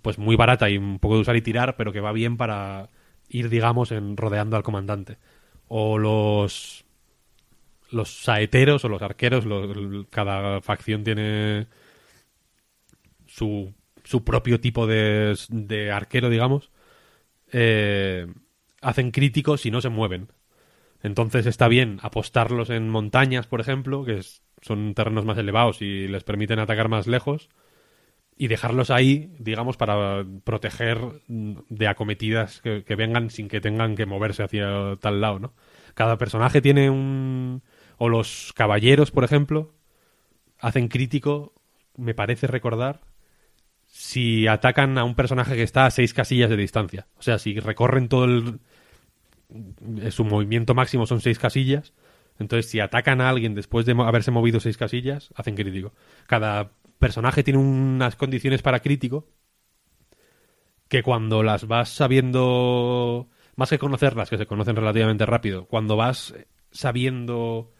pues muy barata y un poco de usar y tirar, pero que va bien para ir, digamos, en rodeando al comandante. O los los saeteros o los arqueros, cada facción tiene su, su propio tipo de, de arquero, digamos, eh, hacen críticos si no se mueven. Entonces está bien apostarlos en montañas, por ejemplo, que son terrenos más elevados y les permiten atacar más lejos, y dejarlos ahí, digamos, para proteger de acometidas que, que vengan sin que tengan que moverse hacia tal lado, ¿no? Cada personaje tiene un... O los caballeros, por ejemplo, hacen crítico, me parece recordar, si atacan a un personaje que está a seis casillas de distancia. O sea, si recorren todo el... eh, Su movimiento máximo son seis casillas. Entonces, si atacan a alguien después de haberse movido seis casillas, hacen crítico. Cada personaje tiene unas condiciones para crítico que cuando las vas sabiendo, más que conocerlas, que se conocen relativamente rápido, cuando vas sabiendo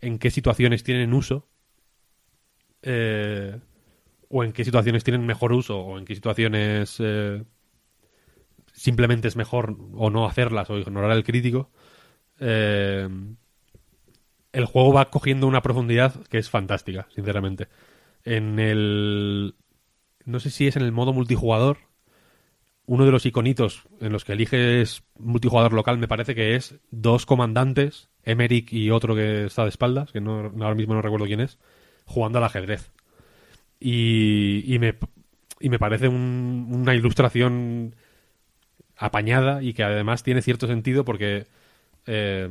en qué situaciones tienen uso, eh, o en qué situaciones tienen mejor uso, o en qué situaciones eh, simplemente es mejor o no hacerlas o ignorar el crítico, eh, el juego va cogiendo una profundidad que es fantástica, sinceramente. En el... No sé si es en el modo multijugador. Uno de los iconitos en los que eliges multijugador local me parece que es dos comandantes, Emerick y otro que está de espaldas, que no, ahora mismo no recuerdo quién es, jugando al ajedrez. Y, y, me, y me parece un- una ilustración apañada y que además tiene cierto sentido porque eh,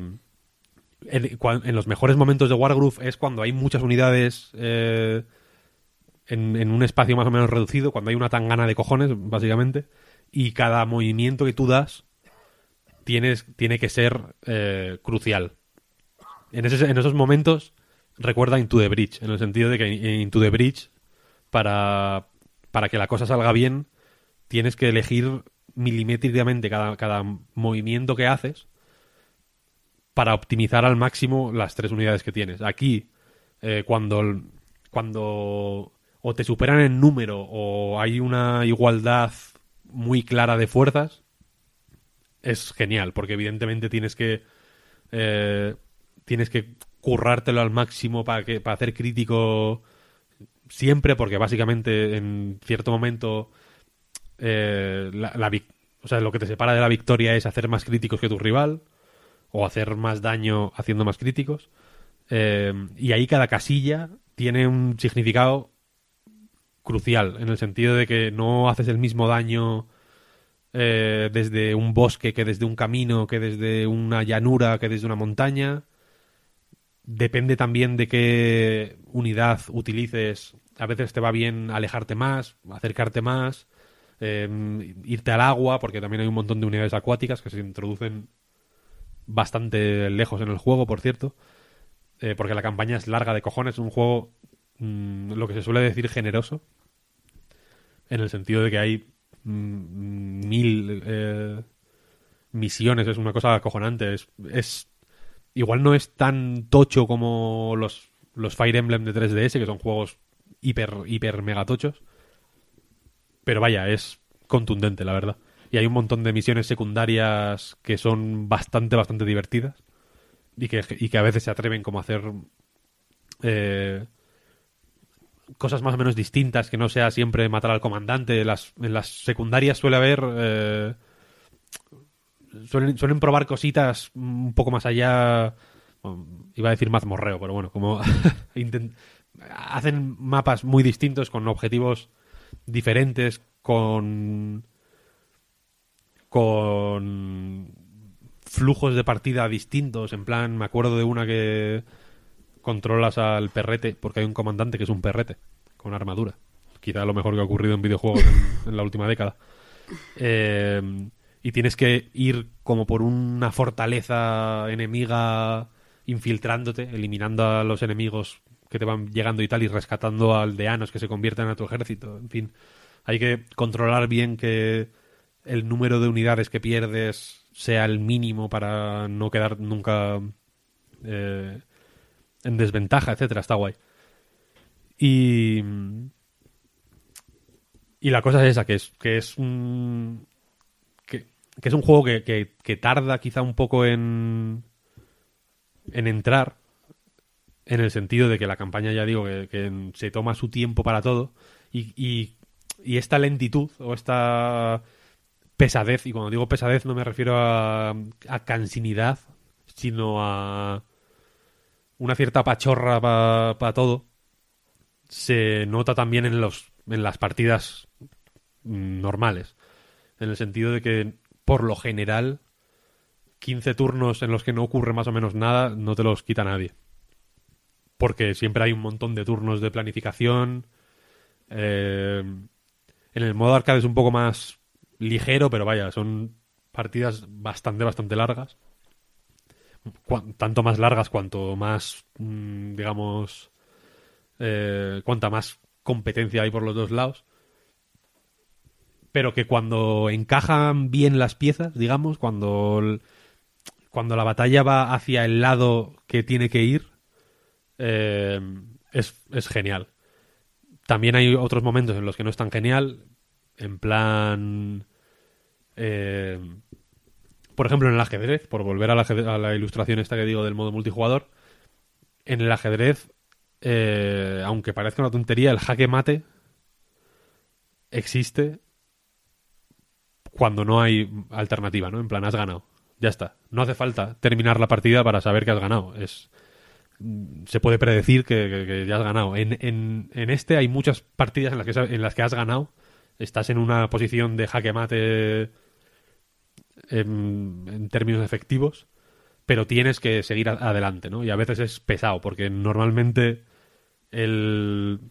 en, los mejores momentos de Wargroove es cuando hay muchas unidades eh, en, un espacio más o menos reducido, cuando hay una tangana de cojones, básicamente, y cada movimiento que tú das tienes, tiene que ser eh, crucial. En, ese- en esos momentos recuerda Into the Bridge, en el sentido de que Into the Bridge, para, para que la cosa salga bien, tienes que elegir milimétricamente cada, cada movimiento que haces para optimizar al máximo las tres unidades que tienes. Aquí, eh, cuando, cuando o te superan en número o hay una igualdad muy clara de fuerzas, es genial, porque evidentemente tienes que eh, tienes que currártelo al máximo para que para hacer crítico siempre, porque básicamente en cierto momento eh, la, o sea, lo que te separa de la victoria es hacer más críticos que tu rival o hacer más daño haciendo más críticos. Eh, y ahí cada casilla tiene un significado crucial, en el sentido de que no haces el mismo daño eh, desde un bosque que desde un camino, que desde una llanura, que desde una montaña. Depende también de qué unidad utilices. A veces te va bien alejarte más, acercarte más, eh, irte al agua, porque también hay un montón de unidades acuáticas que se introducen bastante lejos en el juego, por cierto. Eh, porque la campaña es larga de cojones, es un juego, mm, lo que se suele decir, generoso. En el sentido de que hay mm, mil eh, misiones, es una cosa acojonante. Es igual no es tan tocho como los, los Fire Emblem de 3DS, que son juegos hiper, hiper mega tochos. Pero vaya, es contundente, la verdad. Y hay un montón de misiones secundarias que son bastante, bastante divertidas. y, que, y que a veces se atreven como a hacer eh, cosas más o menos distintas, que no sea siempre matar al comandante. Las, en las secundarias suele haber... eh, suelen, suelen probar cositas un poco más allá... bueno, iba a decir mazmorreo, pero bueno, como *laughs* hacen mapas muy distintos con objetivos diferentes, con con flujos de partida distintos. En plan, me acuerdo de una que controlas al perrete, porque hay un comandante que es un perrete, con armadura. Quizá lo mejor que ha ocurrido en videojuegos en, en la última década. Eh, y tienes que ir como por una fortaleza enemiga infiltrándote, eliminando a los enemigos que te van llegando y tal, y rescatando a aldeanos que se conviertan a tu ejército. En fin, hay que controlar bien que el número de unidades que pierdes sea el mínimo para no quedar nunca eh, en desventaja, etcétera. Está guay. Y y la cosa es esa, que es que es un que, es un juego que, que- tarda quizá un poco en en entrar en el sentido de que la campaña ya digo que, se toma su tiempo para todo y, y, esta lentitud o esta pesadez, y cuando digo pesadez no me refiero a, a cansinidad, sino a una cierta pachorra para todo, se nota también en, los, en las partidas normales. En el sentido de que, por lo general, 15 turnos en los que no ocurre más o menos nada, no te los quita nadie. Porque siempre hay un montón de turnos de planificación. eh, en el modo arcade es un poco más ligero, pero vaya, son partidas bastante, bastante largas. Tanto más largas cuanto más, mm, digamos, eh, cuanta más competencia hay por los dos lados. Pero que cuando encajan bien las piezas, digamos, cuando, cuando la batalla va hacia el lado que tiene que ir, eh, es, es genial. También hay otros momentos en los que no es tan genial, en plan... eh, por ejemplo, en el ajedrez, por volver a la ilustración esta que digo del modo multijugador, en el ajedrez, eh, aunque parezca una tontería, el jaque mate existe cuando no hay alternativa, ¿no? En plan, has ganado. Ya está. No hace falta terminar la partida para saber que has ganado. Es se puede predecir que, ya has ganado. En, en- en este hay muchas partidas en las, que, en las que has ganado. Estás en una posición de jaque mate en, en términos efectivos, pero tienes que seguir adelante, ¿no? Y a veces es pesado, porque normalmente el,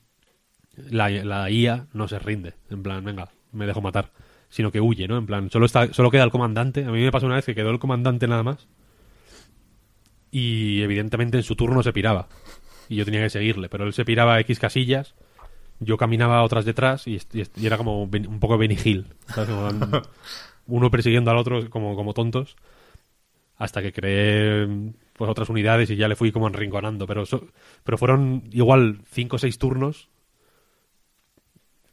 la IA no se rinde. En plan, venga, me dejo matar. Sino que huye, ¿no? En plan, solo, está, solo queda el comandante. A mí me pasó una vez que quedó el comandante nada más y evidentemente en su turno se piraba y yo tenía que seguirle, pero él se piraba a X casillas, yo caminaba otras detrás y, era como un poco Benny Hill, ¿sabes? Como dan- *laughs* uno persiguiendo al otro como, como tontos hasta que creé pues otras unidades y ya le fui como enrinconando, pero so- pero fueron igual cinco o seis turnos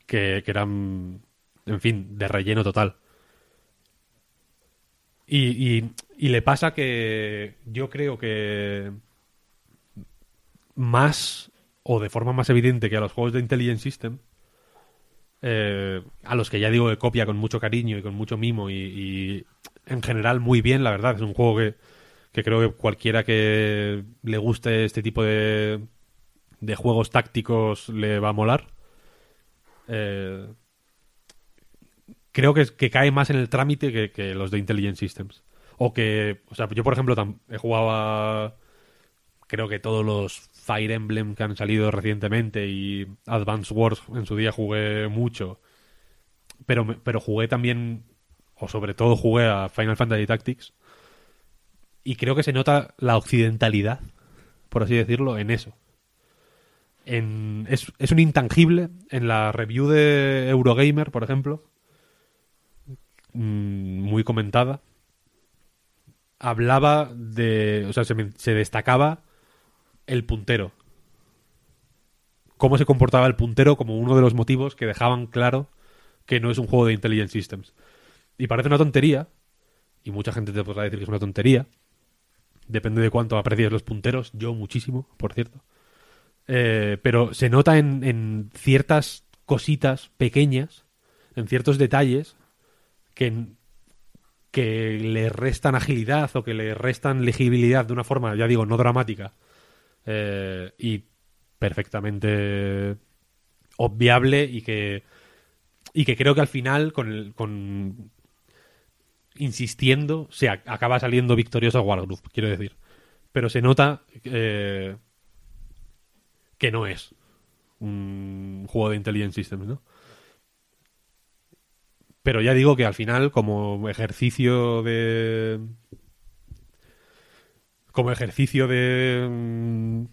que, que eran en fin, de relleno total. Y, y, le pasa que yo creo que más o de forma más evidente que a los juegos de Intelligent System, eh, a los que ya digo que copia con mucho cariño y con mucho mimo y, y en general muy bien, la verdad, es un juego que, que creo que cualquiera que le guste este tipo de, de juegos tácticos le va a molar. Eh, creo que, cae más en el trámite que, los de Intelligent Systems. O que, o sea, yo por ejemplo he jugado creo que todos los Fire Emblem que han salido recientemente y Advance Wars en su día jugué mucho. Pero, pero jugué también, o sobre todo jugué a Final Fantasy Tactics. Y creo que se nota la occidentalidad, por así decirlo, en eso. En, es, es un intangible. En la review de Eurogamer, por ejemplo, mm, muy comentada, hablaba de. O sea, se, destacaba el puntero. Cómo se comportaba el puntero como uno de los motivos que dejaban claro que no es un juego de Intelligent Systems. Y parece una tontería, y mucha gente te podrá decir que es una tontería, Depende de cuánto aprecies los punteros. Yo muchísimo, por cierto. Eh, pero se nota en, en ciertas cositas pequeñas, en ciertos detalles, que, le restan agilidad o que le restan legibilidad de una forma, ya digo, no dramática eh, y perfectamente obviable y que y que creo que al final con, el- con insistiendo se acaba saliendo victorioso Wargroove, quiero decir. Pero se nota eh, que no es un juego de Intelligent Systems, ¿no? Pero ya digo que al final, como ejercicio de. Como ejercicio de. mm,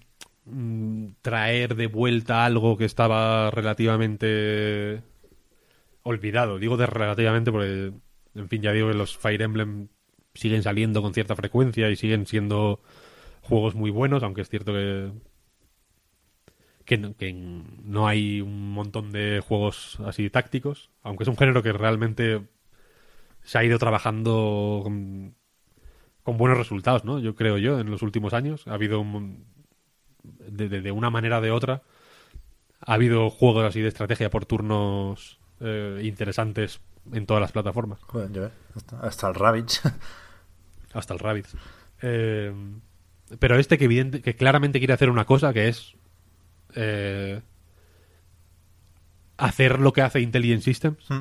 mm, traer de vuelta algo que estaba relativamente. olvidado. Digo de relativamente porque. En fin, ya digo que los Fire Emblem siguen saliendo con cierta frecuencia y siguen siendo juegos muy buenos, aunque es cierto que. Que no, que no hay un montón de juegos así tácticos, aunque es un género que realmente se ha ido trabajando con, con buenos resultados, ¿no? Yo creo yo, en los últimos años. Ha habido un- de, de- de una manera o de otra. Ha habido juegos así de estrategia por turnos eh, interesantes en todas las plataformas. Joder, ves, hasta, hasta el Ravage. Hasta el Rabbids. Eh, pero este que, evidente, que claramente quiere hacer una cosa que es eh, hacer lo que hace Intelligent Systems. Hmm.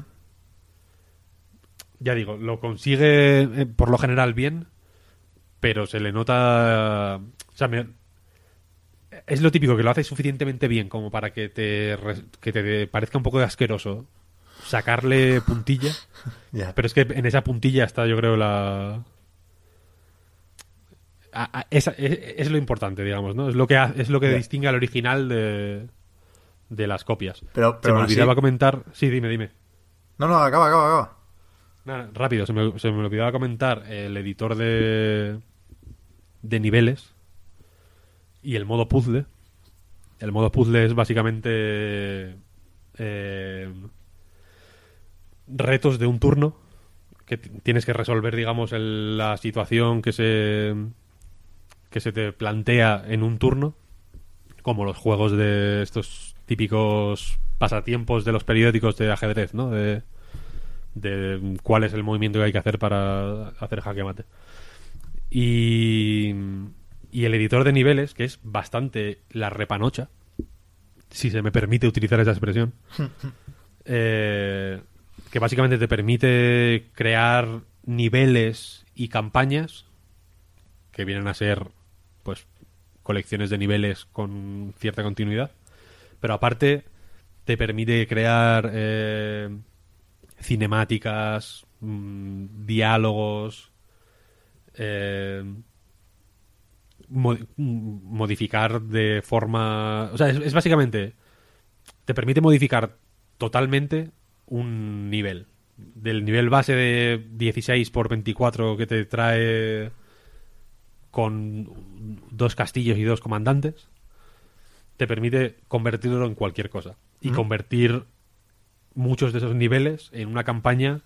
Ya digo, lo consigue eh, por lo general bien, pero se le nota... O sea, me- es lo típico, que lo hace suficientemente bien como para que te, que te parezca un poco de asqueroso sacarle puntilla. *laughs* Pero es que en esa puntilla está, yo creo, la. A- a- esa- es, es lo importante, digamos, ¿no? Es lo que, ha- es lo que Ya. distingue al original de, de las copias. Pero- se pero me aún así- olvidaba comentar. Sí, dime, dime. No, no, acaba, acaba, acaba. Nada, rápido, se me, se me olvidaba comentar el editor de, de niveles y el modo puzzle. El modo puzzle es básicamente eh, retos de un turno que tienes que resolver, digamos, el- la situación que se que se te plantea en un turno, como los juegos de estos típicos pasatiempos de los periódicos de ajedrez, ¿no? De, de cuál es el movimiento que hay que hacer para hacer jaque mate. Y, y el editor de niveles, que es bastante la repanocha, si se me permite utilizar esa expresión, *laughs* eh, que básicamente te permite crear niveles y campañas que vienen a ser pues colecciones de niveles con cierta continuidad. Pero aparte te permite crear eh, cinemáticas mm, diálogos eh, mm, modificar de forma o sea es, es básicamente te permite modificar totalmente un nivel. Del nivel base de 16 por 24 que te trae con dos castillos y dos comandantes te permite convertirlo en cualquier cosa. Y convertir muchos de esos niveles en una campaña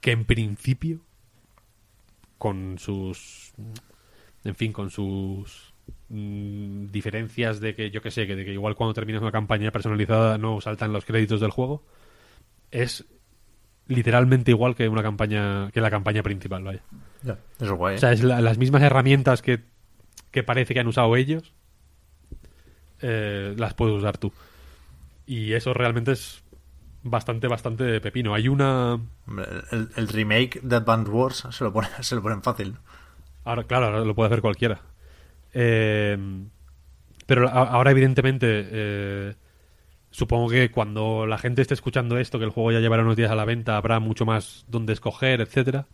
que en principio con sus en fin con sus mm, diferencias de que yo que sé que de que igual cuando terminas una campaña personalizada no saltan los créditos del juego es literalmente igual que una campaña que la campaña principal vaya Ya, eso es guay. ¿eh? o sea, es la- las mismas herramientas que, que parece que han usado ellos, eh, las puedes usar tú. Y eso realmente es bastante, bastante pepino. Hay una... El, el remake de Advance Wars se lo, pone, *laughs* se lo ponen fácil. Ahora, claro, ahora lo puede hacer cualquiera. Eh, pero ahora, evidentemente, eh, supongo que cuando la gente esté escuchando esto, que el juego ya llevará unos días a la venta, habrá mucho más donde escoger, etcétera.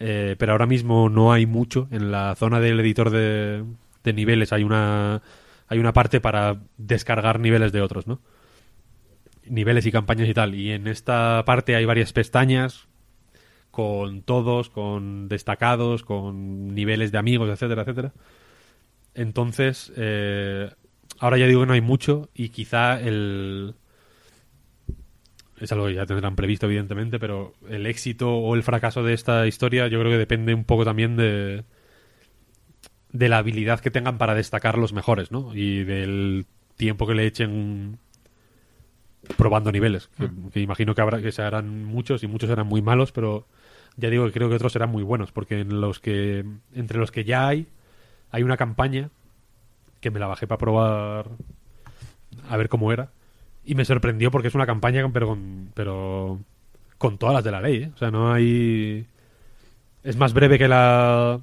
Eh, pero ahora mismo no hay mucho. En la zona del editor de, de niveles hay una, hay una parte para descargar niveles de otros, ¿no? Niveles y campañas y tal. Y en esta parte hay varias pestañas con todos, con destacados, con niveles de amigos, etcétera, etcétera. Entonces, eh, ahora ya digo que no hay mucho y quizá el... Es algo que ya tendrán previsto, evidentemente, pero el éxito o el fracaso de esta historia yo creo que depende un poco también de, de la habilidad que tengan para destacar los mejores, ¿no? Y del tiempo que le echen probando niveles. Que, que imagino que habrá que se harán muchos y muchos serán muy malos, pero ya digo que creo que otros serán muy buenos, porque en los que entre los que ya hay hay una campaña que me la bajé para probar a ver cómo era y me sorprendió porque es una campaña pero con pero con todas las de la ley, ¿eh? o sea, no hay es más breve que la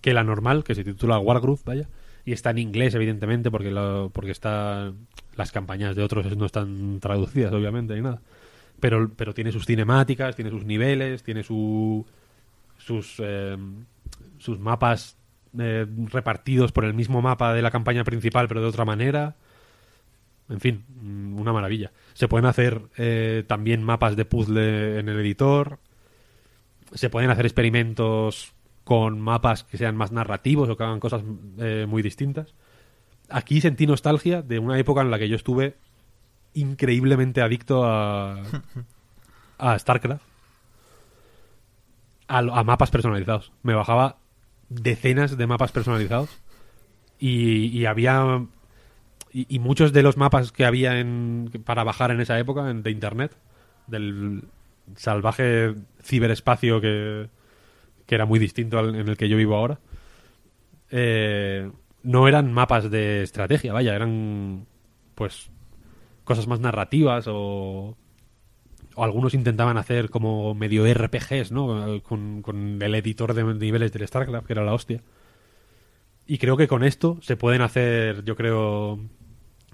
que la normal, que se titula Wargroove, vaya, y está en inglés evidentemente porque porque está las campañas de otros no están traducidas obviamente ni nada. Pero pero tiene sus cinemáticas, tiene sus niveles, tiene su sus eh, sus mapas eh, repartidos por el mismo mapa de la campaña principal, pero de otra manera. En fin, mm, una maravilla. Se pueden hacer eh, también mapas de puzzle en el editor. Se pueden hacer experimentos con mapas que sean más narrativos o que hagan cosas eh, muy distintas. Aquí sentí nostalgia de una época en la que yo estuve increíblemente adicto a, *laughs* a StarCraft. A, a mapas personalizados. Me bajaba decenas de mapas personalizados. Y, había y, y muchos de los mapas que había en, para bajar en esa época en- de internet del salvaje ciberespacio que, que era muy distinto al en el que yo vivo ahora eh, no eran mapas de estrategia vaya eran pues cosas más narrativas o o algunos intentaban hacer como medio RPGs, ¿no? Con, con el editor de niveles del StarCraft, que era la hostia. Y creo que con esto se pueden hacer, yo creo,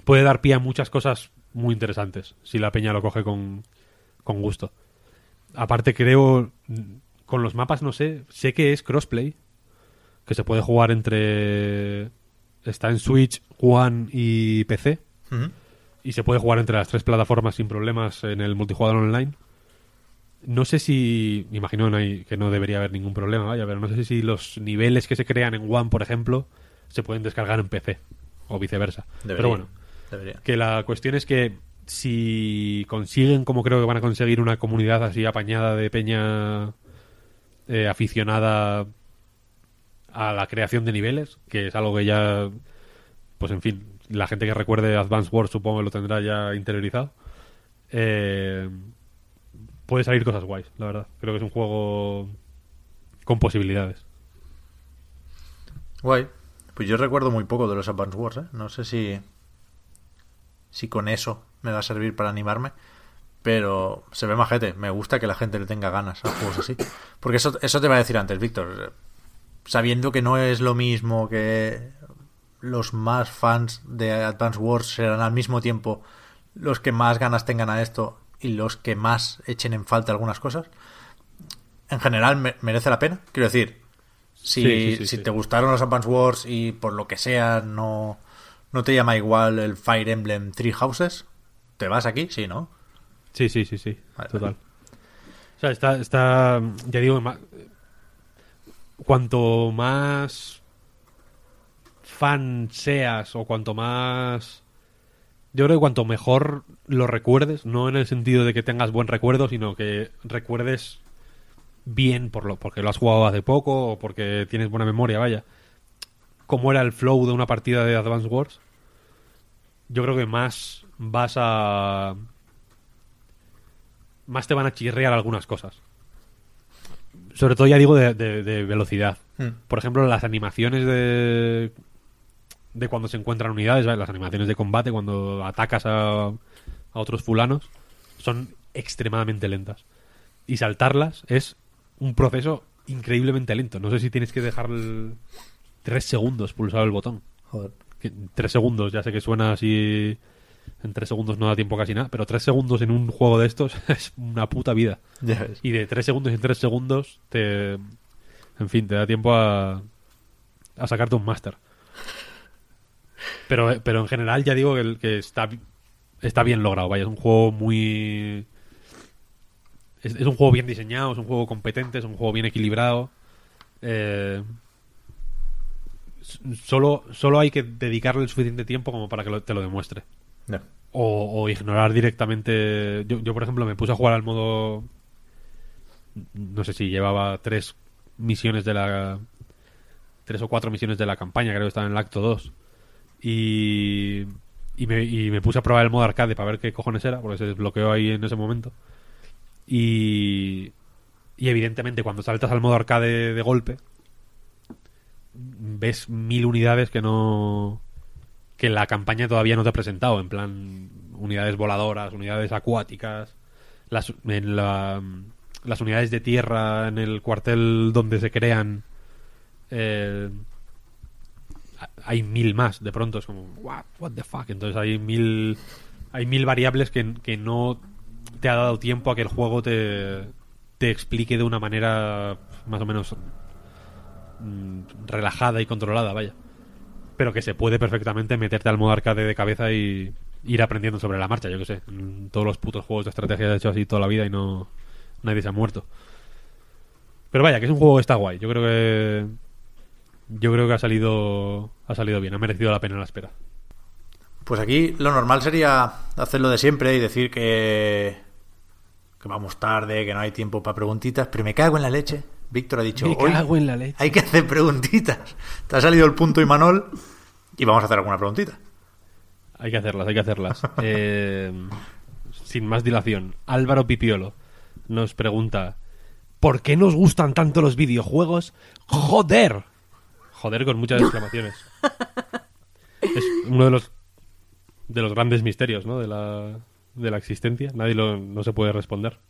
puede dar pie a muchas cosas muy interesantes, si la peña lo coge con, con gusto. Aparte creo, con los mapas no sé, sé que es crossplay, que se puede jugar entre... Está en Switch, One y PC. Y se puede jugar entre las tres plataformas sin problemas en el multijugador online. No sé si, me imagino no hay- que no debería haber ningún problema, vaya, pero no sé si los niveles que se crean en One, por ejemplo, se pueden descargar en PC o viceversa. Debería, Pero bueno, debería. que la cuestión es que si consiguen, como creo que van a conseguir, una comunidad así apañada de peña eh, aficionada a la creación de niveles, que es algo que ya, pues en fin, la gente que recuerde Advance Wars supongo que lo tendrá ya interiorizado. Eh, puede salir cosas guays, la verdad. Creo que es un juego con posibilidades. Guay. Pues yo recuerdo muy poco de los Advance Wars, ¿eh? No sé si. Si con eso me va a servir para animarme. Pero se ve majete. Me gusta que la gente le tenga ganas a juegos así. Porque eso, eso te iba a decir antes, Víctor. Sabiendo que no es lo mismo que los más fans de Advance Wars serán al mismo tiempo los que más ganas tengan a esto y los que más echen en falta algunas cosas. En general me- merece la pena. Quiero decir, si, Sí, sí, sí, si te gustaron los Advance Wars y por lo que sea no, no te llama igual el Fire Emblem Three Houses, ¿te vas aquí? Sí, ¿no? Sí, sí, sí, sí. Vale, Total. O sea, está, está, ya digo, cuanto más fan seas o cuanto más... Yo creo que cuanto mejor lo recuerdes, no en el sentido de que tengas buen recuerdo, sino que recuerdes bien por lo, porque lo has jugado hace poco o porque tienes buena memoria, vaya. Cómo era el flow de una partida de Advance Wars. Yo creo que más vas a más te van a chirrear algunas cosas. Sobre todo, ya digo, de, de- de velocidad. Hmm. Por ejemplo, las animaciones de. De cuando se encuentran unidades, ¿vale? las animaciones de combate, cuando atacas a, a otros fulanos, son extremadamente lentas. Y saltarlas es un proceso increíblemente lento. No sé si tienes que dejar el- tres segundos pulsado el botón Joder. que tres segundos, ya sé que suena así. En tres segundos no da tiempo casi nada, pero tres segundos en un juego de estos *laughs* es una puta vida. Ya. Y de tres segundos en tres segundos te. En fin, te da tiempo a. a sacarte un máster. Pero, pero en general ya digo que, está, está bien logrado, vaya, es un juego muy. Es, es un juego bien diseñado, es un juego competente, es un juego bien equilibrado. Eh, solo, solo hay que dedicarle el suficiente tiempo como para que lo- te lo demuestre. O ignorar directamente. Yo, yo, por ejemplo, me puse a jugar al modo. No sé si llevaba tres misiones de la. tres o cuatro misiones de la campaña, creo que estaba en el acto 2. Y, y, me, y me puse a probar el modo arcade para ver qué cojones era, porque se desbloqueó ahí en ese momento. Y, y evidentemente cuando saltas al modo arcade de golpe, ves mil unidades que no que la campaña todavía no te ha presentado en plan unidades voladoras unidades acuáticas las en la- las unidades de tierra en el cuartel donde se crean eh, hay mil más de pronto es como what, what the fuck entonces hay mil hay mil variables que, que no te ha dado tiempo a que el juego te, te explique de una manera más o menos mm, relajada y controlada, vaya. Pero que se puede perfectamente meterte al modo arcade de cabeza y ir aprendiendo sobre la marcha, yo que sé. En todos los putos juegos de estrategia he hecho así toda la vida y no nadie se ha muerto. Pero vaya, que es un juego que está guay. Yo creo que yo creo que ha salido ha salido bien, ha merecido la pena la espera. Pues aquí lo normal sería hacerlo de siempre y decir que, que vamos tarde, que no hay tiempo para preguntitas, pero me cago en la leche. Víctor ha dicho, Me "Hoy cago en la leche". hay que hacer preguntitas. Te ha salido el punto y Manol y vamos a hacer alguna preguntita. Hay que hacerlas, hay que hacerlas. *laughs* Eh, sin más dilación, Álvaro Pipiolo nos pregunta: ¿Por qué nos gustan tanto los videojuegos? ¡Joder! Joder con muchas exclamaciones. Es uno de los de los grandes misterios, ¿no? De la, de la existencia. Nadie lo, no se puede responder.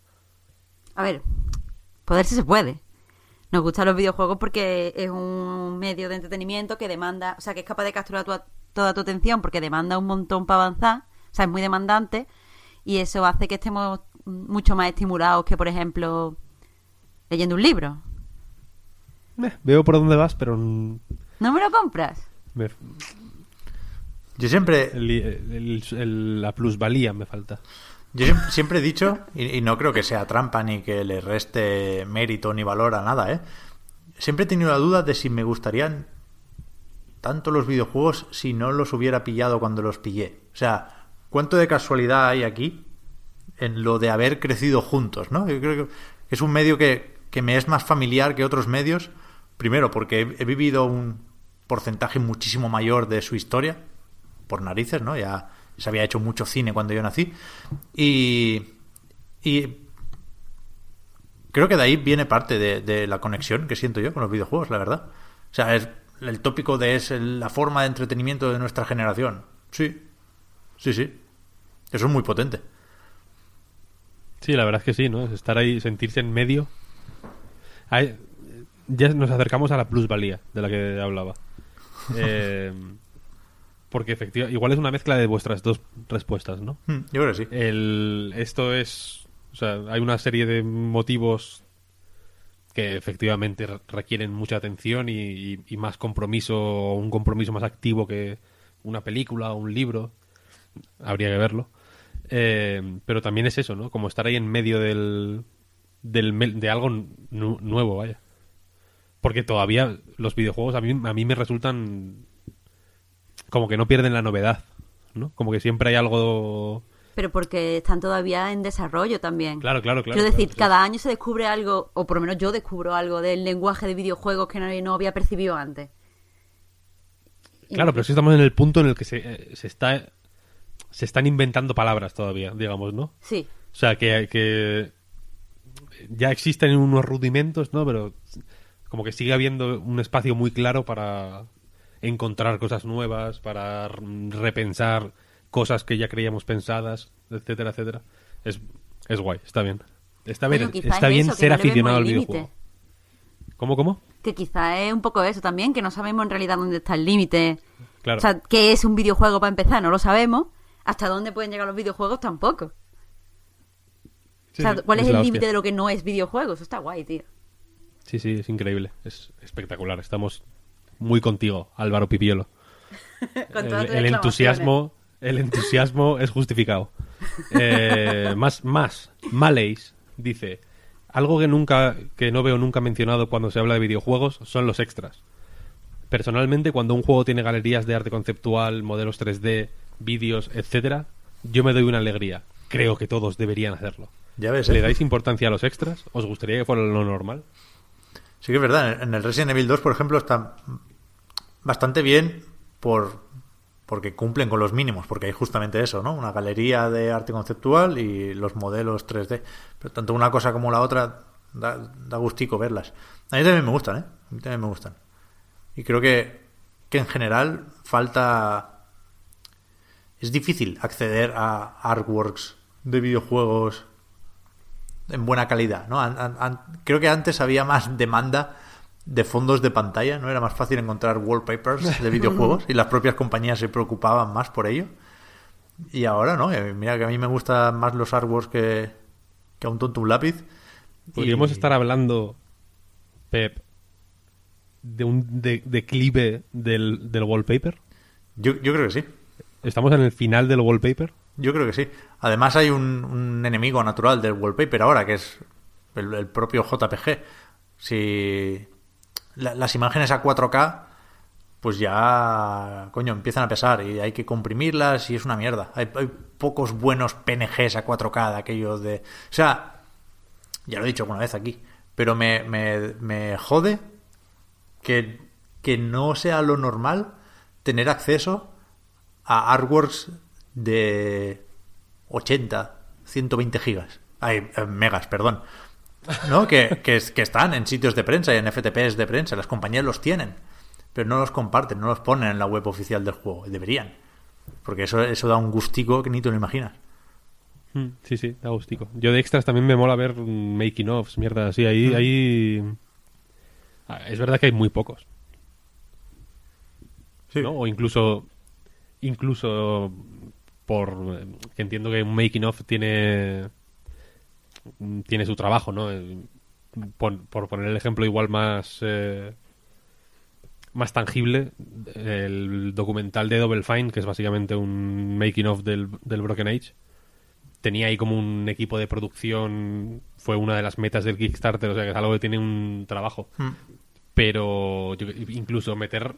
A ver, poder sí se puede. Nos gustan los videojuegos porque es un medio de entretenimiento que demanda, o sea, que es capaz de capturar tu- toda tu atención porque demanda un montón para avanzar, o sea, es muy demandante y eso hace que estemos mucho más estimulados que, por ejemplo, leyendo un libro. Eh, veo por dónde vas, pero ¿No me lo compras? me- Yo siempre, el- el- el- la plusvalía me falta. yo siempre, siempre he dicho, y, y no creo que sea trampa ni que le reste mérito ni valor a nada, ¿eh? Siempre he tenido la duda de si me gustarían tanto los videojuegos si no los hubiera pillado cuando los pillé. O sea, ¿cuánto de casualidad hay aquí en lo de haber crecido juntos, ¿no? Yo creo que es un medio que, que me es más familiar que otros medios. Primero, porque he, vivido un porcentaje muchísimo mayor de su historia, por narices, ¿no? Ya se había hecho mucho cine cuando yo nací. Y, y creo que de ahí viene parte de, la conexión que siento yo con los videojuegos, la verdad. O sea, es el tópico de es la forma de entretenimiento de nuestra generación. Sí, sí, sí. Eso es muy potente. Sí, la verdad es que sí, ¿no? Es Estar ahí, sentirse en medio. Ya nos acercamos a la plusvalía de la que hablaba. Eh, porque efectivamente, igual es una mezcla de vuestras dos respuestas, ¿no? Mm, Yo creo que sí. El, esto es. O sea, hay una serie de motivos que efectivamente re- requieren mucha atención y, y- y más compromiso, o un compromiso más activo que una película o un libro. Habría que verlo. Eh, pero también es eso, ¿no? Como estar ahí en medio del, del de algo nu- nuevo, vaya. Porque todavía los videojuegos a mí, a mí me resultan como que no pierden la novedad, ¿no? Como que siempre hay algo... Pero porque están todavía en desarrollo también. Claro, claro, claro. Quiero decir, claro, sí. cada año se descubre algo, o por lo menos yo descubro algo del lenguaje de videojuegos que no, no había percibido antes. Y- Claro, pero que estamos en el punto en el que se, eh, se está se están inventando palabras todavía, digamos, ¿no? Sí, O sea, que, que ya existen unos rudimentos, ¿no? Pero como que sigue habiendo un espacio muy claro para encontrar cosas nuevas, para repensar cosas que ya creíamos pensadas, etcétera, etcétera. Es, es guay, está bien. Está bien, Bueno, está es bien eso, ser no aficionado al videojuego. ¿Cómo, cómo? que quizá es un poco eso también, que no sabemos en realidad dónde está el límite. Claro. O sea, ¿qué es un videojuego para empezar? No lo sabemos. ¿Hasta dónde pueden llegar los videojuegos? Tampoco. Sí, o sea, ¿cuál es, la el límite de lo que no es videojuego? Eso está guay, tío. Sí, sí, es increíble. Es espectacular. Estamos muy contigo, Álvaro Pipiolo. *laughs* Con el, entusiasmo el entusiasmo es justificado Eh, *laughs* más más Maleis dice algo que nunca que no veo nunca mencionado cuando se habla de videojuegos son los extras personalmente cuando un juego tiene galerías de arte conceptual modelos 3D vídeos etcétera yo me doy una alegría creo que todos deberían hacerlo Ya ves, ¿le ¿eh? dais importancia a los extras? ¿os gustaría que fuera lo normal? Sí que es verdad, en el Resident Evil 2, por ejemplo, está bastante bien por porque cumplen con los mínimos, porque hay justamente eso, ¿no? Una galería de arte conceptual y los modelos 3D. Pero tanto una cosa como la otra da, da gustico verlas. A mí también me gustan, ¿eh? A mí también me gustan. Y creo que, que en general falta... Es difícil acceder a artworks de videojuegos en buena calidad, ¿no? An- an- an- creo que antes había más demanda de fondos de pantalla, ¿no? Era más fácil encontrar wallpapers de *laughs* videojuegos y las propias compañías se preocupaban más por ello. Y ahora, ¿no? Eh, Mira que a mí me gustan más los artworks que, que a un tonto un lápiz. Podríamos Y- estar hablando, Pep, de un de- declive del, del wallpaper. Yo, yo creo que sí. Estamos en el final del wallpaper. Yo creo que sí. Además hay un, enemigo natural del wallpaper ahora, que es el, propio JPG. Si la- las imágenes a 4K, pues ya, coño, empiezan a pesar y hay que comprimirlas y es una mierda. Hay, hay pocos buenos PNGs a 4K de aquellos de... O sea, ya lo he dicho alguna vez aquí, pero me, me, me jode que, que no sea lo normal tener acceso a artworks de 80, 120 gigas. Ay, eh, megas, perdón. ¿No? Que, que, es- que están en sitios de prensa y en FTPs de prensa. Las compañías los tienen, pero no los comparten, no los ponen en la web oficial del juego. Deberían. Porque eso, eso da un gustico que ni te lo imaginas. Mm, Sí, sí, da gustico. Yo de extras también me mola ver making offs, mierda así. Ahí, ahí... Ah, Es verdad que hay muy pocos. ¿no? O incluso, incluso por eh, que entiendo que un making of tiene mm, tiene su trabajo, ¿no? Eh, Por, por poner el ejemplo igual más eh, más tangible, el documental de Double Fine, que es básicamente un making of del, del Broken Age, tenía ahí como un equipo de producción, fue una de las metas del Kickstarter, o sea que es algo que tiene un trabajo. Pero yo- incluso meter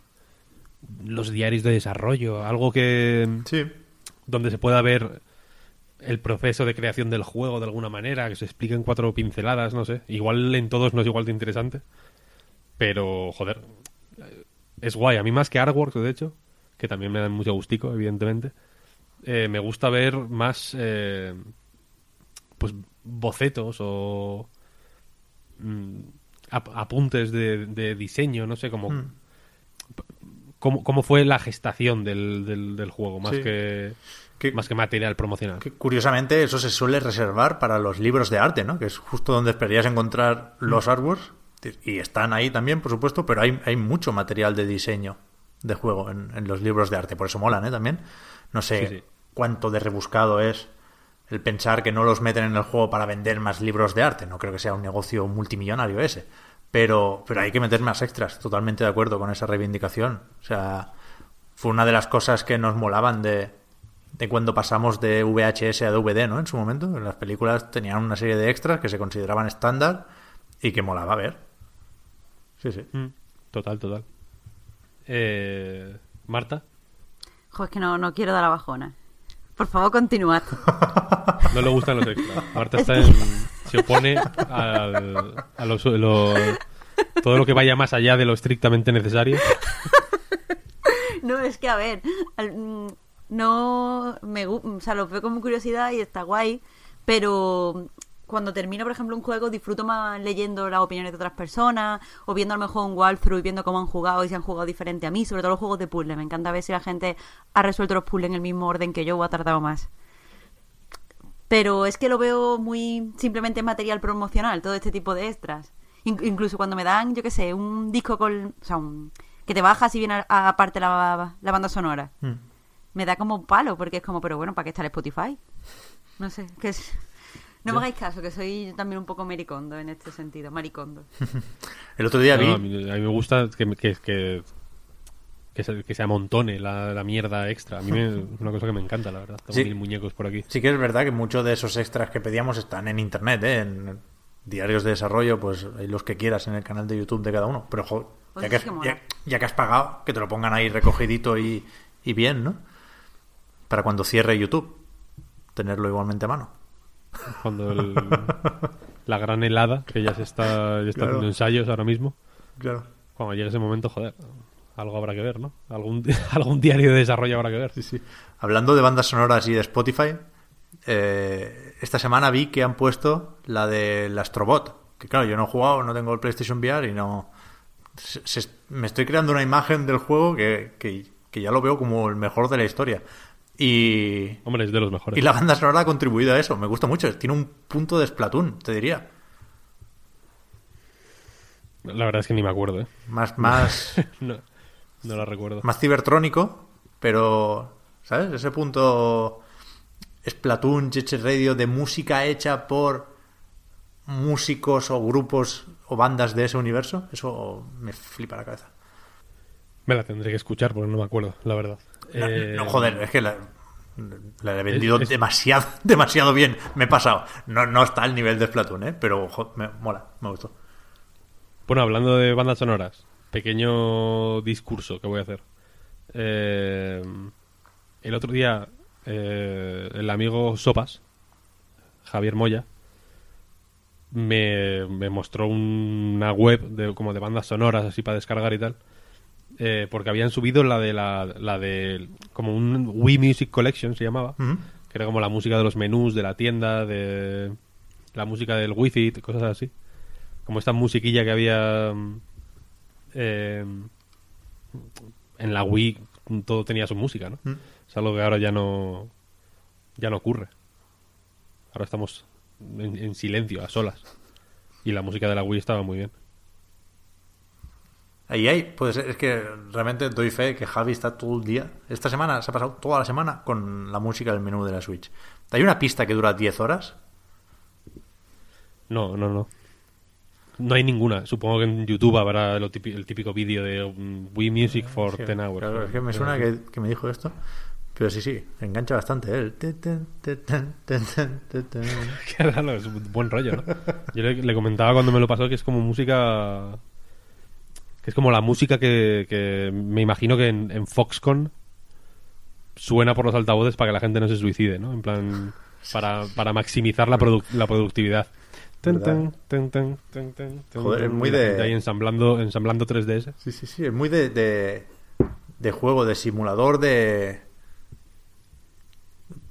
los diarios de desarrollo, algo que Sí. Donde se pueda ver el proceso de creación del juego de alguna manera, que se explique en cuatro pinceladas, no sé. Igual en todos no es igual de interesante, pero joder, eh, es guay. A mí más que artworks, de hecho, que también me dan mucho gustico, evidentemente, eh, me gusta ver más eh, pues bocetos o mm, ap- apuntes de, diseño, no sé, como Mm. Cómo, cómo fue la gestación del, del, del juego, más Sí. que Que- más que material promocional. Que curiosamente eso se suele reservar para los libros de arte, ¿no? Que es justo donde esperarías encontrar los artworks. Y están ahí también, por supuesto, pero hay, hay mucho material de diseño de juego en, en los libros de arte. Por eso molan, ¿eh? También. No sé Sí, sí. cuánto de rebuscado es el pensar que no los meten en el juego para vender más libros de arte. No creo que sea un negocio multimillonario ese. Pero, pero hay que meter más extras. Totalmente de acuerdo con esa reivindicación. O sea, fue una de las cosas que nos molaban de, de cuando pasamos de VHS a DVD, ¿no? En su momento, las películas tenían una serie de extras que se consideraban estándar y que molaba ver. Sí, sí. Mm, Total, total. Eh, Marta, Jo, es que no, no quiero dar la bajona. Por favor, continuad. *laughs* no le gustan los extras. Marta está *laughs* en- se opone a los- lo- todo lo que vaya más allá de lo estrictamente necesario. No, es que a ver, mm, no me o sea, lo veo como curiosidad y está guay, pero cuando termino, por ejemplo, un juego, disfruto más leyendo las opiniones de otras personas o viendo a lo mejor un walkthrough y viendo cómo han jugado y si han jugado diferente a mí, sobre todo los juegos de puzzle. Me encanta ver si la gente ha resuelto los puzzles en el mismo orden que yo o ha tardado más. Pero es que lo veo muy simplemente material promocional, todo este tipo de extras. In- incluso cuando me dan, yo qué sé, un disco con. O sea, un- que te bajas y viene a- aparte la, la banda sonora. Mm. Me da como palo, porque es como, pero bueno, ¿para qué está el Spotify? No sé, que es. No me hagáis caso, que soy también un poco maricondo en este sentido, maricondo. *laughs* El otro día vi. No, a, mí, a mí me gusta que, que, que, que se, que se amontone la, la mierda extra. A mí me- *laughs* es una cosa que me encanta, la verdad. Tengo Sí. mil muñecos por aquí. Sí que es verdad que muchos de esos extras que pedíamos están en internet, ¿eh? en diarios de desarrollo, pues hay los que quieras en el canal de YouTube de cada uno. Pero jo, Pues ya, que has, ya, ya que has pagado, que te lo pongan ahí recogidito y, y bien, ¿no? Para cuando cierre YouTube, tenerlo igualmente a mano. Cuando el- *laughs* la gran helada, que ya se está, ya está Claro. haciendo ensayos ahora mismo. Claro. Cuando llegue ese momento, joder, algo habrá que ver, ¿no? Algún, *laughs* algún diario de desarrollo habrá que ver. Sí, sí. Hablando de bandas sonoras y de Spotify, eh, esta semana vi que han puesto la del Astrobot. Que claro, yo no he jugado, no tengo el PlayStation VR y no. se- se- me estoy creando una imagen del juego que, que- que ya lo veo como el mejor de la historia. Y, Hombre, es de los mejores. y la banda sonora ha contribuido a eso. Me gusta mucho. Tiene un punto de Splatoon, te diría. La verdad es que ni me acuerdo, ¿eh? Más, más, *laughs* No, no la recuerdo. más cibertrónico, pero, ¿sabes? Ese punto Splatoon, Set Radio de música hecha por músicos o grupos o bandas de ese universo, eso me flipa la cabeza. Me la tendré que escuchar porque no me acuerdo, la verdad. No, Eh, no, joder, es que la, la he vendido Es- es- demasiado, *laughs* demasiado bien. Me he pasado. No, no está al nivel de Splatoon, ¿eh? pero me mola, me gustó. Bueno, hablando de bandas sonoras, pequeño discurso que voy a hacer. Eh, el otro día, eh, el amigo Sopas, Javier Moya, me, me mostró una web de, como de bandas sonoras así para descargar y tal. eh, porque habían subido la de la, la de como un Wii Music Collection se llamaba que era como la música de los menús de la tienda de la música del Wi-Fi cosas así como esta musiquilla que había eh, en la Wii todo tenía su música no Mm. es algo que ahora ya no ya no ocurre ahora estamos en, en silencio a solas y la música de la Wii estaba muy bien Ahí hay, pues es que realmente doy fe que Javi está todo el día. Esta semana se ha pasado toda la semana con la música del menú de la Switch. Hay una pista que dura 10 horas. No, no, no. No hay ninguna. Supongo que en YouTube habrá lo el típico vídeo de um, Wii Music for Es que, 10 hours. claro, es que me suena que, que me dijo esto. Pero sí, sí, engancha bastante. ¿eh? El. *laughs* Qué raro, es un buen rollo, ¿no? Yo le, le comentaba cuando me lo pasó que es como música... Que es como la música que, que me imagino que en, en Foxconn suena por los altavoces para que la gente no se suicide, ¿no? En plan, para, para maximizar la, produ- la productividad. Joder, es muy de- ahí ensamblando, ensamblando 3DS. Sí, sí, sí, es muy de, de, de juego, de simulador, de.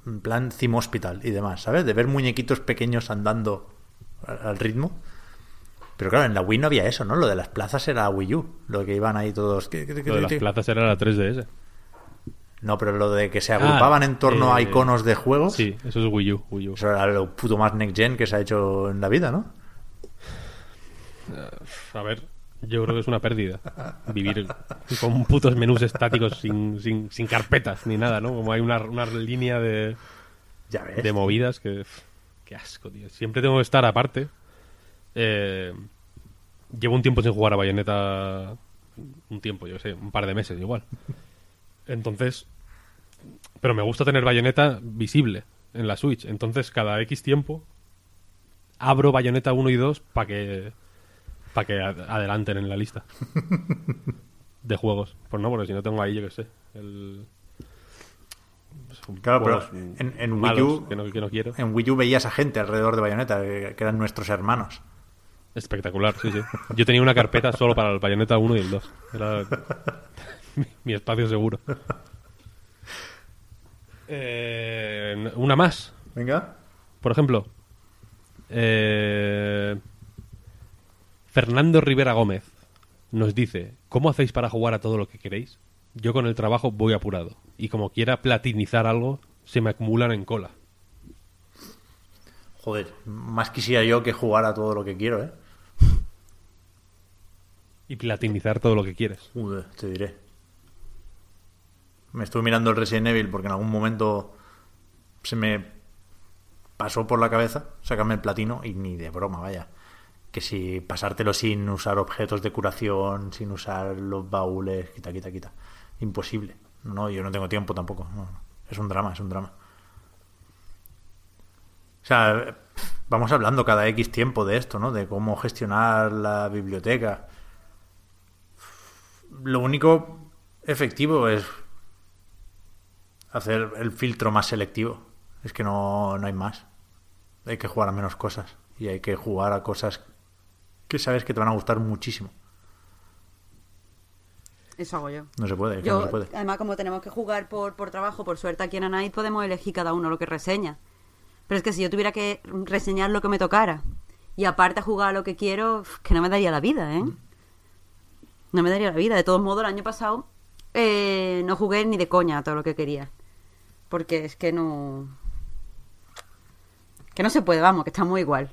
En plan Theme Hospital y demás, ¿sabes? De ver muñequitos pequeños andando al, ritmo. Pero claro, en la Wii no había eso, ¿no? Lo de las plazas era Wii U. Lo que iban ahí todos. ¿qué- qué- qué- Lo de las plazas era la 3DS. No, pero lo de que se agrupaban en torno a eh, iconos de juegos. Sí, eso es Wii U. Wii U. Eso era lo puto más next gen que se ha hecho en la vida, ¿no? A ver, yo creo que es una pérdida. Vivir con putos menús estáticos sin, sin, sin carpetas ni nada, ¿no? Como hay una, una línea de, Ya ves. de movidas que... Qué asco, tío. Siempre tengo que estar aparte. Eh, llevo un tiempo sin jugar a Bayonetta. Un tiempo, yo sé, un par de meses igual. Entonces... Pero me gusta tener Bayonetta visible en la Switch. Entonces, cada X tiempo abro Bayonetta 1 y 2 para que para que ad- adelanten en la lista *laughs* de juegos. Pues no, porque si no tengo ahí, yo qué sé, el... Claro, pero en, en Wii U. que no, que no quiero. En Wii U veías a gente alrededor de Bayonetta, que, que eran nuestros hermanos. Espectacular, sí, sí. Yo tenía una carpeta solo para el Bayonetta 1 y el 2. Era *laughs* mi, mi espacio seguro. Eh, una más, Venga. por ejemplo. Eh, Fernando Rivera Gómez nos dice, ¿cómo hacéis para jugar a todo lo que queréis? Yo con el trabajo voy apurado y como quiera platinizar algo, se me acumulan en cola. Joder, más quisiera yo que jugar a todo lo que quiero, ¿eh? Y platinizar todo lo que quieres. Joder, te diré. Me estuve mirando el Resident Evil porque en algún momento se me pasó por la cabeza sacarme el platino y ni de broma, vaya. Que si pasártelo sin usar objetos de curación, sin usar los baúles, quita, quita, quita. Imposible. No, yo no tengo tiempo tampoco. Es un drama, es un drama. O sea, vamos hablando cada X tiempo de esto, ¿no? De cómo gestionar la biblioteca. Lo único efectivo es hacer el filtro más selectivo. Es que no, no hay más. Hay que jugar a menos cosas. Y hay que jugar a cosas que sabes que te van a gustar muchísimo. Eso hago yo. No se puede, Yo, no se puede. además, como tenemos que jugar por, por trabajo, por suerte aquí en Anait podemos elegir cada uno lo que reseña. Pero es que si yo tuviera que reseñar lo que me tocara y aparte jugar a lo que quiero, que no me daría la vida, ¿eh? No me daría la vida. De todos modos, el año pasado eh, no jugué ni de coña a todo lo que quería. Porque es que no... Que no se puede, vamos, que está muy igual.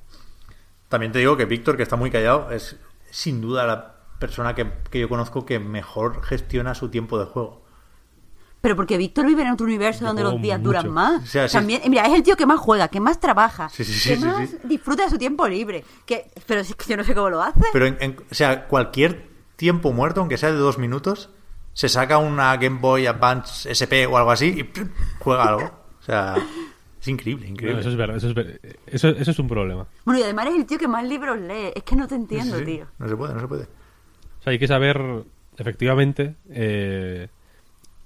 También te digo que Víctor, que está muy callado, es sin duda la persona que, que yo conozco que mejor gestiona su tiempo de juego. Pero porque Víctor vive en otro universo donde los días mucho. duran más. O sea, sí. También, mira, es el tío que más juega, que más trabaja, Sí, sí, sí, que sí, más sí. disfruta de su tiempo libre. Que, pero es que yo no sé cómo lo hace. Pero, en- en- o sea, cualquier tiempo muerto, aunque sea de dos minutos, se saca una Game Boy Advance SP o algo así y ¡pum! juega algo. O sea, es increíble, No, increíble. eso es verdad, eso es, ver- eso, eso es un problema. Bueno, y además es el tío que más libros lee. Es que no te entiendo, Sí, sí, tío. No se puede, no se puede. O sea, hay que saber, efectivamente, eh,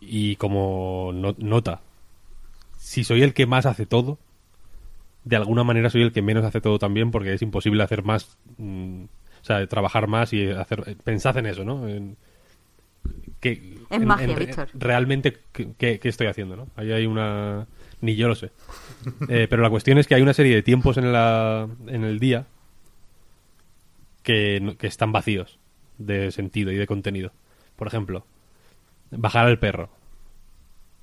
y como no- nota, si soy el que más hace todo, de alguna manera soy el que menos hace todo también, porque es imposible hacer más, mm, o sea, trabajar más y hacer. Pensad en eso, ¿no? En, que, Es en- magia, en Víctor. Realmente, ¿qué, estoy haciendo, no? Ahí hay una. Ni yo lo sé. *laughs* Eh, pero la cuestión es que hay una serie de tiempos en, la, en el día que, que están vacíos de sentido y de contenido. Por ejemplo, bajar al perro.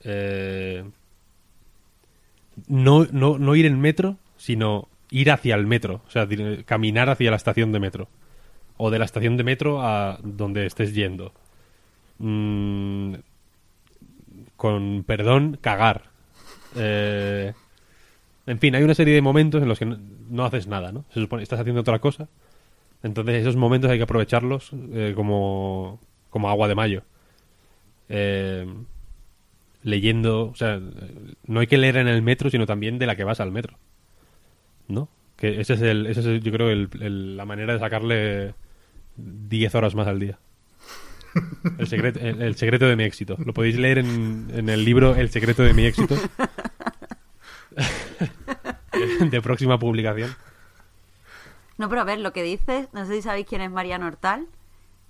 Eh, no, no, no ir en metro, sino ir hacia el metro. O sea, caminar hacia la estación de metro. O de la estación de metro a donde estés yendo. Mm, con perdón, cagar. Eh, en fin, hay una serie de momentos en los que no, haces nada, ¿no? Se supone estás haciendo otra cosa. Entonces esos momentos hay que aprovecharlos eh, como, como agua de mayo. Eh, leyendo, o sea, no hay que leer en el metro, sino también de la que vas al metro. ¿No? Que ese es el, ese es el- yo creo el- la manera de sacarle 10 horas más al día. El secreto, el, secreto de mi éxito. Lo podéis leer en, en el libro El secreto de mi éxito. *laughs* de próxima publicación. No, pero a ver, lo que dices, no sé si sabéis quién es Mariano Hortal,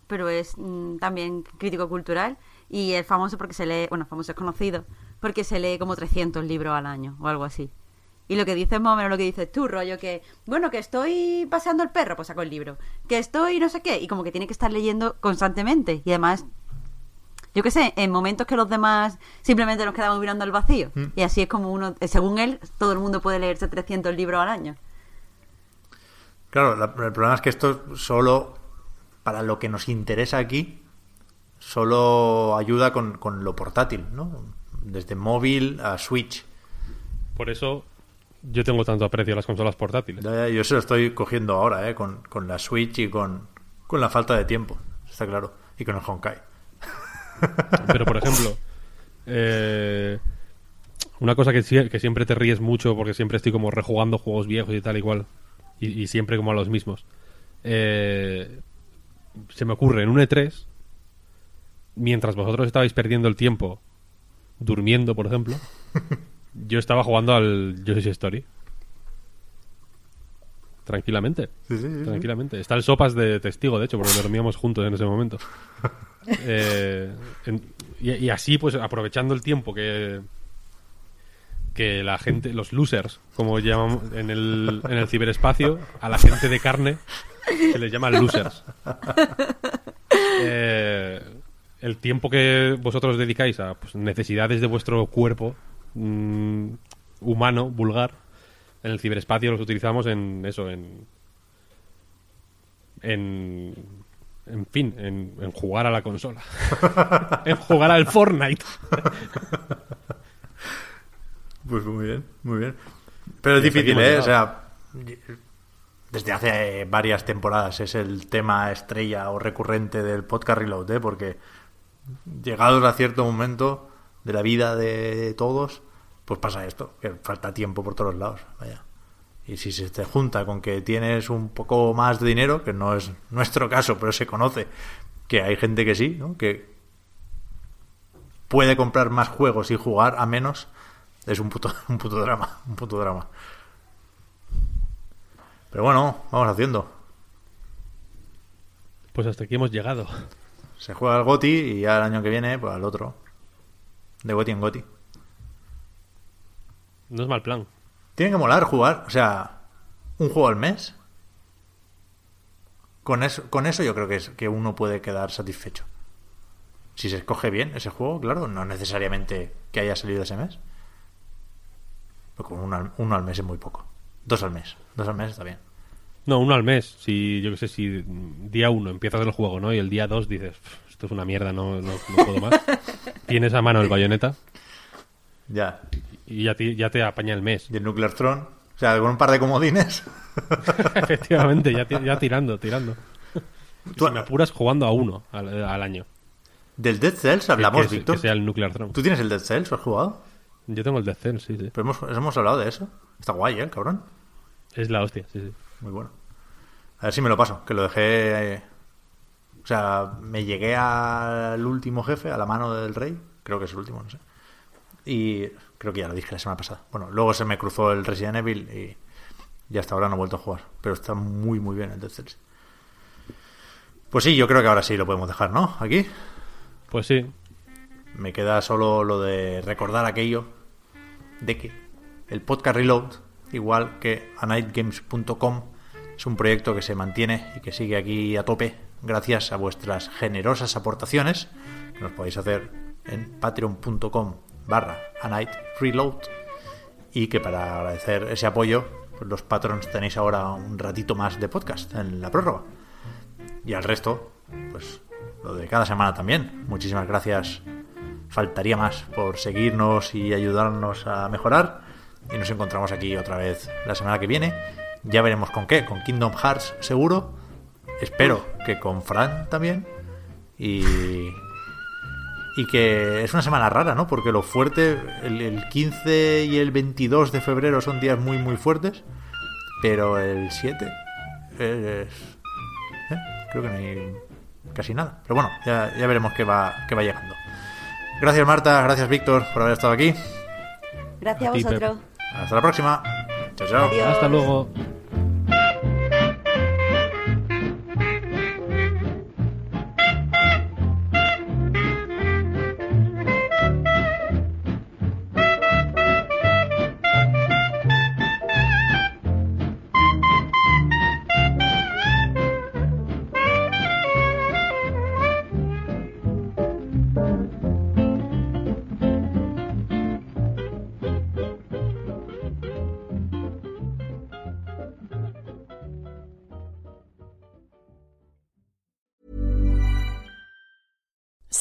pero es mm, también crítico cultural y es famoso porque se lee, bueno, famoso es conocido, porque se lee como 300 libros al año o algo así. Y lo que dices más o menos lo que dices tú, rollo que, bueno, que estoy paseando el perro, pues saco el libro. Que estoy no sé qué, y como que tiene que estar leyendo constantemente. Y además, yo qué sé, en momentos que los demás simplemente nos quedamos mirando al vacío. Y así es como uno, eh, según él, todo el mundo puede leerse 300 libros al año. Claro, la- el problema es que esto solo, para lo que nos interesa aquí, solo ayuda con, con lo portátil, ¿no? Desde móvil a Switch. Por eso yo tengo tanto aprecio a las consolas portátiles. Ya, ya, Yo se lo estoy cogiendo ahora, ¿eh? Con, con la Switch y con, con la falta de tiempo, está claro. Y con el Honkai. *laughs* Pero, por ejemplo, eh, una cosa que siempre te ríes mucho porque siempre estoy como rejugando juegos viejos y tal igual. Y, y siempre como a los mismos. Eh, se me ocurre en un E3, mientras vosotros estabais perdiendo el tiempo durmiendo, por ejemplo, *laughs* yo estaba jugando al Yoshi's Story. Tranquilamente. Sí, sí, sí. Tranquilamente. Está el Sopas de testigo, de hecho, porque dormíamos juntos en ese momento. *laughs* Eh, en- y, y así, pues, aprovechando el tiempo que que la gente, los losers, como llamamos en el, en el ciberespacio, a la gente de carne se les llama losers. Eh, el tiempo que vosotros dedicáis a pues, necesidades de vuestro cuerpo mm, humano, vulgar, en el ciberespacio los utilizamos en eso, en en en fin, en, en jugar a la consola. *laughs* en jugar al Fortnite. Pues muy bien, muy bien. Pero es difícil, ¿eh? O sea, desde hace varias temporadas es el tema estrella o recurrente del podcast Reload, ¿eh? Porque llegados a cierto momento de la vida de todos, pues pasa esto, que falta tiempo por todos lados, vaya. Y si se te junta con que tienes un poco más de dinero, que no es nuestro caso, pero se conoce que hay gente que sí, ¿no? Que puede comprar más juegos y jugar a menos, es un puto, *laughs* un puto drama, un puto drama. Pero bueno, vamos haciendo. Pues hasta aquí hemos llegado. Se juega al Goti y ya el año que viene, pues al otro. De Goti en Goti. No es mal plan. Tiene que molar jugar, o sea, un juego al mes. Con eso, con eso yo creo que, es, que uno puede quedar satisfecho. Si se escoge bien ese juego, claro, no necesariamente que haya salido ese mes. Pero con uno al, uno al mes es muy poco. Dos al mes. Dos al mes está bien. No, uno al mes. Si, yo qué sé, si día uno empiezas el juego, ¿no? Y el día dos dices, "Pff, esto es una mierda, no, no, no puedo más. *laughs* Tienes a mano el bayoneta Ya. y ya te, ya te apaña el mes. Y el Nuclear Throne. O sea, con un par de comodines. *laughs* Efectivamente, ya, ya tirando, tirando. Tú- Si me apuras jugando a uno al, al año. Del Dead Cells hablamos, que, Víctor. que sea el Nuclear Throne. ¿Tú tienes el Dead Cells? ¿Lo has jugado? Yo tengo el Death Cell, sí, sí. Pero hemos, hemos hablado de eso. Está guay, ¿eh, cabrón? Es la hostia, sí, sí. Muy bueno. A ver si me lo paso, que lo dejé... O sea, me llegué al último jefe, a la mano del rey. Creo que es el último, no sé. Y creo que ya lo dije la semana pasada. Bueno, luego se me cruzó el Resident Evil y, y hasta ahora no he vuelto a jugar. Pero está muy, muy bien el Dead Cells. Pues sí, yo creo que ahora sí lo podemos dejar, ¿no? Aquí. Pues sí, Me queda solo lo de recordar aquello de que el podcast Reload, igual que anightgames.com, es un proyecto que se mantiene y que sigue aquí a tope gracias a vuestras generosas aportaciones que nos podéis hacer en patreon.com barra anightreload y que para agradecer ese apoyo pues los patrons tenéis ahora un ratito más de podcast en la prórroga y al resto pues lo de cada semana también muchísimas gracias faltaría más por seguirnos y ayudarnos a mejorar. Y nos encontramos aquí otra vez la semana que viene. Ya veremos con qué, con Kingdom Hearts seguro. Espero que con Fran también. Y. Y que es una semana rara, ¿no? Porque lo fuerte, el, el 15 y el 22 de febrero son días muy, muy fuertes. Pero el 7 es. ¿eh? Creo que no hay casi nada. Pero bueno, ya, ya veremos qué va, qué va llegando. Gracias Marta, gracias Víctor por haber estado aquí. Gracias a, A ti, Pep. vosotros. Hasta la próxima. Chao, chao. Adiós. hasta luego.